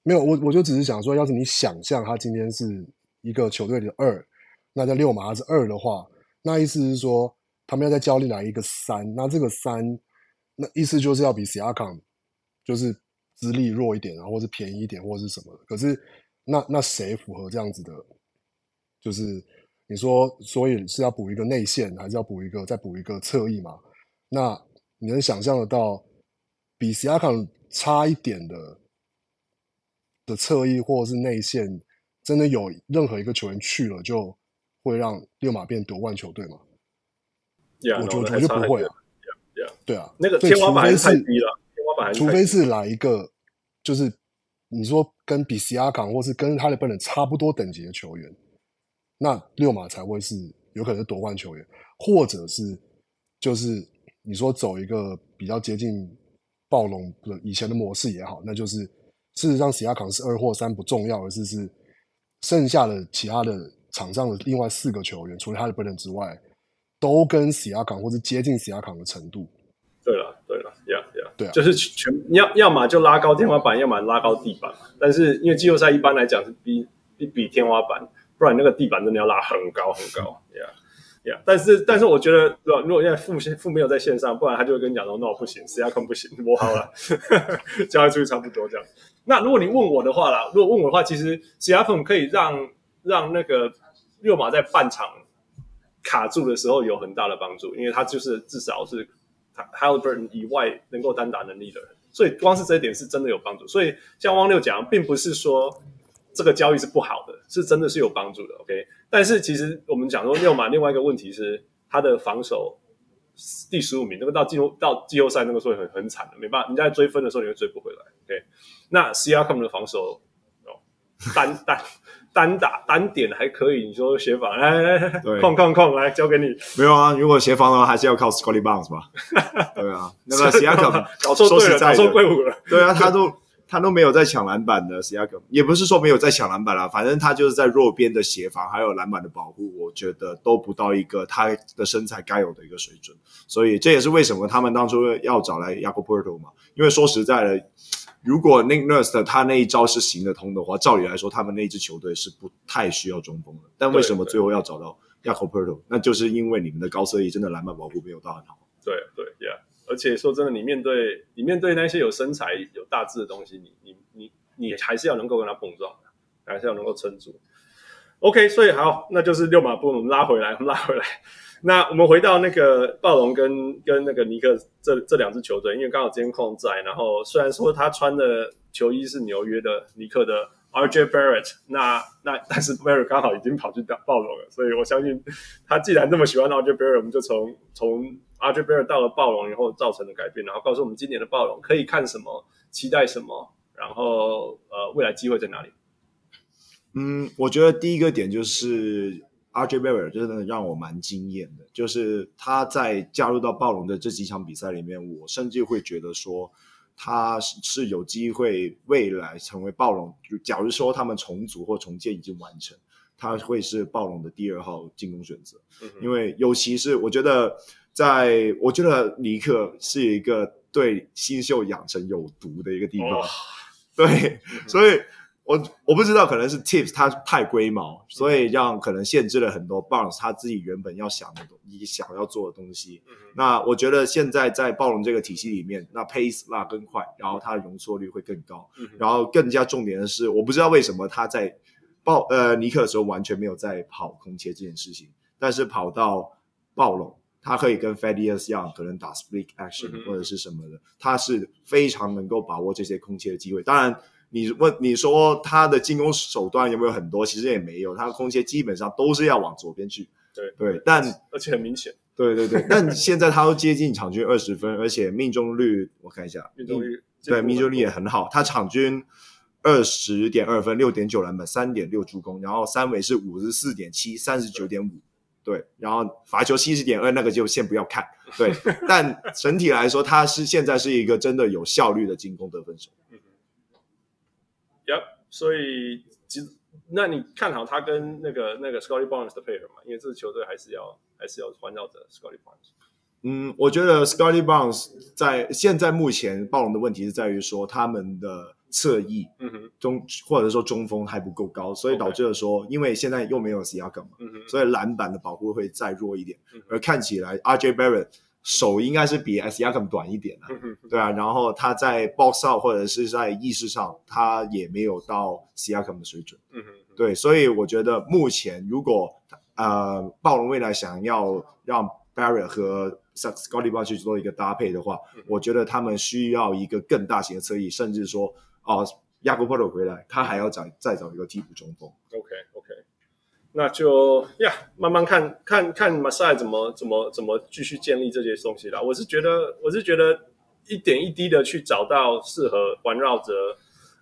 没有，我我就只是想说，要是你想象他今天是。一个球队的二，那在溜马他是二的话，那意思是说他们要在交易来一个三，那这个三，那意思就是要比 c 亚 a m 就是资历弱一点，然后或是便宜一点，或是什么。可是那那谁符合这样子的？就是你说，所以是要补一个内线，还是要补一个再补一个侧翼嘛？那你能想象得到比 cika 差一点的的侧翼或者是内线？真的有任何一个球员去了，就会让六马变夺冠球队吗？Yeah, 我觉得我就不会啊。Yeah, yeah. 对啊，那个天花板还是太低了。天花板，除非是来一个，就是你说跟比西亚港或是跟哈利本人差不多等级的球员，那六马才会是有可能是夺冠球员，或者是就是你说走一个比较接近暴龙的以前的模式也好，那就是事实上西亚康是二或三不重要，而是是。剩下的其他的场上的另外四个球员，除了哈利伯顿之外，都跟西亚康或者接近西亚康的程度。对了，对了，呀呀，对啊，就是全要要么就拉高天花板，要么拉高地板。但是因为季后赛一般来讲是比比比天花板，不然那个地板真的要拉很高很高。呀呀，但是但是我觉得，如果如果现在副线副没有在线上，不然他就会跟你讲说，no 不行，西亚康不行，我好了，交易出去差不多这样。那如果你问我的话啦，如果问我的话，其实 Siakam 可以让让那个六马在半场卡住的时候有很大的帮助，因为他就是至少是 Haliburton 以外能够单打能力的人，所以光是这一点是真的有帮助。所以像汪六讲，并不是说这个交易是不好的，是真的是有帮助的。OK，但是其实我们讲说六马另外一个问题是他的防守第十五名，那个到季后到季后赛那个时候很很惨的，没办法，你在追分的时候你会追不回来。OK。那 Siakam 的防守哦，单单单打单点还可以，你说协防来来来，控控控来交给你。没有啊，如果协防的话，还是要靠 Scottie Barnes 吧。对啊，那个 Siakam 搞错队了，搞错队伍了。对啊，他都他都没有在抢篮板的 Siakam，也不是说没有在抢篮板啦，反正他就是在弱边的协防还有篮板的保护，我觉得都不到一个他的身材该有的一个水准。所以这也是为什么他们当初要找来 Poeltl 嘛，因为说实在的。如果 Nick Nurse 他那一招是行得通的话，照理来说，他们那支球队是不太需要中锋的。但为什么最后要找到 Jakob Poeltl，那就是因为你们的高侧翼真的篮板保护没有到很好。对对，Yeah，而且说真的，你面对你面对那些有身材、有大只的东西，你你你你还是要能够跟他碰撞，还是要能够撑住。OK，所以好，那就是六马步，我们拉回来，我们拉回来。那我们回到那个暴龙跟跟那个尼克这这两支球队，因为刚好监控在，然后虽然说他穿的球衣是纽约的尼克的 RJ Barrett，那那但是 Barrett 刚好已经跑去打暴龙了，所以我相信他既然这么喜欢 RJ Barrett，我们就从从 RJ Barrett 到了暴龙以后造成的改变，然后告诉我们今年的暴龙可以看什么，期待什么，然后呃未来机会在哪里？嗯，我觉得第一个点就是 RJ Barrett 真的让我蛮惊艳的，就是他在加入到暴龙的这几场比赛里面，我甚至会觉得说他是有机会未来成为暴龙。假如说他们重组或重建已经完成，他会是暴龙的第二号进攻选择。嗯、因为尤其是我觉得在，在我觉得尼克是一个对新秀养成有毒的一个地方，哦、对，嗯、所以。我我不知道，可能是 Tips 他太龟毛，所以让可能限制了很多 Barnes 他自己原本要想的东西，想要做的东西。嗯、那我觉得现在在暴龙这个体系里面，那 Pace 拉更快，然后它的容错率会更高。嗯、然后更加重点的是，我不知道为什么他在暴呃尼克的时候完全没有在跑空切这件事情，但是跑到暴龙，他可以跟 Thaddeus Young 可能打 Split Action 或者是什么的，嗯、他是非常能够把握这些空切的机会。当然。你问你说他的进攻手段有没有很多？其实也没有，他的空切基本上都是要往左边去。对对，但而且很明显。对对对，但现在他都接近场均二十分，而且命中率我看一下，命中率对命中率也很好，他场均二十点二分，六点九篮板，三点六助攻，然后三围是五十四点七，三十九点五，对，然后罚球七十点二，那个就先不要看。对，但整体来说，他是现在是一个真的有效率的进攻得分手。所以，那你看好他跟那个那个 Scottie Barnes 的配合吗？因为这支球队还是要还是要环绕着 Scottie Barnes。嗯，我觉得 Scottie Barnes 在现在目前暴龙的问题是在于说他们的侧翼，嗯哼，中或者说中锋还不够高，所以导致了说.因为现在又没有 Siakam 嘛，嗯哼，所以篮板的保护会再弱一点，嗯、而看起来 RJ Barrett。手应该是比 Siakam 短一点的，对啊，然后他在 box out 或者是在意识上，他也没有到 Siakam 的水准，嗯哼，对，所以我觉得目前如果呃暴龙未来想要让 Barrett 和 Scottie Barnes 去做一个搭配的话，我觉得他们需要一个更大型的侧翼，甚至说哦，Jakob Poeltl 回来，他还要找再找一个替补中锋。OK。那就呀，慢慢看看看马赛怎么怎么怎么继续建立这些东西啦。我是觉得，我是觉得一点一滴的去找到适合环绕着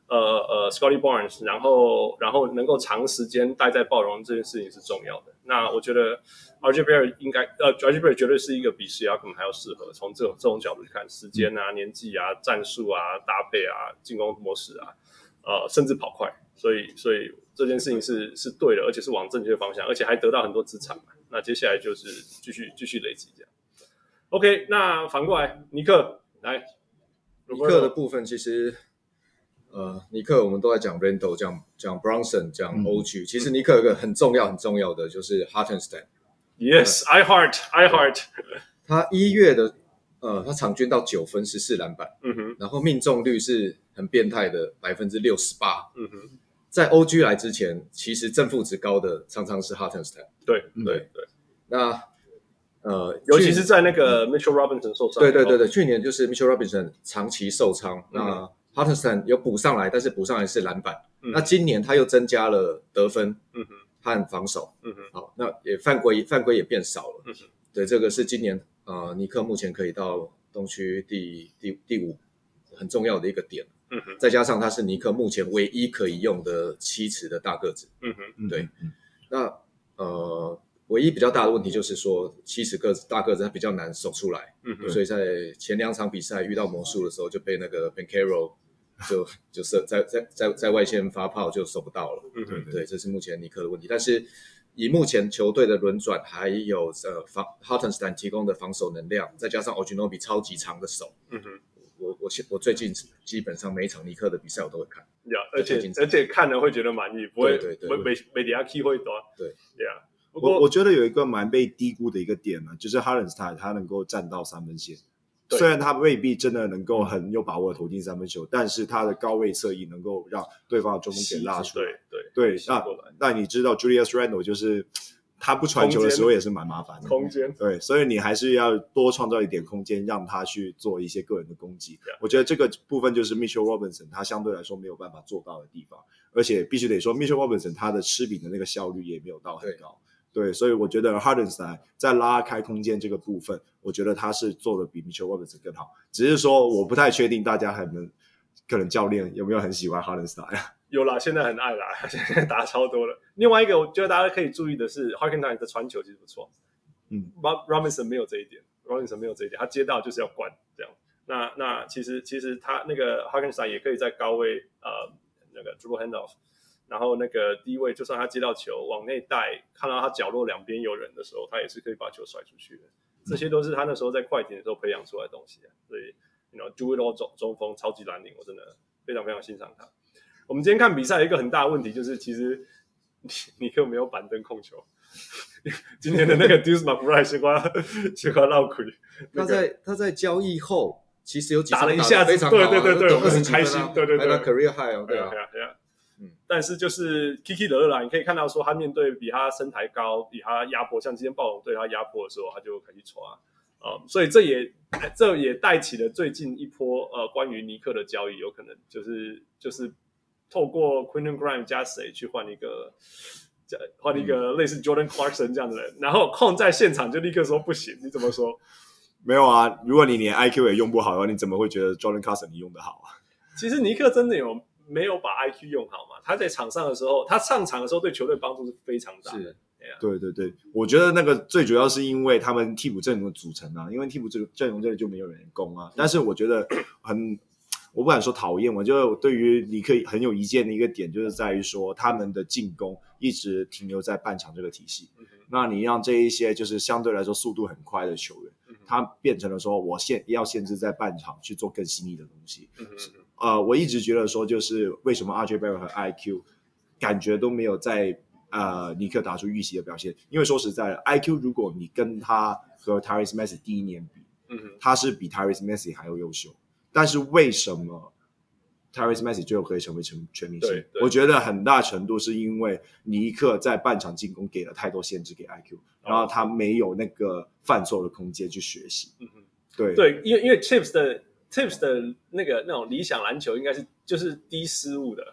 呃呃，Scotty Barnes，然后然后能够长时间待在暴龙这件事情是重要的。那我觉得 RJ Barrett 应该呃 RJ Barrett 绝对是一个比 Siakam 还要适合，从这种这种角度去看，时间啊、年纪啊、战术啊、搭配啊、进攻模式啊，呃，甚至跑快。所以，所以这件事情是是对的，而且是往正确的方向，而且还得到很多资产嘛。那接下来就是继续继续累积这样。OK，那反过来，尼克来，尼克的部分其实，呃，尼克我们都在讲 Randle，讲讲 Bronson，讲 OG。其实尼克有一个很重要很重要的就是 Hartenstein。Yes，I heart，I heart。他一月的呃，他场均到九分十四篮板，嗯哼，然后命中率是很变态的百分之六十八，嗯哼。在 OG 来之前，其实正负值高的常常是 Hartenstein。对对对，那呃，尤其是在那个 Mitchell Robinson 受伤。对对对对，去年就是 Mitchell Robinson 长期受伤，那 Hartenstein 有补上来，但是补上来是篮板。那今年他又增加了得分，嗯哼，和防守，嗯哼，好，那也犯规犯规也变少了，嗯哼，对，这个是今年呃尼克目前可以到东区第第第五很重要的一个点。嗯哼，再加上他是尼克目前唯一可以用的七尺的大个子。嗯哼，对。那呃，唯一比较大的问题就是说，七尺个子大个子他比较难守出来。嗯哼，所以在前两场比赛遇到魔术的时候，就被那个 Banchero 就就射在在在在外线发炮就守不到了。嗯哼，对，这是目前尼克的问题。但是以目前球队的轮转，还有呃防 Hartenstein 提供的防守能量，再加上 Anunoby 超级长的手。嗯哼。我我我最近基本上每一场尼克的比赛我都会看，呀，而且而且看了会觉得满意，不会对对对，没没没底下 key 会多，对，呀，我我觉得有一个蛮被低估的一个点呢，就是 Hartenstein 他能够站到三分线，虽然他未必真的能够很有把握投进三分球，但是他的高位侧翼能够让对方的中锋给拉出来。对对对，那那你知道 Julius Randle 就是。他不传球的时候也是蛮麻烦的，空间对，所以你还是要多创造一点空间，让他去做一些个人的攻击。我觉得这个部分就是 Mitchell Robinson 他相对来说没有办法做到的地方，而且必须得说 Mitchell Robinson 他的吃饼的那个效率也没有到很高。对，所以我觉得 Hardenstein 在拉开空间这个部分，我觉得他是做的比 Mitchell Robinson 更好。只是说我不太确定大家还能，可能教练有没有很喜欢 Hartenstein。有啦，现在很爱啦，现在打超多了。另外一个，我觉得大家可以注意的是，Hartenstein 的传球其实不错。嗯，Robinson 没有这一点，Robinson 没有这一点，他接到就是要灌这样。那那其实其实他那个 Hartenstein 也可以在高位呃那个 dribble handoff，然后那个低位就算他接到球往内带，看到他角落两边有人的时候，他也是可以把球甩出去的。这些都是他那时候在快艇的时候培养出来的东西啊。所以，you know，do it all 中中锋超级蓝领，我真的非常非常欣赏他。我们今天看比赛，一个很大的问题就是，其实尼克没有板凳控球。今天的那个 Deuce McBride 喜欢喜欢绕腿。他在他在交易后，其实有几打了一下子，对对对对，我很开心，对对对，career high 哦，对啊对啊，嗯。但是就是 Kiki 的二啦，你可以看到说，他面对比他身材高、比他压迫，像今天暴龙对他压迫的时候，他就开始传啊，所以这也这也带起了最近一波呃关于尼克的交易，有可能就是就是。透过 Quentin Grimes 加谁去换一个，换一个类似 Jordan Clarkson 这样的人，嗯、然后控在现场就立刻说不行，你怎么说？没有啊，如果你连 IQ 也用不好的话，你怎么会觉得 Jordan Clarkson 你用得好啊？其实尼克真的有没有把 IQ 用好嘛？他在场上的时候，他上场的时候对球队帮助是非常大的。对对对，我觉得那个最主要是因为他们替补阵容的组成啊，因为替补阵阵容这里就没有人攻啊。但是我觉得很。我不敢说讨厌，我就对于尼克很有意见的一个点，就是在于说他们的进攻一直停留在半场这个体系。嗯、那你让这一些就是相对来说速度很快的球员，嗯、他变成了说我限要限制在半场去做更细腻的东西。呃，我一直觉得说，就是为什么 RJ Barrett 和 IQ 感觉都没有在呃尼克打出预期的表现？因为说实在的，IQ 如果你跟他和 Tyrese Maxey 第一年比，他是比 Tyrese Maxey 还要优秀。但是为什么 Tyrese Maxey 最后可以成为全全明星？我觉得很大程度是因为尼克在半场进攻给了太多限制给 IQ，、哦、然后他没有那个犯错的空间去学习。嗯哼，对对，因为因为 Tips 的 Tips 的那个那种理想篮球应该是就是低失误的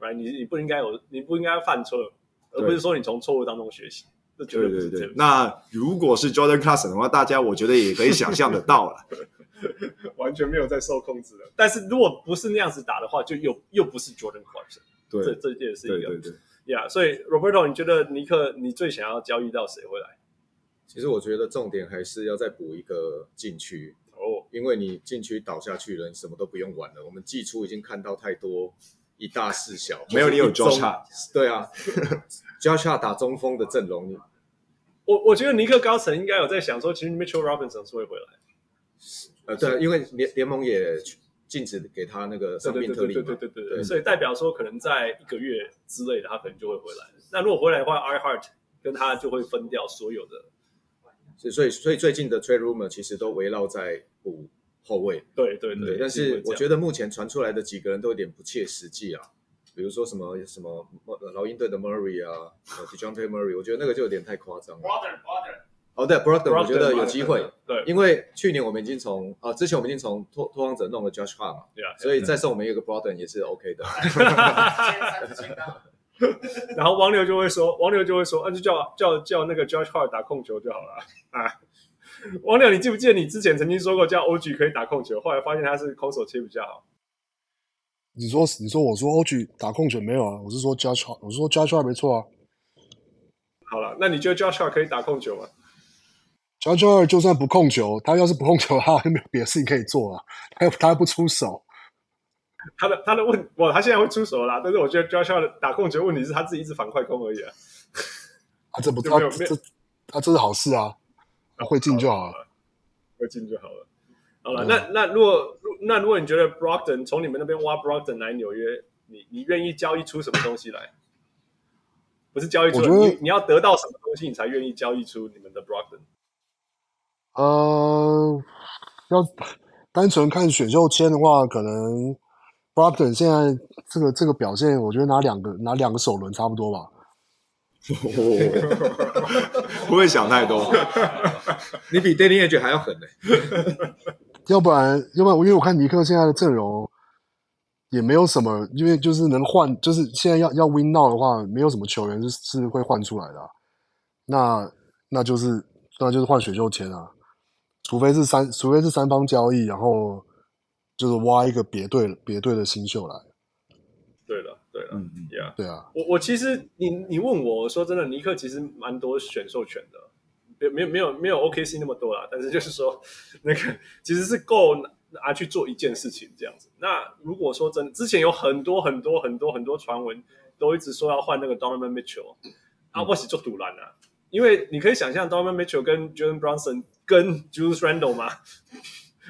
，right？你你不应该有你不应该犯错，而不是说你从错误当中学习。对对对，那如果是 Jordan Clarkson 的话，大家我觉得也可以想象得到了。完全没有在受控制的，但是如果不是那样子打的话，就又又不是 Jordan Clarkson。对，这这也是一个，对对对，呀。Yeah, 所以 Roberto，你觉得尼克，你最想要交易到谁回来？其实我觉得重点还是要再补一个禁区哦，oh. 因为你禁区倒下去了，你什么都不用玩了。我们季初已经看到太多一大四小，没有你有 Josh Hart，对啊，Josh Hart 打中锋的阵容，我我觉得尼克高层应该有在想说，其实 Mitchell Robinson 是会回来。呃，对，因为联联盟也禁止给他那个伤病特例嘛，对对对对对，对，所以代表说可能在一个月之类的，他可能就会回来。那如果回来的话，I Heart 跟他就会分掉所有的。所以，所以，所以最近的 Trade Rumor 其实都围绕在补后卫。对对对，但是我觉得目前传出来的几个人都有点不切实际啊，比如说什么什么老鹰队的 Murray 啊，Dejounte Murray，我觉得那个就有点太夸张了。哦，对，Brogdon，我觉得有机会。对，因为去年我们已经从呃，之前我们已经从拓拓荒者弄了 Josh Hart 嘛，对啊，所以再送我们一个 Brogdon 也是 OK 的。然后王牛就会说，王牛就会说，那就叫叫叫那个 Josh Hart 打控球就好了啊。王牛，你记不记得你之前曾经说过叫 OG 可以打控球，后来发现他是空手切比较好。你说你说我说 OG 打控球没有啊？我是说 Josh Hart，我是说 Josh Hart 没错啊。好了，那你觉得 Josh Hart 可以打控球吗 Hart 就算不控球，他要是不控球，他就没有别的事情可以做啊。他又他又不出手，他的他的问，哇，他现在会出手了啦。但是我觉得 Hart 打控球问题是他自己一直反快攻而已啊。啊，这不他这他这是好事啊，会进就好了，会进就好了。好了，那那如果那如果你觉得 Brogdon 从你们那边挖 Brogdon 来纽约，你你愿意交易出什么东西来？不是交易出你你要得到什么东西，你才愿意交易出你们的 Brogdon？呃，要单纯看选秀签的话，可能 Brockton 现在这个这个表现，我觉得拿两个拿两个首轮差不多吧。不会想太多，你比 Danny Edge 还要狠呢。要不然，要不然，因为我看尼克现在的阵容也没有什么，因为就是能换，就是现在要要 win now 的话，没有什么球员是是会换出来的啊。那那就是那就是换选秀签啊，除非是三，除非是三方交易，然后就是挖一个别队别队的新秀来。对了。对了，嗯嗯，Yeah，对啊，我我其实你你问我说真的，尼克其实蛮多选秀权的，没有没有没有 OKC 那么多啦，但是就是说那个其实是够拿去做一件事情这样子。那如果说真之前有很多很多很多很多传闻都一直说要换那个 Donovan Mitchell，啊，我是做赌烂了，因为你可以想象 Donovan Mitchell 跟 Jalen Brunson 跟 Julius Randle 吗？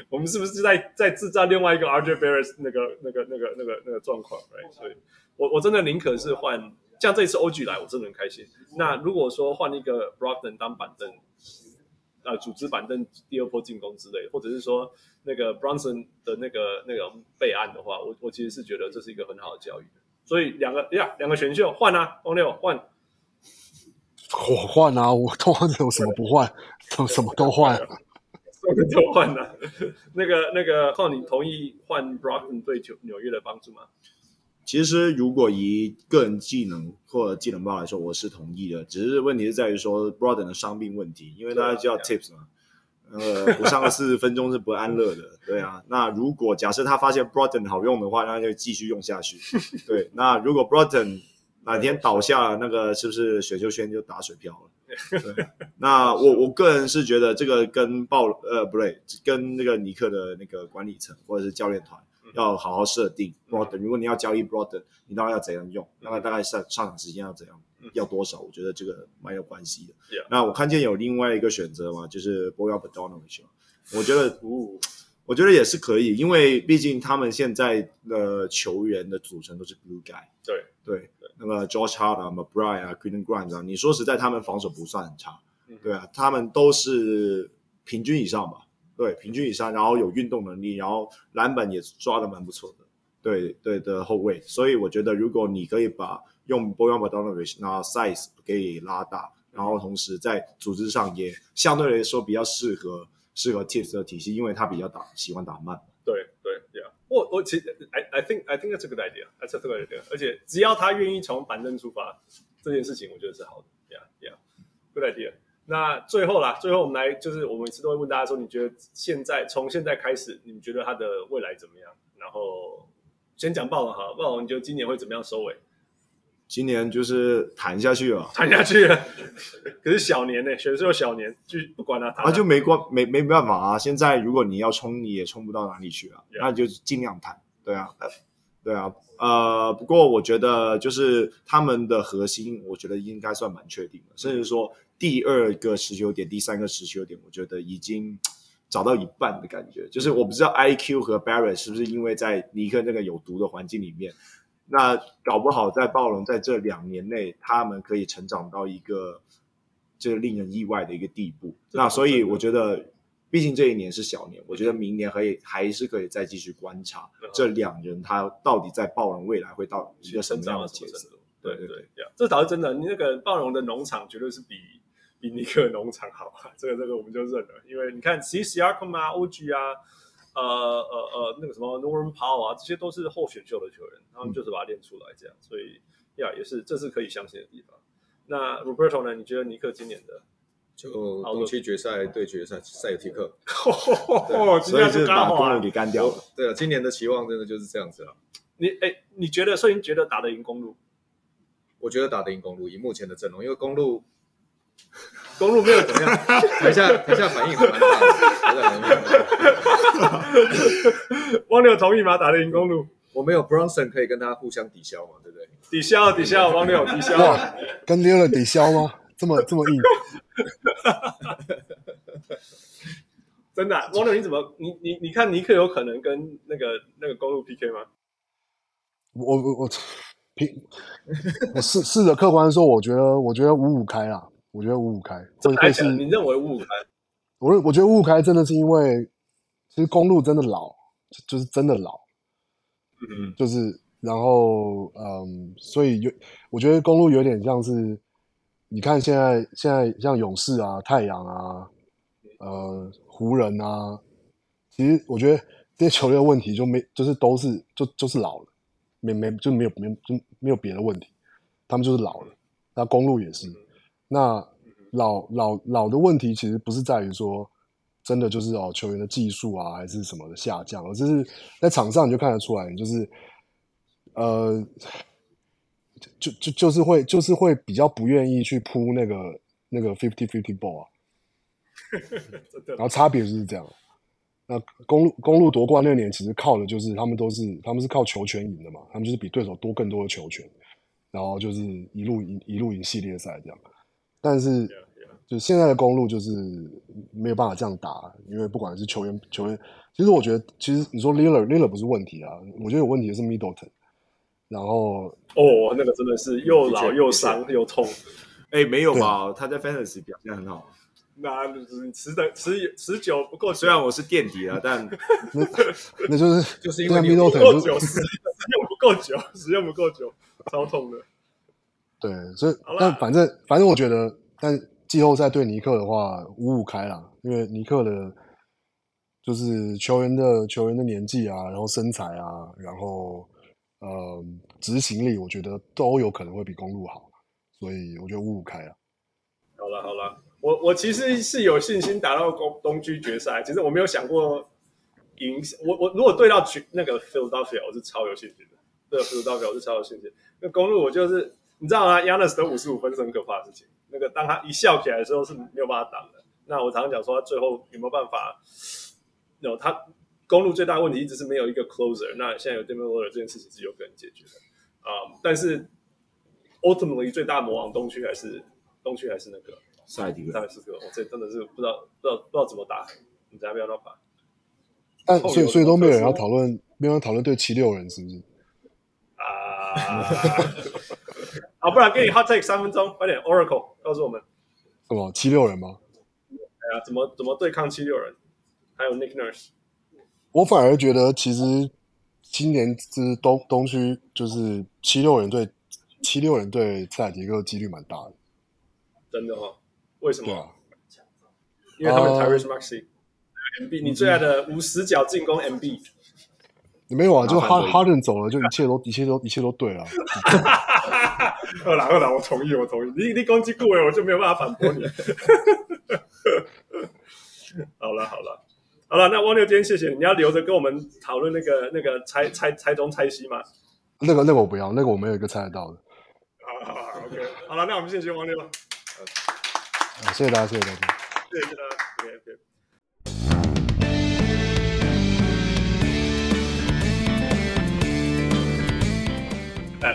我们是不是在在制造另外一个 RJ Barrett 那个那个那个那个那个状况？Right，所以。我我真的宁可是换，像这一次 OG 来，我真的很开心。那如果说换一个 Brogdon 当板凳，呃，组织板凳第二波进攻之类，或者是说那个 Brunson 的那个那个备案的话，我我其实是觉得这是一个很好的交易。所以两个呀，两个选秀换啊，王六换，我换啊，我通常有什么不换，都什么都换，什么都换啊。那个那个，靠你同意换 Brogdon 对纽纽约的帮助吗？其实，如果以个人技能或者技能包来说，我是同意的。只是问题是在于说，Brogdon 的伤病问题，因为大家知道 Tips 嘛，呃，不上个四十分钟是不安乐的。对啊，那如果假设他发现 Brogdon 好用的话，那就继续用下去。对，那如果 Brogdon 哪天倒下了，那个是不是选秀圈就打水漂了？对，那我我个人是觉得这个跟鲍呃不对，跟那个尼克的那个管理层或者是教练团。要好好设定 Brogdon，如果你要交易 Brogdon，你大概要怎样用？大概大概上上场时间要怎样？要多少？我觉得这个蛮有关系的。那我看见有另外一个选择嘛，就是 Bojan Bogdanovic，我觉得，我觉得也是可以，因为毕竟他们现在的球员的组成都是 Blue Guy。对对，那么 George Hart 啊，McBride 啊，Quentin Grimes 啊，你说实在，他们防守不算很差，对啊，他们都是平均以上吧。对，平均以上，然后有运动能力，然后篮板也抓的蛮不错的，对对的后卫，所以我觉得如果你可以把用 Bojan Bogdanovic，那 size 给拉大，然后同时在组织上也相对来说比较适合适合 Tips 的体系，因为他比较打喜欢打慢。对对我我其实 I I think I think that's a good idea，that's a good idea，而且只要他愿意从板凳出发，这件事情我觉得是好的，Yeah Yeah，good idea。那最后啦，最后我们来就是我们每次都会问大家说，你觉得现在从现在开始，你们觉得他的未来怎么样？然后先讲鲍文哈，鲍文你觉得今年会怎么样收尾？今年就是谈下去了，谈下去了。可是小年呢、欸，选秀小年就不管了，他就没关没没办法啊。现在如果你要冲，你也冲不到哪里去啊.那就尽量谈。对啊，对啊，呃，不过我觉得就是他们的核心，我觉得应该算蛮确定的，嗯、甚至说。第二个持球点，第三个持球点，我觉得已经找到一半的感觉。就是我不知道 IQ 和 Barrett 是不是因为在尼克那个有毒的环境里面，那搞不好在暴龙在这两年内，他们可以成长到一个就是令人意外的一个地步。那所以我觉得，毕竟这一年是小年，我觉得明年可以还是可以再继续观察这两人他到底在暴龙未来会到一个什么样的角色。对对对，这倒是真的。你那个暴龙的农场绝对是比。比尼克农场好啊，这个这个我们就认了，因为你看 C C R 嘛，OG 啊，呃呃呃，那个什么 Norman Powell 啊，这些都是后选秀的球员，他们就是把它练出来这样，所以呀，也是这是可以相信的地方。那 Roberto 呢？你觉得尼克今年的就东区决赛对决赛塞尔提克，所以就把公路给干掉了。对啊，今年的期望真的就是这样子了。你哎，你觉得？所以你觉得打得赢公路？我觉得打得赢公路，以目前的阵容，因为公路。公路没有怎么样，台下台下反应很蛮大的。汪六同意吗？打的赢公路？我没有 Bronson 可以跟他互相抵消嘛，对不对？抵消抵消，汪六抵消。跟 Lillard 抵消吗？这么这么硬？真的、啊，汪六你怎么？你你你看尼克有可能跟那个那个公路 PK 吗？我我我平，我试试着客观说，我觉得我觉得五五开啦，我觉得五五开，会会是你认为五五开？我我觉得五五开真的是因为，其实公路真的老，就是真的老，嗯，就是然后嗯，所以有我觉得公路有点像是，你看现在现在像勇士啊、太阳啊、呃湖人啊，其实我觉得这些球队的问题就没就是都是就就是老了。没没就没有没有就没有别的问题，他们就是老了。那公路也是，那老老老的问题其实不是在于说真的就是哦球员的技术啊还是什么的下降，而是在场上你就看得出来，就是呃就就就是会就是会比较不愿意去扑那个那个 fifty fifty ball 啊，然后差别就是这样。那公路公路夺冠那年，其实靠的就是他们都是他们是靠球权赢的嘛，他们就是比对手多更多的球权，然后就是一路赢一路赢系列赛这样。但是就现在的公路就是没有办法这样打，因为不管是球员球员，其实我觉得其实你说 Lillard Lillard 不是问题啊，我觉得有问题的是 Middleton。然后哦，那个真的是又老又伤又痛。哎、欸，没有吧？他在 Fantasy 表现很好。那持的持持久不够，虽然我是垫底啊，但那，那就是 就是因为你不够久，使用不够久，使用不够久，超痛的。对，所以但反正反正我觉得，但季后赛对尼克的话五五开啦，因为尼克的，就是球员的球员的年纪啊，然后身材啊，然后呃执行力，我觉得都有可能会比公路好，所以我觉得五五开了。好了好了。我我其实是有信心打到东东区决赛，其实我没有想过赢。我我如果对到那个 Philadelphia，我是超有信心的。对 Philadelphia，我是超有信心。那公路我就是你知道吗？Giannis 得五十五分是很可怕的事情。那个当他一笑起来的时候是没有办法挡的。那我常常讲说，他最后有没有办法？有他公路最大的问题一直是没有一个 closer。那现在有 Damian Lillard 这件事情是有可能解决的啊。Um, 但是 ultimately 最大魔王东区还是东区还是那个。赛迪克，赛迪克，我这真的是不知道，不知道，不知道怎么打。你家不要乱打。但所以，所以都没有人要讨论，没有人讨论对七六人是不是？啊！好，不然给你 hot take 三分钟，快点，Oracle 告诉我们。什么七六人吗？哎呀，怎么怎么对抗七六人？还有 Nick Nurse。我反而觉得，其实今年之东东区，就是七六人对七六人对赛迪克几率蛮大的。真的哦。为什么？啊、因为他们 Tyrese Maxey，MB，你最爱的无死角进攻 MB，没有啊，就哈哈登走了，就一切都一切都一切都对了。二郎二郎，我同意，我同意。你你攻击顾伟，我就没有办法反驳你。好了好了好了，那汪六今天谢谢你，你要留着跟我们讨论那个那个猜猜猜东猜西吗？那个那个我不要，那个我没有一个猜得到的。好好好，OK，好了，那我们谢谢汪六。谢谢大家，谢谢大家，谢谢大家。OK OK。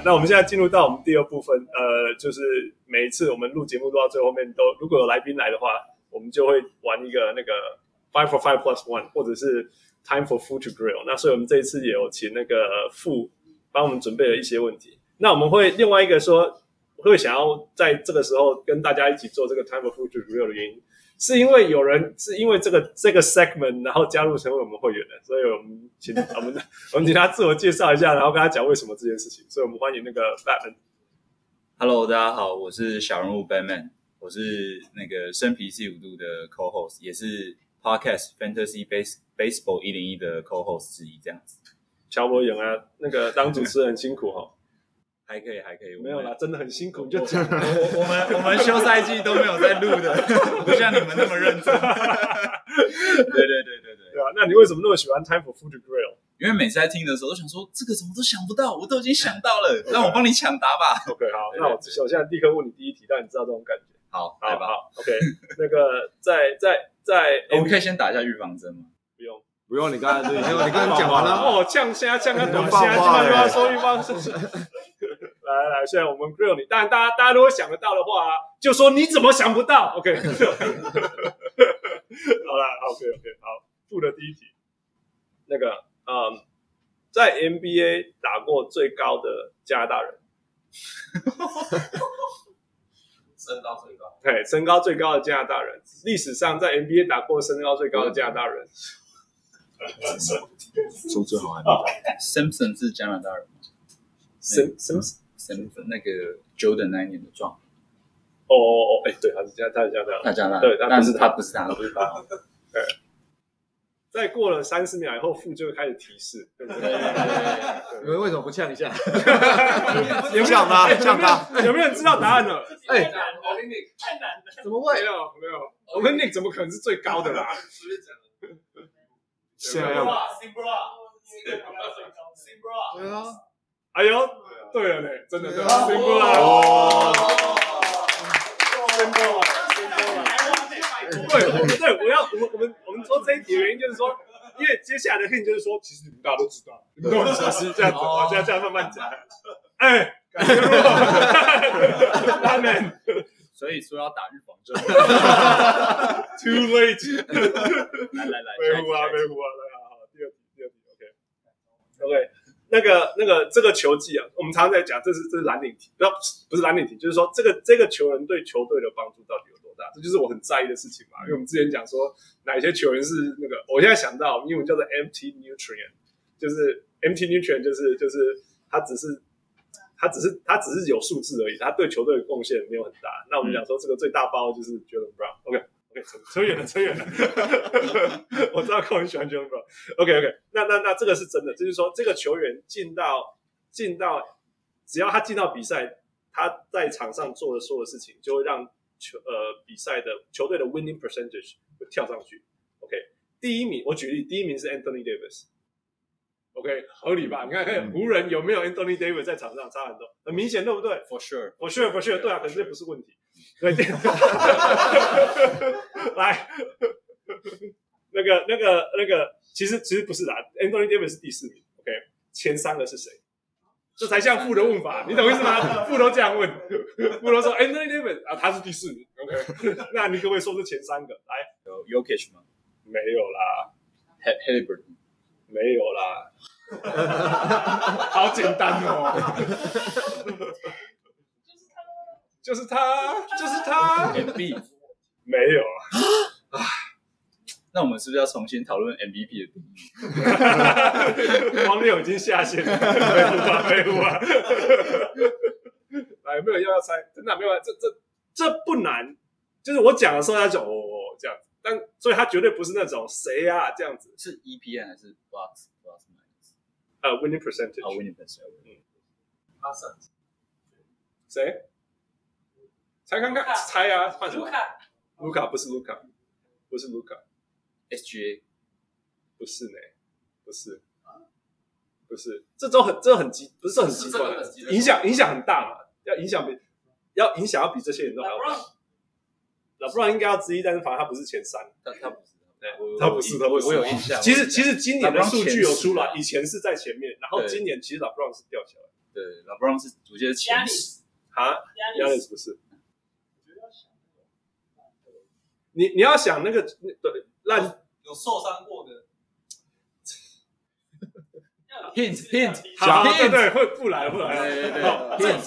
那我们现在进入到我们第二部分，呃，就是每一次我们录节目录到最后面都，如果有来宾来的话，我们就会玩一个那个 Five for Five Plus One，或者是 Time for Food to Grill。那所以我们这一次也有请那个傅帮我们准备了一些问题。那我们会另外一个说。会想要在这个时候跟大家一起做这个 Time for Food to Grill 的原因，是因为有人是因为这个这个 segment 然后加入成为我们会员的，所以我们请 我们我们请他自我介绍一下，然后跟他讲为什么这件事情。所以我们欢迎那个 Batman。Hello，大家好，我是小人物 Batman，我是那个生皮四五度的 Co-host，也是 Podcast Fantasy Base Baseball 一零一的 Co-host 之一，这样子。乔博勇啊，那个当主持人辛苦哈。还可以，还可以，没有啦，真的很辛苦。就讲，我我们我们休赛季都没有在录的，不像你们那么认真。对对对对对，对啊。那你为什么那么喜欢 Time for Food to Grill？因为每次在听的时候，都想说这个怎么都想不到，我都已经想到了，让我帮你抢答吧。OK，好，那我首先立刻问你第一题，让你知道这种感觉。好，好好，OK。那个在在在，我们可以先打一下预防针吗？不用，不用。你刚才你 你刚才讲完了。哦，呛虾呛个短虾，今晚又要说预防针。来来来，现在我们 grill 你，当然大家大家如果想得到的话，就说你怎么想不到？OK，好啦，OK OK，好，负的第一题，那个，嗯，在 NBA 打过最高的加拿大人身高最高，对，身高最高的加拿大人，历史上在 NBA 打过身高最高的加拿大人。Simpson 是加拿大人吗那个 Jordan 那一年的壮。哦哦哦，哎，对，他是加，他是加拿大，他加拿大，对，但是他不是他，不是他。对。再过了三十秒以后，副就会开始提示。对对对，你们为什么不呛一下？呛他，呛他。有没有人知道答案呢？哎，我跟你太难了。怎么会？没有没有，我跟 Nick 怎么可能是最高的啦？现在要。对啊。哎呦，对了嘞，真的对。哦。对，对，我要，我们，我们，我们说这一题的原因就是说，因为接下来的 hint 就是说，其实你们大家都知道，你们都很熟悉这样子，我这样这样慢慢讲。哎，感谢我，他们，所以说要打预防针。Too late。来来来，没胡啊，没胡啊，来，好好，第二题，第二题，OK，OK。那个那个这个球技啊，我们常常在讲，这是这是蓝领题，不不是蓝领题，就是说这个这个球员对球队的帮助到底有多大？这就是我很在意的事情嘛。因为我们之前讲说哪些球员是那个，我现在想到英文叫做 empty nutrient，就是 empty nutrient，就是就是他只是他只是他只是有数字而已，他对球队的贡献没有很大。那我们讲说这个最大包就是 Jaylen Brown，OK。扯远了，扯远了。我知道寇很喜欢 Jaylen Brown。OK，OK，那那那这个是真的，就是说这个球员进到进到，只要他进到比赛，他在场上做的所有的事情，就会让球呃比赛的球队的 winning percentage 会跳上去。OK，第一名，我举例，第一名是 Anthony Davis。OK，合理吧？你看看湖人有没有 Anthony Davis 在场上差很多，很明显，对不对？For sure，For sure，For sure，对啊，可是这不是问题。对，来，那个、那个、那个，其实其实不是啦，Anthony Davis 是第四名，OK，前三个是谁？这才像富的问法，你懂意思吗？富都这样问，富都说 Anthony Davis 啊，他是第四名，OK，那你可不可以说是前三个？来，有 Jokic 吗？没有啦，Haliburton 没有啦，好简单哦。就是他，就是他。MVP 没有啊，那我们是不是要重新讨论 MVP 的定义？网友已经下线了，废物啊，废物啊！来，有没有要要猜？真的没有啊？这这这不难，就是我讲的时候他就哦哦这样子，但所以他绝对不是那种谁啊这样子，是 EPN 还是 Box Box Minus？呃，Winning Percentage。啊，Winning Percentage。嗯。阿三。谁？猜看看，猜啊！换什么？卢卡，卢卡不是卢卡，不是卢卡，SGA 不是呢，不是，不是，这都很，这很极，不是很极端，影响影响很大嘛，要影响比，要影响要比这些人都还要大。老布朗应该要之一，但是反正他不是前三，他他不是，他不是，他不是。我有印象。其实其实今年的数据有出来，以前是在前面，然后今年其实老布朗是掉下来。对，老布朗是我觉得前十啊，亚历斯不是。你你要想那个对烂有受伤过的，hint hint，好对对会不来不来，对对对，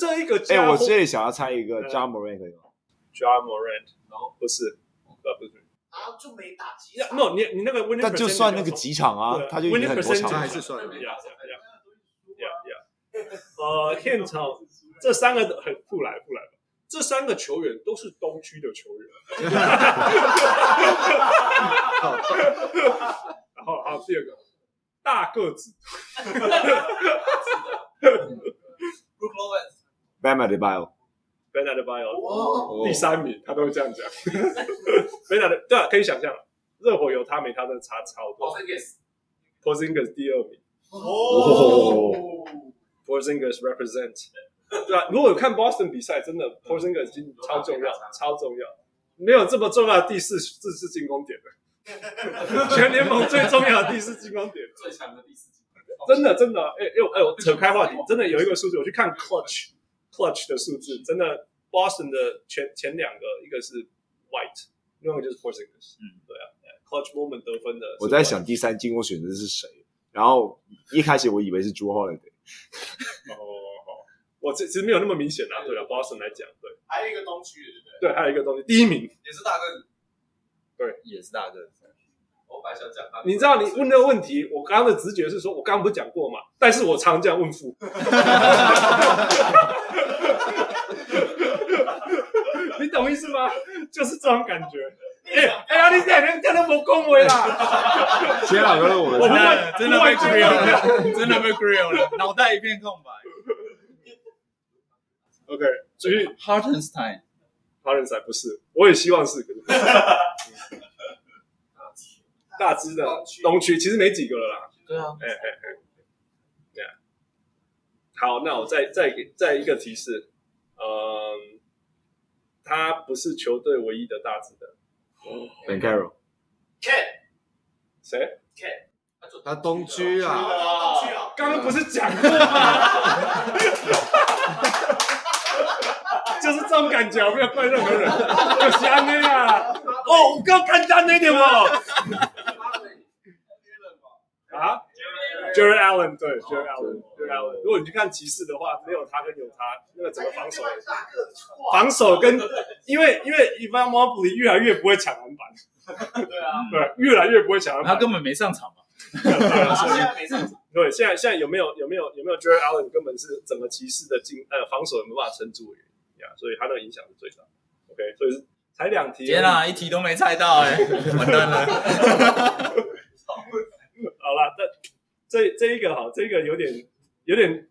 这一个哎，我这里想要猜一个 Ja Morant 有吗？Ja Morant，不是，呃不是，然后就没打几场。No，你你那个 winning，但就算那个几场啊，他就已经很多场，还是算。呀呀呀呀，呃，hint，这三个很不来不来。这三个球员都是东区的球员。然后，好，第二个大个子。Bam Adebayo，Bam Adebayo，第三名，他都会这样讲。Adebayo，对啊，可以想象，热火有他没他，真的差超多。Porzingis 第二名。哦。Porzingis represent。对啊，如果有看 Boston 比赛，真的 Porzingis 已经超重要，超重要，没有这么重要的第四四次进攻点的，全联盟最重要的第四进攻点，最强的第四进攻点，真的真的，哎哎哎，我扯开话题，真的有一个数字，我去看 Clutch Clutch 的数字，真的 Boston 的前前两个，一个是 White，另外一个就是 Porzingis，嗯，对啊，Clutch moment 得分的，我在想第三进攻选择是谁，然后一开始我以为是 Jrue Holiday，哦。我其实没有那么明显啊。对了，Boston 来讲，对，还有一个东区，对不对？对，还有一个东西，第一名也是大个子，对，也是大个。我本来想讲，你知道你问那个问题，我刚刚的直觉是说，我刚刚不是讲过嘛？但是我常这样问父，你懂意思吗？就是这种感觉。哎哎呀，你两天真的没恭维啦！接下来就是我的，真的真的被 grill 了，真的被 grill 了，脑袋一片空白。OK，所以 Hartenstein，Hartenstein 不是，我也希望是，可是。大只的东区。其实没几个了啦。对啊，哎哎哎，对啊。好，那我再再给再一个提示，嗯，他不是球队唯一的大只的。Ben Carroll，Cat，谁？Cat，他东区啊，东区啊，刚刚不是讲过吗？就是这种感觉，我不要怪任何人。就是安内啊，哦，我刚看到那点哦。啊？Jarrett Allen 对，Jarrett Allen，Jarrett Allen。如果你去看骑士的话，没有他跟有他，那个整个防守，防守跟因为因为 Evan Mobley 越来越不会抢篮板，对啊，对，越来越不会抢篮板，他根本没上场嘛。对，现在没上场。对，现在现在有没有有没有有没有 Jarrett Allen 根本是整个骑士的进呃防守也没办法撑住呀，所以他的影响是最大。OK，所以才两题，天哪，一题都没猜到哎，完蛋了。好了，这。这这一个哈，这个有点有点，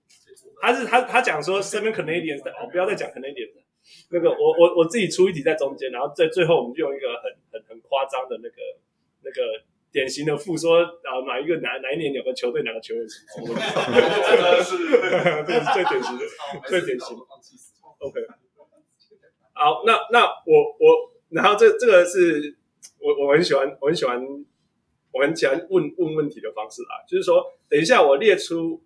他是他他讲说 seven Canadians 的，我不要再讲 Canadians 的，那个我我我自己出一题在中间，然后在最后我们就用一个很很很夸张的那个那个典型的负说，啊哪一个哪哪一年有个球队哪个球员 是，这个是这是最典型的最典型的，OK，好，那那我我然后这这个是我我很喜欢我很喜欢。我很喜欢问问问题的方式啊，就是说，等一下我列出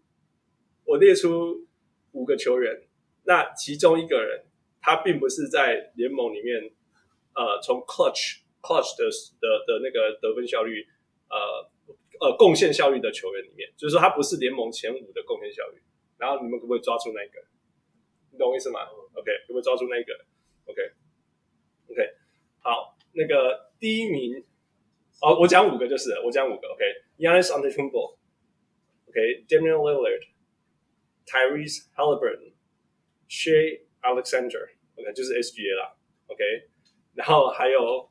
我列出五个球员，那其中一个人他并不是在联盟里面，呃，从 clutch clutch 的的的那个得分效率，呃呃贡献效率的球员里面，就是说他不是联盟前五的贡献效率，然后你们可不可以抓住那个？你懂我意思吗？OK，可不可以抓住那个 OK，好，那个第一名。哦，我讲五个就是，我讲五个，OK，Yanis Antetokounmpo，OK，Damian Lillard，Tyrese Haliburton，Shai Alexander，OK，就是 SGA 啦，OK，然后还有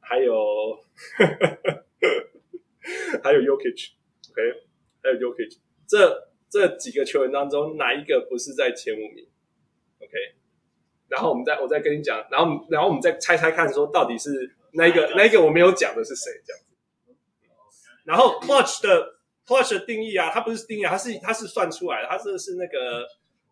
还有还有 Yokich，OK，还有 Yokich，这这几个球员当中哪一个不是在前五名？OK，然后我们再我再跟你讲，然后然后我们再猜猜看，说到底是。那一个，那一个我没有讲的是谁？这样子。然后 clutch 的 clutch 的定义啊，它不是定义啊，它是它是算出来的，它是是那个，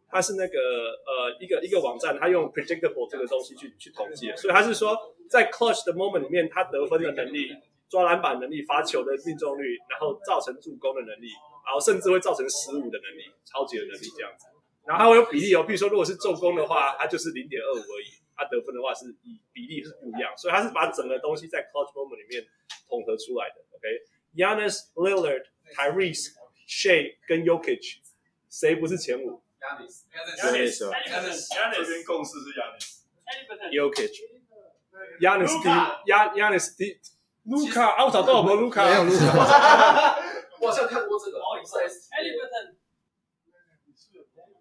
它是那个呃一个一个网站，它用 predictable 这个东西去去统计的，所以它是说在 clutch 的 moment 里面，它得分的能力、抓篮板能力、罚球的命中率，然后造成助攻的能力，然后甚至会造成失误的能力、超级的能力这样子。然后它会有比例哦，比如说如果是助攻的话，它就是零点二五而已。它得分的话是以比例是不一样，所以它是把整个东西在 clutch moment 里面统合出来的。Okay? Lillard、Tyrese、Shai 跟 Jokic，谁不是前五？Giannis，Giannis，这边共识是。Giannis 第一，Giannis 第一。Luka 啊，我找到没有 Luka？没有 Luka。我好像看过这个。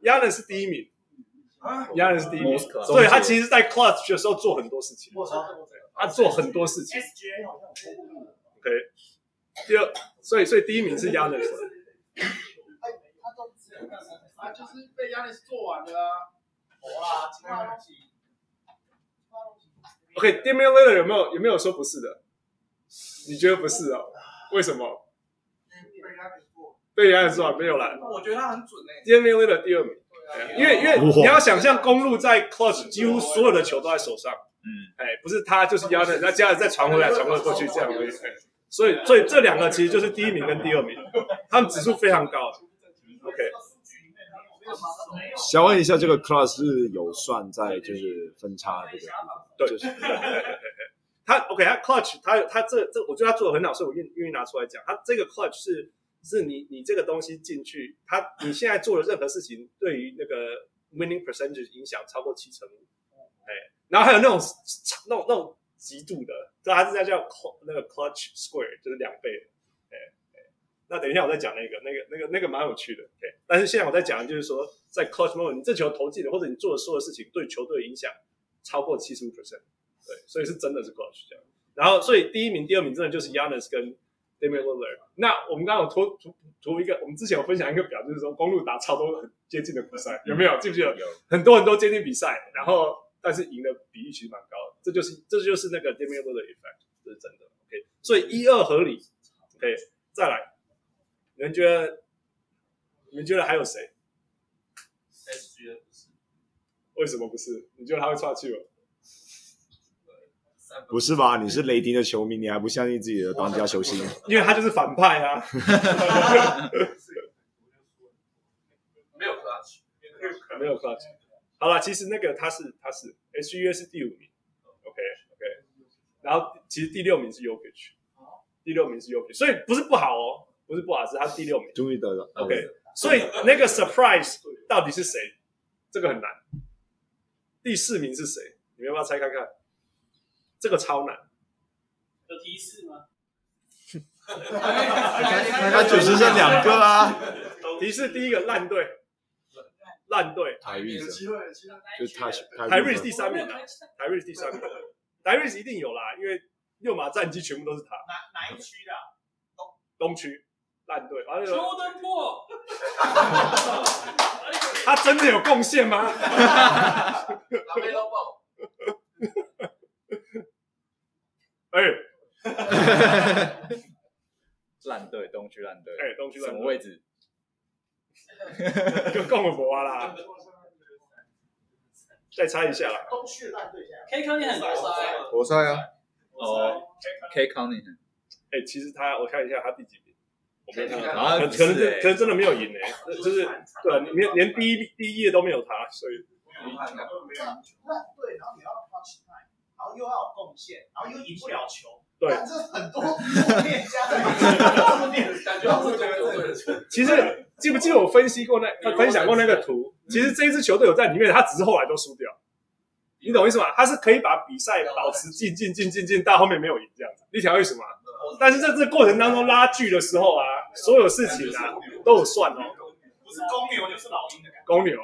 第一名。Giannis 是第一名，所以他其实，在 clutch 的时候做很多事情。他做很多事情。OK，第二，所以所以第一名是 Giannis。他就是被 Giannis 做完的啊。哇，其他东西。OK，Damian Lillard 有没有有没有说不是的？你觉得不是哦？为什么？被 Giannis 做完没有啦。我觉得他很准诶。Damian Lillard 第二名。因为因为你要想象公路在 clutch 几乎所有的球都在手上，嗯，哎，不是他就是压的，那接下来再传回来，传回过去这样而已。所以所以这两个其实就是第一名跟第二名，他们指数非常高。OK，想问一下，这个 clutch 是有算在就是分差这个？对，就是他 OK，他 clutch 他他这这，我觉得他做的很好，所以我愿愿意拿出来讲。他这个 clutch 是是你你这个东西进去，他你现在做的任何事情，对于那个 winning percentage 影响超过七成五，哎，然后还有那种那种那种极度的，这还是在叫那个 clutch square，就是两倍，哎哎，那等一下我再讲那个那个那个那个蛮有趣的，对，但是现在我在讲的就是说，在 clutch moment，你这球投进的或者你做的所有事情对球队影响超过七十五 percent，对，所以是真的是 clutch 这样，然后所以第一名、第二名真的就是 Giannis 跟 Damian Lillard，那我们刚刚有图图图一个，我们之前有分享一个表，就是说公路打超多很接近的比赛，有没有？记不记得？有很多很多接近比赛，然后但是赢的比例其实蛮高的，这就是这就是那个 Damian Lillard effect，这是真的。OK，所以一二合理。OK，再来，你们觉得？你们觉得还有谁？SGA 不是？为什么不是？你觉得他会岔气吗？不是吧？你是雷霆的球迷，你还不相信自己的当家球星？因为他就是反派啊！没有 clutch，没有 clutch。好了，其实那个他是他是 SGA 是第五名，OK OK。然后其实第六名是 Jokic，第六名是 Jokic，所以不是不好哦，不是不好，是他是第六名。终于得了，OK。所以那个 surprise 到底是谁？这个很难。第四名是谁？你们要不要猜看看？这个超难，有提示吗？他只剩下两个啊！提示第一个烂队，烂队。台瑞是，就他台瑞是第三名啊，台瑞是第三名，台瑞是一定有啦，因为六马战绩全部都是他。哪哪一区的？东东区烂队。邱登破，他真的有贡献吗？哎，烂队，东区烂队。哎，东区烂队什么位置？就共和国啊！再猜一下啦。东区烂队，K 康宁很活塞，活塞啊。哦，K 康宁。哎，其实他，我看一下他第几名。我没看到他，啊，可能可能真的没有赢呢。就是对，连连第一第一页都没有他，所以。烂队，然后你要靠其他。然后又要有贡献，然后又赢不了球，对，这很多负面加在一起，感觉好像其实记不记得我分析过那分享过那个图？其实这一支球队有在里面，他只是后来都输掉。你懂意思吗？他是可以把比赛保持进进进进进，到后面没有赢这样子。你晓得为什么？但是在这个过程当中拉锯的时候啊，所有事情啊都有算哦。不是公牛就是老鹰的感觉。公牛。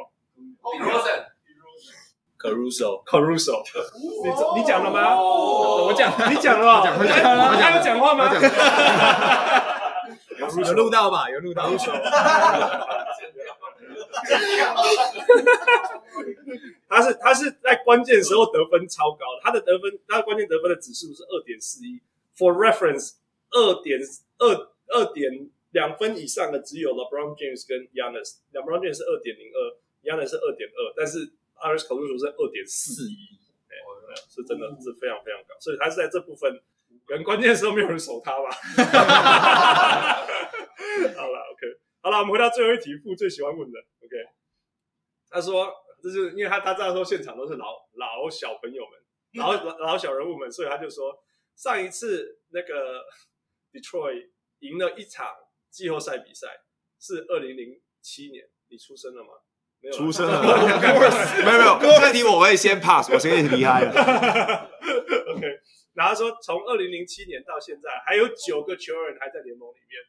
Caruso，Caruso，你你讲了吗？我讲，你讲了吗？他有讲话吗？有录到吧？有录到。他是他是在关键时候得分超高的，他的得分，他的关键得分的指数是二点四一。For reference，二点二二点两分以上的只有 LeBron James 跟 Giannis。LeBron James 是二点零二，Giannis 是二点二，但是。Alex Caruso 是二点四一，对，是真的是非常非常高，所以他是在这部分，可能关键的时候没有人守他吧。好了，OK，好了，我们回到最后一题，父最喜欢问的，OK。他说，这是因为他他知道说现场都是老老小朋友们，老老老小人物们，所以他就说，上一次那个 Detroit 赢了一场季后赛比赛是二零零七年，你出生了吗？出生了，没 有没有，这题我会先 pass，我先离开了。OK，然后说从二零零七年到现在，还有九个球员还在联盟里面，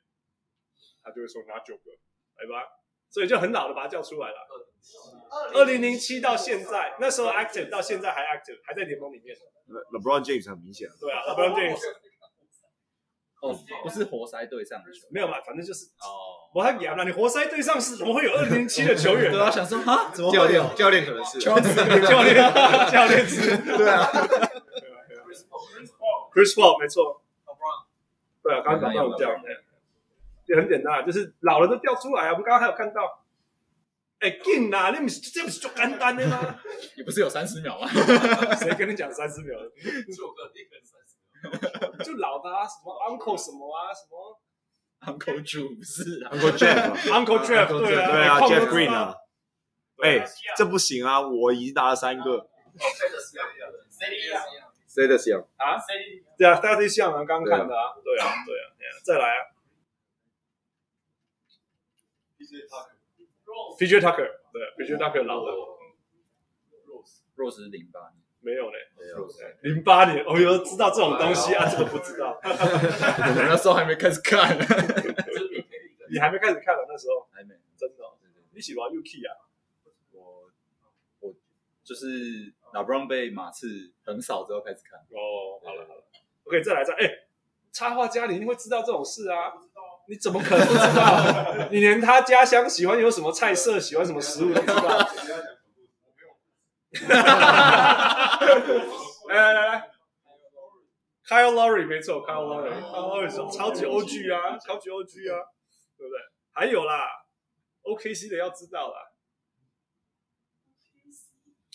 他就会说哪九个，来吧，所以就很老的把他叫出来了。二零零七到现在，那时候 active 到现在还 active，还在联盟里面。LeBron James 很明显。对啊，LeBron James。哦，不是活塞队上的球员，没有嘛，反正就是哦，我还演了，你活塞队上是怎么会有二零零七的球员？对啊，想说啊，怎么教练教练可能是。教练 教练。教练是，对啊，Chris Paul 没错，对啊，刚刚讲到这样，就很简单，就是老了都掉出来啊。我们刚刚还有看到，哎，进啦，你不是这不是就简单的吗？你不是有三十秒吗？谁跟你讲三十秒？就老的啊，什么 Uncle 什么啊，什么 Uncle Drew 不是 Uncle Jeff，Uncle Jeff 对啊，对啊，Jeff Green 啊，哎，这不行啊，我已经打了三个。谁的像啊？对啊，大家都像啊，刚看的啊，对啊，对啊，再来啊。PJ Tucker，对，PJ Tucker 老的。Rose 是零八年，没有嘞，没有。零八年，我有，知道这种东西啊，这个不知道。那时候还没开始看，你还没开始看了，那时候还没，真的。你喜欢 UK 啊？我我就是 LeBron 被马刺横扫之后开始看。哦，好了好了，OK，再来再，哎，插画家你一定会知道这种事啊。你怎么可能不知道？你连他家乡喜欢有什么菜色，喜欢什么食物都知道。来来来来，Kyle Lowry 没错，Kyle Lowry，Kyle Lowry 超级 OG 啊，超级 OG 啊，对不对？还有啦，OKC 的要知道啦。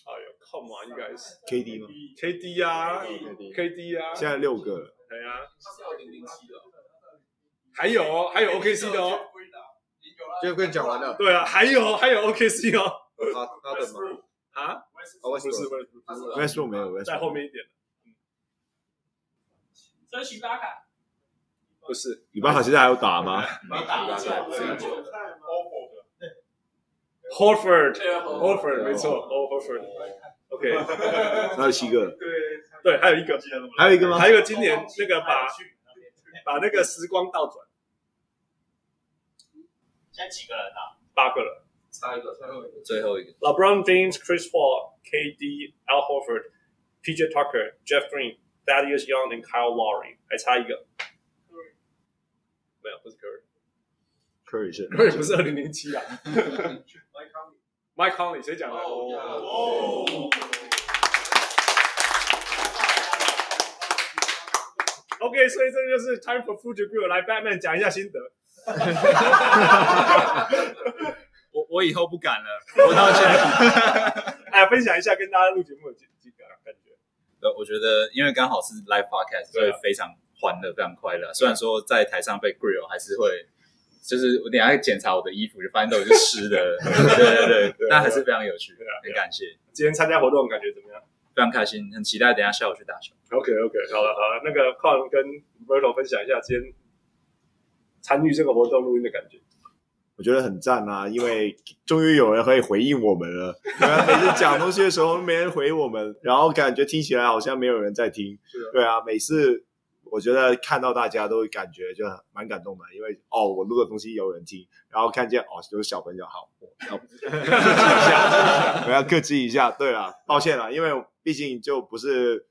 哎呦，Come on，应该是 KD 吗？KD 啊，KD 啊，现在六个了。对啊。还有哦，还有 OKC 的哦，就跟你讲完了。对啊，还有还有 OKC 哦。他他的吗？啊？不是不是，Westbrook 没有，在后面一点。这是许巴卡。不是，许巴卡现在还有打吗？没打。Horford，Horford，没错，Horford。OK，还有七个。对对，还有一个，还有一个吗？还有一个今年那个把。把那个时光倒转，现在几个人啊？八个人，差一个，最后一个，最后一个。LeBron James、Chris Paul、KD、Al Horford、PJ Tucker、Jeff Green、Thaddeus Young 和 Kyle Lowry，还差一个。Curry，没有，不是 Curry。Curry 是？Curry 不是二零零七啊。Mike Conley，Mike Conley，谁讲的？哦。OK，所以这就是 Time for Food to Grow，来 Batman 讲一下心得。 我我以后不敢了，我道歉。哎，分享一下跟大家录节目的几几个感觉。呃，我觉得因为刚好是 Live Podcast，所以非常欢乐，非常快乐。虽然说在台上被 Grill，还是会，就是我等下检查我的衣服，就发现都是湿的。对对对，但还是非常有趣，很感谢。今天参加活动感觉怎么样？非常开心，很期待等下下午去打球。OK OK，好了好了，那个 Con 跟 Roberto 分享一下今天参与这个活动录音的感觉。我觉得很赞啊，因为终于有人可以回应我们了。每次讲东西的时候没人回我们，然后感觉听起来好像没有人在听。对啊，每次。我觉得看到大家都感觉就蛮感动的，因为哦，我录的东西有人听，然后看见哦，有小朋友好，要客气一下，我要 客气一下。对啊，抱歉了，因为毕竟就不是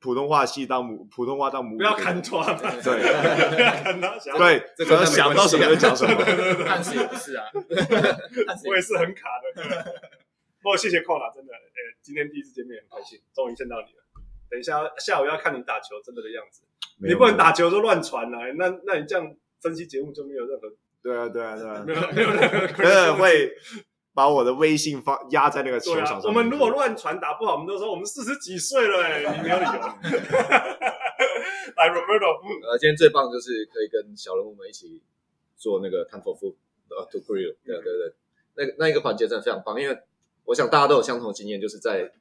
普通话系当母，普通话当母语，不要看错了。对，对，可能想到什么就讲什么。汉斯也不是啊，我也是很卡的。不过谢谢矿啦，真的，呃，今天第一次见面很开心，终于见到你了。等一下，下午要看你打球真的的样子。你不能打球就乱传来，那那你这样分析节目就没有任何。对啊，对啊，对啊，没有没有任何。真的会把我的微信发压在那个球场上。我们如果乱传达不好，我们都说我们四十几岁了，哎，你没有理由。来，Roberto，呃，今天最棒就是可以跟小人物们一起做那个 Time for Food to Grill，对对对，那个那一个环节真的非常棒，因为我想大家都有相同的经验，就是在。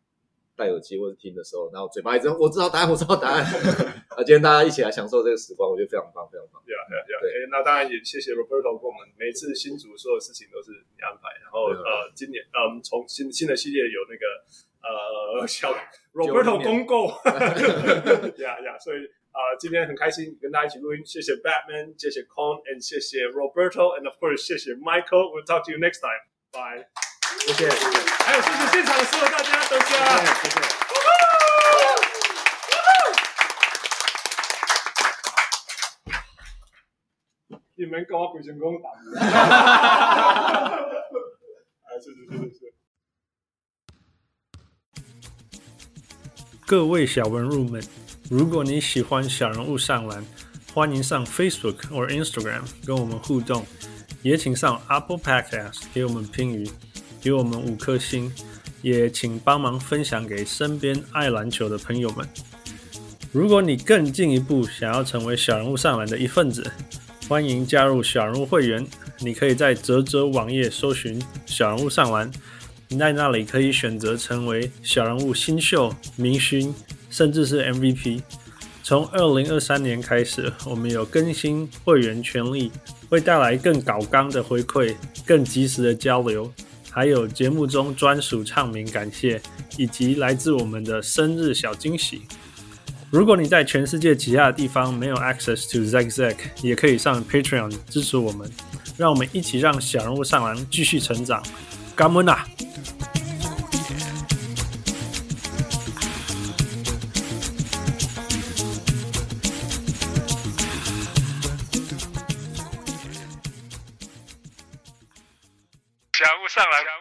戴耳机或者听的时候，然后嘴巴一直我知道答案，我知道答案。啊，今天大家一起来享受这个时光，我觉得非常棒，非常棒。对啊，对啊，对啊。那当然也谢谢 Roberto 跟我们每次新组所有事情都是你安排。然后呃，今年呃，我们从新新的系列有那个呃小 Roberto 公购。呀呀，所以啊，今天很开心跟大家一起录音。谢谢 Batman，谢谢 Con，and 谢谢 Roberto，and of course 谢谢 Michael。We'll talk to you next time. Bye. 谢谢，谢谢，还有谢谢现场的所有大家，大家，谢谢。你们搞我鬼神功打。谢谢，谢谢，谢谢。各位小文入们，如果你喜欢小人物上篮，欢迎上 Facebook 或 Instagram 跟我们互动，也请上 Apple Podcast 给我们评语。给我们五颗星，也请帮忙分享给身边爱篮球的朋友们。如果你更进一步想要成为小人物上篮的一份子，欢迎加入小人物会员。你可以在泽泽网页搜寻“小人物上篮”，你在那里可以选择成为小人物新秀、明星，甚至是 MVP。从二零二三年开始，我们有更新会员权利，会带来更高刚的回馈、更及时的交流，还有节目中专属唱名感谢，以及来自我们的生日小惊喜。如果你在全世界其他的地方没有 access to Zack Zack，也可以上 Patreon 支持我们，让我们一起让小人物上篮继续成长。感恩啊！小人物上来。